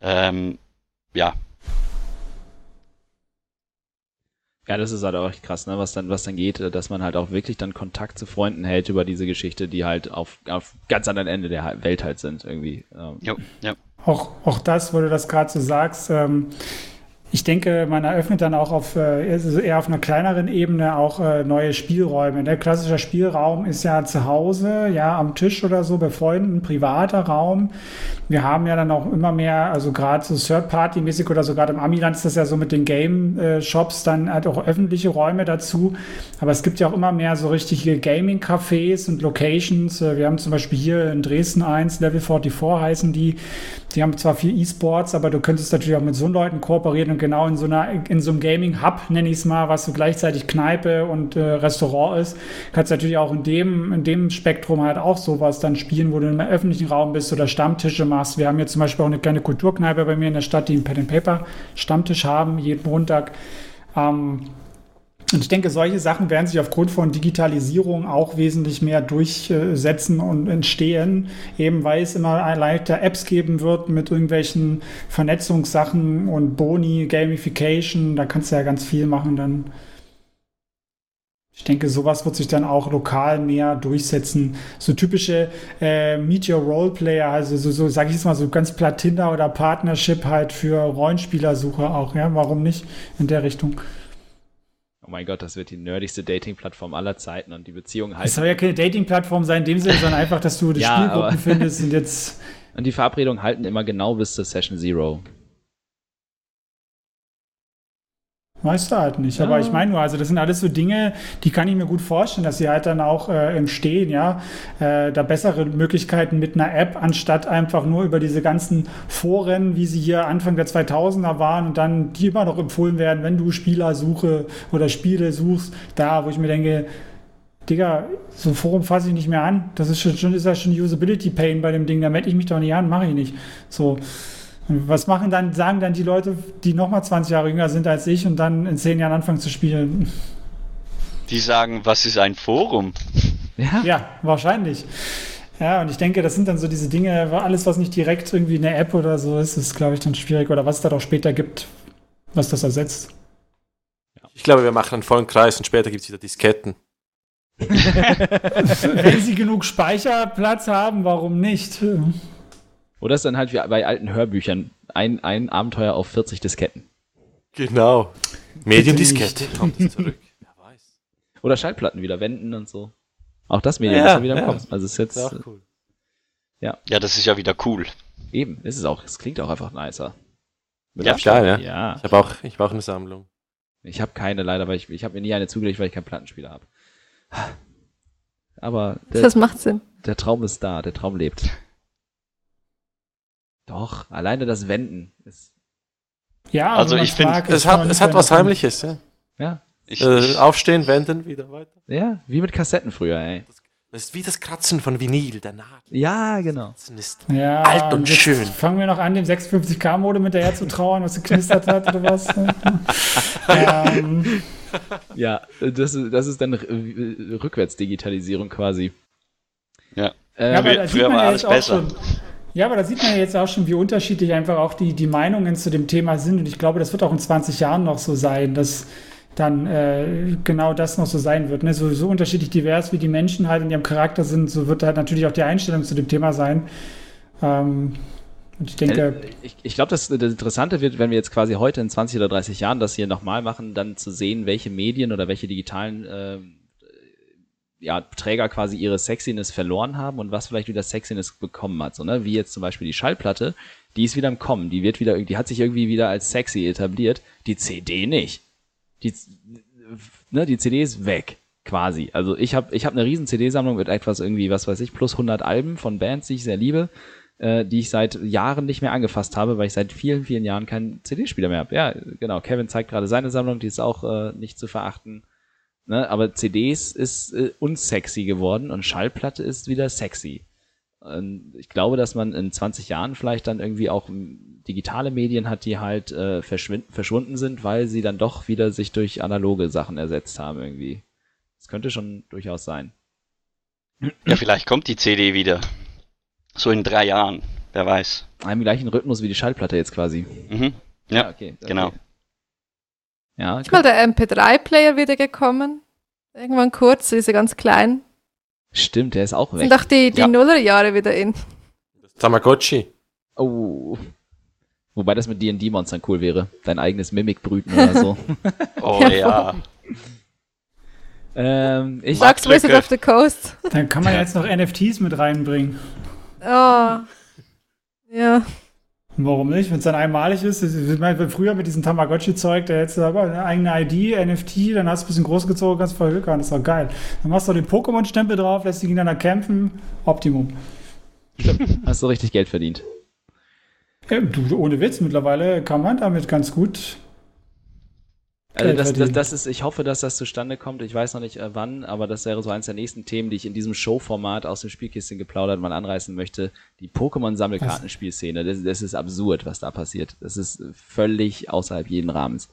Ähm, ja, Ja, das ist halt auch echt krass, ne, was dann, was dann geht, äh, dass man halt auch wirklich dann Kontakt zu Freunden hält über diese Geschichte, die halt auf, auf ganz anderen Ende der Welt halt sind, irgendwie. Ähm, jo, ja. Auch, auch das, wo du das gerade so sagst, ähm, Ich denke, man eröffnet dann auch auf also eher auf einer kleineren Ebene auch äh, neue Spielräume. Der klassische Spielraum ist ja zu Hause, ja, am Tisch oder so, bei Freunden, privater Raum. Wir haben ja dann auch immer mehr, also gerade so Third-Party-mäßig oder sogar im Amiland ist das ja so mit den Game-Shops dann halt auch öffentliche Räume dazu. Aber es gibt ja auch immer mehr so richtige Gaming-Cafés und Locations. Äh, wir haben zum Beispiel hier in Dresden eins, Level 44 heißen die. Die haben zwar viel E-Sports, aber du könntest natürlich auch mit so Leuten kooperieren und genau in so einer, in so einem Gaming-Hub, nenne ich es mal, was so gleichzeitig Kneipe und äh, Restaurant ist, kannst du natürlich auch in dem, in dem Spektrum halt auch sowas dann spielen, wo du im öffentlichen Raum bist oder Stammtische machst. Wir haben hier zum Beispiel auch eine kleine Kulturkneipe bei mir in der Stadt, die einen Pen and Paper Stammtisch haben, jeden Montag. Ähm, und ich denke, solche Sachen werden sich aufgrund von Digitalisierung auch wesentlich mehr durchsetzen und entstehen, eben weil es immer leichter Apps geben wird mit irgendwelchen Vernetzungssachen und Boni, Gamification, da kannst du ja ganz viel machen dann. Ich denke, sowas wird sich dann auch lokal mehr durchsetzen. So typische äh, Meet Your Roleplayer, also so, so sage ich jetzt mal so ganz platt Tinder oder Partnership halt für Rollenspielersuche auch, ja, warum nicht in der Richtung? Oh mein Gott, das wird die nerdigste Dating-Plattform aller Zeiten und die Beziehung halt. Es soll ja keine Dating-Plattform sein in dem Sinne, sondern einfach, dass du die [laughs] ja, Spielgruppen findest und jetzt. [laughs] Und die Verabredungen halten immer genau bis zur Session Zero. Weißt du halt nicht. Ja. Aber ich meine nur, also das sind alles so Dinge, die kann ich mir gut vorstellen, dass sie halt dann auch äh, entstehen, ja. Äh, da bessere Möglichkeiten mit einer App, anstatt einfach nur über diese ganzen Foren, wie sie hier Anfang der 2000er waren und dann die immer noch empfohlen werden, wenn du Spielersuche oder Spiele suchst, da, wo ich mir denke, Digga, so ein Forum fasse ich nicht mehr an. Das ist schon, schon ist ja schon Usability Pain bei dem Ding, da melde ich mich doch nicht an, mache ich nicht. So. Was machen dann, sagen dann die Leute, die nochmal 20 Jahre jünger sind als ich und dann in 10 Jahren anfangen zu spielen? Die sagen, was ist ein Forum? Ja, ja wahrscheinlich. Ja, und ich denke, das sind dann so diese Dinge, alles, was nicht direkt irgendwie eine App oder so ist, ist, glaube ich, dann schwierig. Oder was es da auch später gibt, was das ersetzt. Ich glaube, wir machen einen vollen Kreis und später gibt es wieder Disketten. [laughs] Wenn sie genug Speicherplatz haben, warum nicht? Oder ist dann halt wie bei alten Hörbüchern ein, ein Abenteuer auf 40 Disketten. Genau. Mediendiskette kommt zurück. [laughs] Wer weiß. Oder Schallplatten wieder wenden und so. Auch das Medium ja, ist ja wieder im ja. Kopf. Also ist jetzt. Ist cool. Ja. Ja, das ist ja wieder cool. Eben, ist es auch. Es klingt auch einfach nicer. Mit ja, klar, ja. ja. Ich habe auch, ich auch eine Sammlung. Ich habe keine leider, weil ich, ich habe mir nie eine zugelegt, weil ich keinen Plattenspieler habe. Aber der, das macht Sinn. Der Traum ist da, der Traum lebt. Doch, alleine das Wenden ist. Ja, also ich finde, es hat, es hat was Heimliches, ja. Ja. Ich, äh, aufstehen, wenden, wieder weiter. Ja, wie mit Kassetten früher, ey. Das ist wie das Kratzen von Vinyl, der Nadel. Ja, genau. Das ist ja, alt und schön. Fangen wir noch an, dem 56K-Mode mit der zu trauern, was geknistert hat oder was? [laughs] ähm. Ja, das ist, das ist dann Rückwärtsdigitalisierung quasi. Ja. Ähm, ja, aber da früher war alles besser. Schon, ja, aber da sieht man ja jetzt auch schon, wie unterschiedlich einfach auch die, die Meinungen zu dem Thema sind. Und ich glaube, das wird auch in 20 Jahren noch so sein, dass dann äh, genau das noch so sein wird. Ne? So, so unterschiedlich divers, wie die Menschen halt in ihrem Charakter sind, so wird halt natürlich auch die Einstellung zu dem Thema sein. Ähm, und ich denke. Ich, ich glaube, das, das Interessante wird, wenn wir jetzt quasi heute in 20 oder 30 Jahren das hier nochmal machen, dann zu sehen, welche Medien oder welche digitalen äh, ja, Träger quasi ihre Sexiness verloren haben und was vielleicht wieder Sexiness bekommen hat. So, ne? Wie jetzt zum Beispiel die Schallplatte, die ist wieder im Kommen, die wird wieder, die hat sich irgendwie wieder als sexy etabliert, die CD nicht. Die, ne, die CD ist weg, quasi. Also ich habe ich hab eine riesen CD-Sammlung mit etwas irgendwie, was weiß ich, plus 100 Alben von Bands, die ich sehr liebe, äh, die ich seit Jahren nicht mehr angefasst habe, weil ich seit vielen, vielen Jahren keinen CD-Spieler mehr habe. Ja, genau. Kevin zeigt gerade seine Sammlung, die ist auch äh, nicht zu verachten. Ne? Aber CDs ist äh, unsexy geworden und Schallplatte ist wieder sexy. Und ich glaube, dass man in 20 Jahren vielleicht dann irgendwie auch digitale Medien hat, die halt äh, verschwunden sind, weil sie dann doch wieder sich durch analoge Sachen ersetzt haben irgendwie. Das könnte schon durchaus sein. Ja, vielleicht kommt die CD wieder. So in drei Jahren, wer weiß. Im gleichen Rhythmus wie die Schallplatte jetzt quasi. Mhm. Ja, ja okay, okay, genau. Ja, ist mal der MP3-Player wieder gekommen. Irgendwann kurz, diese ganz klein. Stimmt, der ist auch weg. Sind doch die, die ja. Nullerjahre wieder in. Tamagotchi. Oh. Wobei das mit D&D-Monstern cool wäre. Dein eigenes Mimik brüten oder so. [laughs] Oh ja. ähm, ich, Sag's Wizard of the Coast. Dann kann man jetzt noch NFTs mit reinbringen. Oh. Ja. Warum nicht? Wenn es dann einmalig ist. Ich meine, Früher mit diesem Tamagotchi-Zeug, da hättest du aber eine eigene ID, NFT, dann hast du ein bisschen großgezogen, kannst voll Glück haben. Das ist doch geil. Dann machst du den Pokémon-Stempel drauf, lässt die gegeneinander kämpfen. Optimum. [laughs] hast du richtig Geld verdient. Ja, du, ohne Witz, mittlerweile kann man damit ganz gut. Also das, das, das ist, ich hoffe, dass das zustande kommt. Ich weiß noch nicht äh, wann, aber das wäre so eines der nächsten Themen, die ich in diesem Showformat aus dem Spielkistchen geplaudert mal anreißen möchte. Die Pokémon-Sammelkartenspielszene. Das, das ist absurd, was da passiert. Das ist völlig außerhalb jeden Rahmens.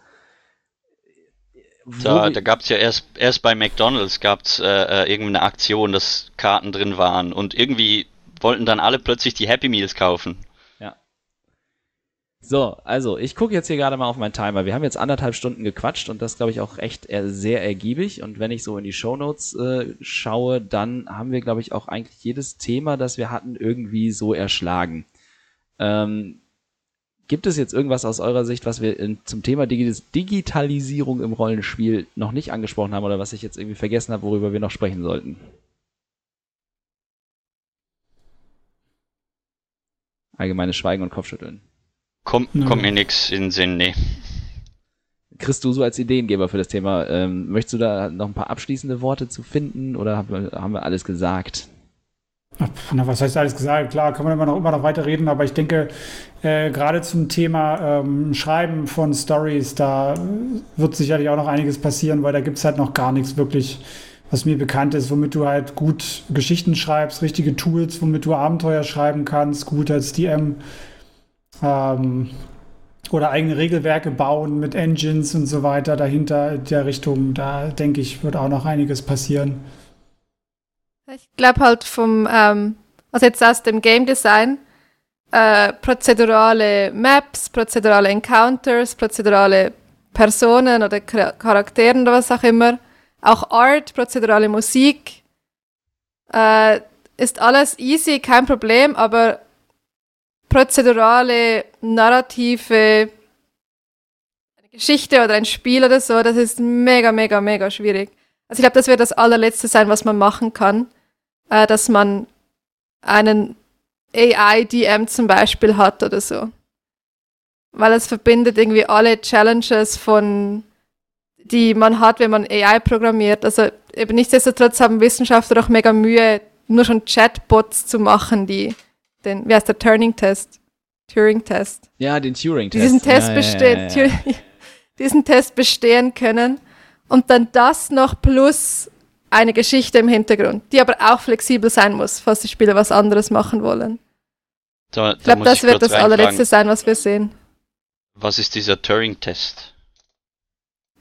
Wo Da, da gab's ja erst, erst bei McDonalds gab's äh, äh, irgendeine Aktion, dass Karten drin waren und irgendwie wollten dann alle plötzlich die Happy Meals kaufen. So, also ich gucke jetzt hier gerade mal auf meinen Timer. Wir haben jetzt anderthalb Stunden gequatscht und das glaube ich auch echt sehr ergiebig. Und wenn ich so in die Shownotes äh, schaue, dann haben wir glaube ich auch eigentlich jedes Thema, das wir hatten, irgendwie so erschlagen. Ähm, gibt es jetzt irgendwas aus eurer Sicht, was wir in, zum Thema Digi Digitalisierung im Rollenspiel noch nicht angesprochen haben oder was ich jetzt irgendwie vergessen habe, worüber wir noch sprechen sollten? Allgemeines Schweigen und Kopfschütteln. Kommt, Nö. kommt mir nix in den Sinn, nee. Chris, du so als Ideengeber für das Thema, ähm, möchtest du da noch ein paar abschließende Worte zu finden oder haben wir, haben wir alles gesagt? Ach, Na, was heißt alles gesagt? Klar, kann man immer noch, immer noch weiter reden, aber ich denke, äh, gerade zum Thema ähm, Schreiben von Stories, da wird sicherlich auch noch einiges passieren, weil da gibt es halt noch gar nichts wirklich, was mir bekannt ist, womit du halt gut Geschichten schreibst, richtige Tools, womit du Abenteuer schreiben kannst, gut als DM. Ähm, oder eigene Regelwerke bauen mit Engines und so weiter dahinter in der Richtung. Da denke ich, wird auch noch einiges passieren. Ich glaube halt vom, ähm, also jetzt aus dem Game Design, äh, prozedurale Maps, prozedurale Encounters, prozedurale Personen oder Char- Charakteren oder was auch immer, auch Art, prozedurale Musik, äh, ist alles easy, kein Problem, aber prozedurale, narrative eine Geschichte oder ein Spiel oder so, das ist mega, mega, mega schwierig. Also ich glaube, das wird das allerletzte sein, was man machen kann, äh, dass man einen AI-DM zum Beispiel hat oder so. Weil es verbindet irgendwie alle Challenges von, die man hat, wenn man AI programmiert. Also eben nichtsdestotrotz haben Wissenschaftler auch mega Mühe, nur schon Chatbots zu machen, die den, wie heißt der, Turing-Test? Turing-Test Ja, den Turing-Test. diesen Test ja, bestehen, Ja, ja, ja. [laughs] diesen Test bestehen können und dann das noch plus eine Geschichte im Hintergrund, die aber auch flexibel sein muss, falls die Spieler was anderes machen wollen. Da, da Ich glaube, das wird kurz das allerletzte sein, was wir sehen. Was ist dieser Turing-Test?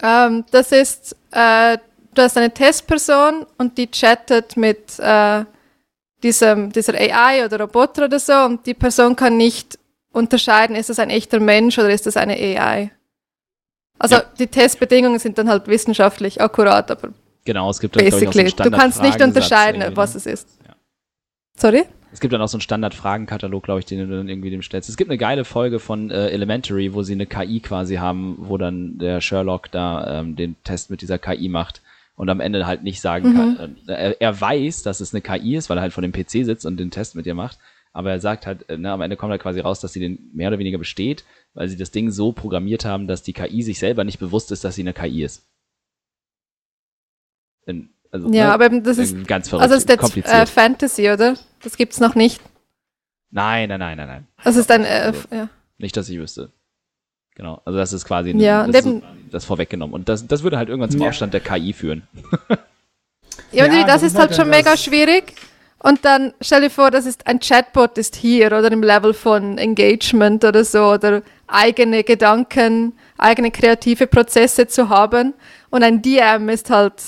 Ähm, das ist, äh, du hast eine Testperson und die chattet mit äh, diesem, dieser AI oder Roboter oder so und die Person kann nicht unterscheiden, ist das ein echter Mensch oder ist das eine AI. Also Ja. die Testbedingungen sind dann halt wissenschaftlich akkurat, aber Genau, es gibt dann, so basically, einen du kannst nicht unterscheiden, was ne? es ist. Ja. Sorry? Es gibt dann auch so einen Standard-Fragenkatalog, glaube ich, den du dann irgendwie dem stellst. Es gibt eine geile Folge von äh, Elementary, wo sie eine KI quasi haben, wo dann der Sherlock da ähm, den Test mit dieser KI macht und am Ende halt nicht sagen Mhm. kann. Äh, er, er weiß, dass es eine KI ist, weil er halt vor dem PC sitzt und den Test mit ihr macht. Aber er sagt halt, äh, ne, am Ende kommt halt quasi raus, dass sie den mehr oder weniger besteht, weil sie das Ding so programmiert haben, dass die KI sich selber nicht bewusst ist, dass sie eine KI ist. In, also, Ja, ne, aber eben das ist, ganz verrückt, also ist kompliziert. äh, Fantasy, oder? Das gibt's noch nicht. nein, nein, nein, nein, nein. Das ist ein, äh, Also- ja. Nicht, dass ich wüsste. Genau, also das ist quasi Ja, das, und ist das vorweggenommen. Und das, das würde halt irgendwann zum Ja. Aufstand der KI führen. Ja, und Ja, das, das ist halt halt schon mega schwierig. Und dann stell dir vor, das ist ein Chatbot ist hier oder im Level von Engagement oder so oder eigene Gedanken, eigene kreative Prozesse zu haben. Und ein DM ist halt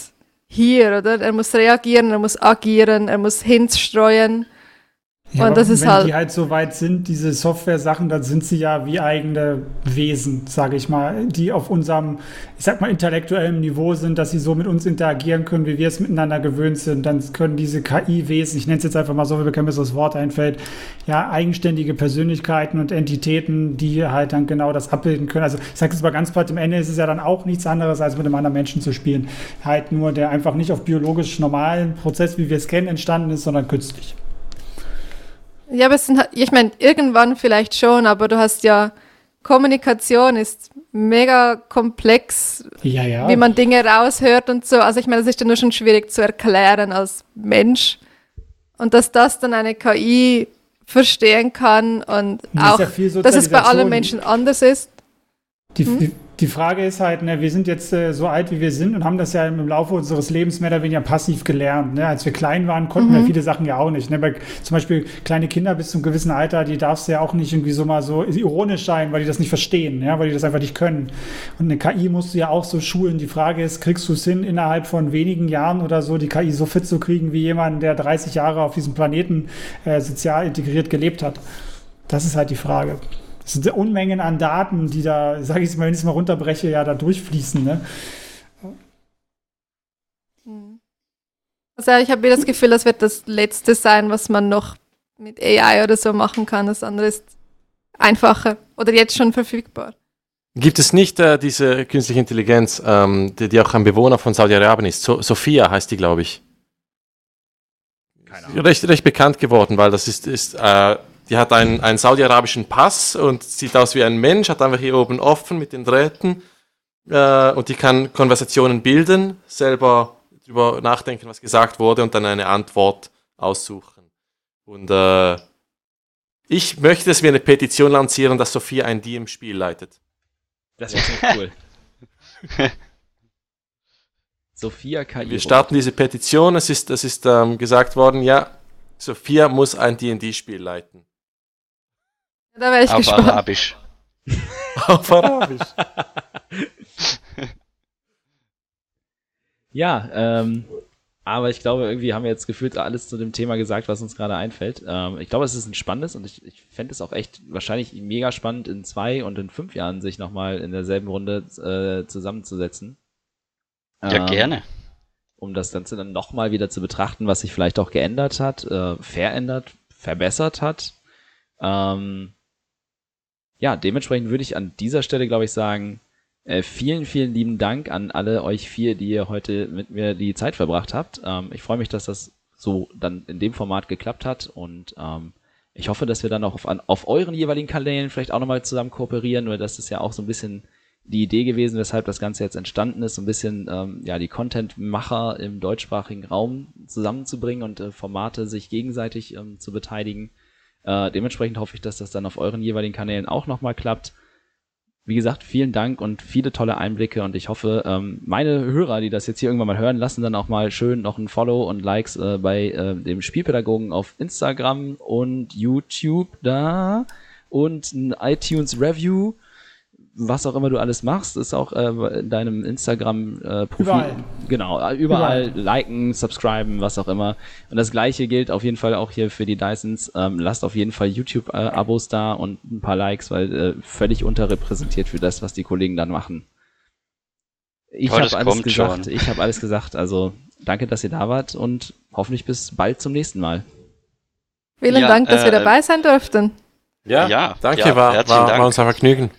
hier, oder? Er muss reagieren, er muss agieren, er muss Hints streuen. Ja, und das ist wenn halt. die halt so weit sind, diese Software-Sachen, dann sind sie ja wie eigene Wesen, sage ich mal, die auf unserem, ich sag mal, intellektuellen Niveau sind, dass sie so mit uns interagieren können, wie wir es miteinander gewöhnt sind. Dann können diese KI-Wesen, ich nenne es jetzt einfach mal so, wie mir so das Wort einfällt, ja, eigenständige Persönlichkeiten und Entitäten, die halt dann genau das abbilden können. Also ich sage es mal ganz platt, am Ende ist es ja dann auch nichts anderes, als mit einem anderen Menschen zu spielen. Halt nur, der einfach nicht auf biologisch normalen Prozess, wie wir es kennen, entstanden ist, sondern künstlich. Ja, aber es sind, halt- ich meine, irgendwann vielleicht schon, aber du hast ja, Kommunikation ist mega komplex, Ja, ja. wie man Dinge raushört und so. Also ich meine, das ist ja nur schon schwierig zu erklären als Mensch. Und dass das dann eine KI verstehen kann und Und auch, ja dass es bei allen. Menschen anders ist. Die, die, die Frage ist halt, ne, wir sind jetzt äh, so alt, wie wir sind und haben das ja im Laufe unseres Lebens mehr oder weniger passiv gelernt. Ne? Als wir klein waren, konnten wir viele Sachen ja auch nicht. Ne? Bei, zum Beispiel kleine Kinder bis zum gewissen Alter, die darfst du ja auch nicht irgendwie so mal so ironisch sein, weil die das nicht verstehen, ja? weil die das einfach nicht können. Und eine KI musst du ja auch so schulen. Die Frage ist, kriegst du es hin, innerhalb von wenigen Jahren oder so die KI so fit zu kriegen, wie jemand, der 30 Jahre auf diesem Planeten äh, sozial integriert gelebt hat? Das ist halt die Frage. Das sind Unmengen an Daten, die da, sage ich es mal, wenn ich es mal runterbreche, ja da durchfließen. Ne? Also ich habe mir das Gefühl, das wird das Letzte sein, was man noch mit AI oder so machen kann. Das andere ist einfacher oder jetzt schon verfügbar. Gibt es nicht äh, diese künstliche Intelligenz, ähm, die, die auch ein Bewohner von Saudi-Arabien ist? So, Sophia heißt die, glaube ich. Keine Recht, recht bekannt geworden, weil das ist, ist äh, die hat einen, einen saudi-arabischen Pass und sieht aus wie ein Mensch, hat einfach hier oben offen mit den Drähten äh, und die kann Konversationen bilden, selber darüber nachdenken, was gesagt wurde und dann eine Antwort aussuchen. Und äh, ich möchte, dass wir eine Petition lancieren, dass Sophia ein Die im Spiel leitet. Das wäre ziemlich cool. [laughs] Sophia KI. Wir starten diese Petition. Es ist, es ist ähm, gesagt worden, ja, Sophia muss ein D&D-Spiel leiten. Da wäre ich Auf gespannt. Arabisch. [laughs] Auf Arabisch. Ja, ähm, aber ich glaube, irgendwie haben wir jetzt gefühlt alles zu dem Thema gesagt, was uns gerade einfällt. Ähm, ich glaube, es ist ein spannendes und ich, ich fände es auch echt wahrscheinlich mega spannend, in zwei und in fünf Jahren sich nochmal in derselben Runde äh, zusammenzusetzen. Ja, Ähm, gerne. um das Ganze dann nochmal wieder zu betrachten, was sich vielleicht auch geändert hat, äh, verändert, verbessert hat. Ähm, ja, dementsprechend würde ich an dieser Stelle, glaube ich, sagen, äh, vielen, vielen lieben Dank an alle euch vier, die ihr heute mit mir die Zeit verbracht habt. Ähm, ich freue mich, dass das so dann in dem Format geklappt hat und ähm, ich hoffe, dass wir dann auch auf, an, auf euren jeweiligen Kanälen vielleicht auch nochmal zusammen kooperieren, weil das ist ja auch so ein bisschen die Idee gewesen, weshalb das Ganze jetzt entstanden ist, so ein bisschen ähm, ja die Content-Macher im deutschsprachigen Raum zusammenzubringen und äh, Formate sich gegenseitig ähm, zu beteiligen. Äh, dementsprechend hoffe ich, dass das dann auf euren jeweiligen Kanälen auch nochmal klappt. Wie gesagt, vielen Dank und viele tolle Einblicke und ich hoffe, ähm, meine Hörer, die das jetzt hier irgendwann mal hören, lassen dann auch mal schön noch ein Follow und Likes äh, bei äh, dem Spielpädagogen auf Instagram und YouTube da und ein iTunes Review was auch immer du alles machst, ist auch äh, in deinem Instagram-Profil. Überall. Genau, äh, überall, Überall. liken, subscriben, was auch immer. Und das gleiche gilt auf jeden Fall auch hier für die Dysons. Ähm, lasst auf jeden Fall YouTube-Abos da und ein paar Likes, weil äh, völlig unterrepräsentiert für das, was die Kollegen dann machen. Ich habe alles kommt gesagt. schon. Ich habe alles gesagt. Also danke, dass ihr da wart und hoffentlich bis bald zum nächsten Mal. Vielen Ja, Dank, dass wir äh, dabei sein durften. Ja, Ja, danke, ja, war, herzlichen war, Dank. war uns ein Vergnügen.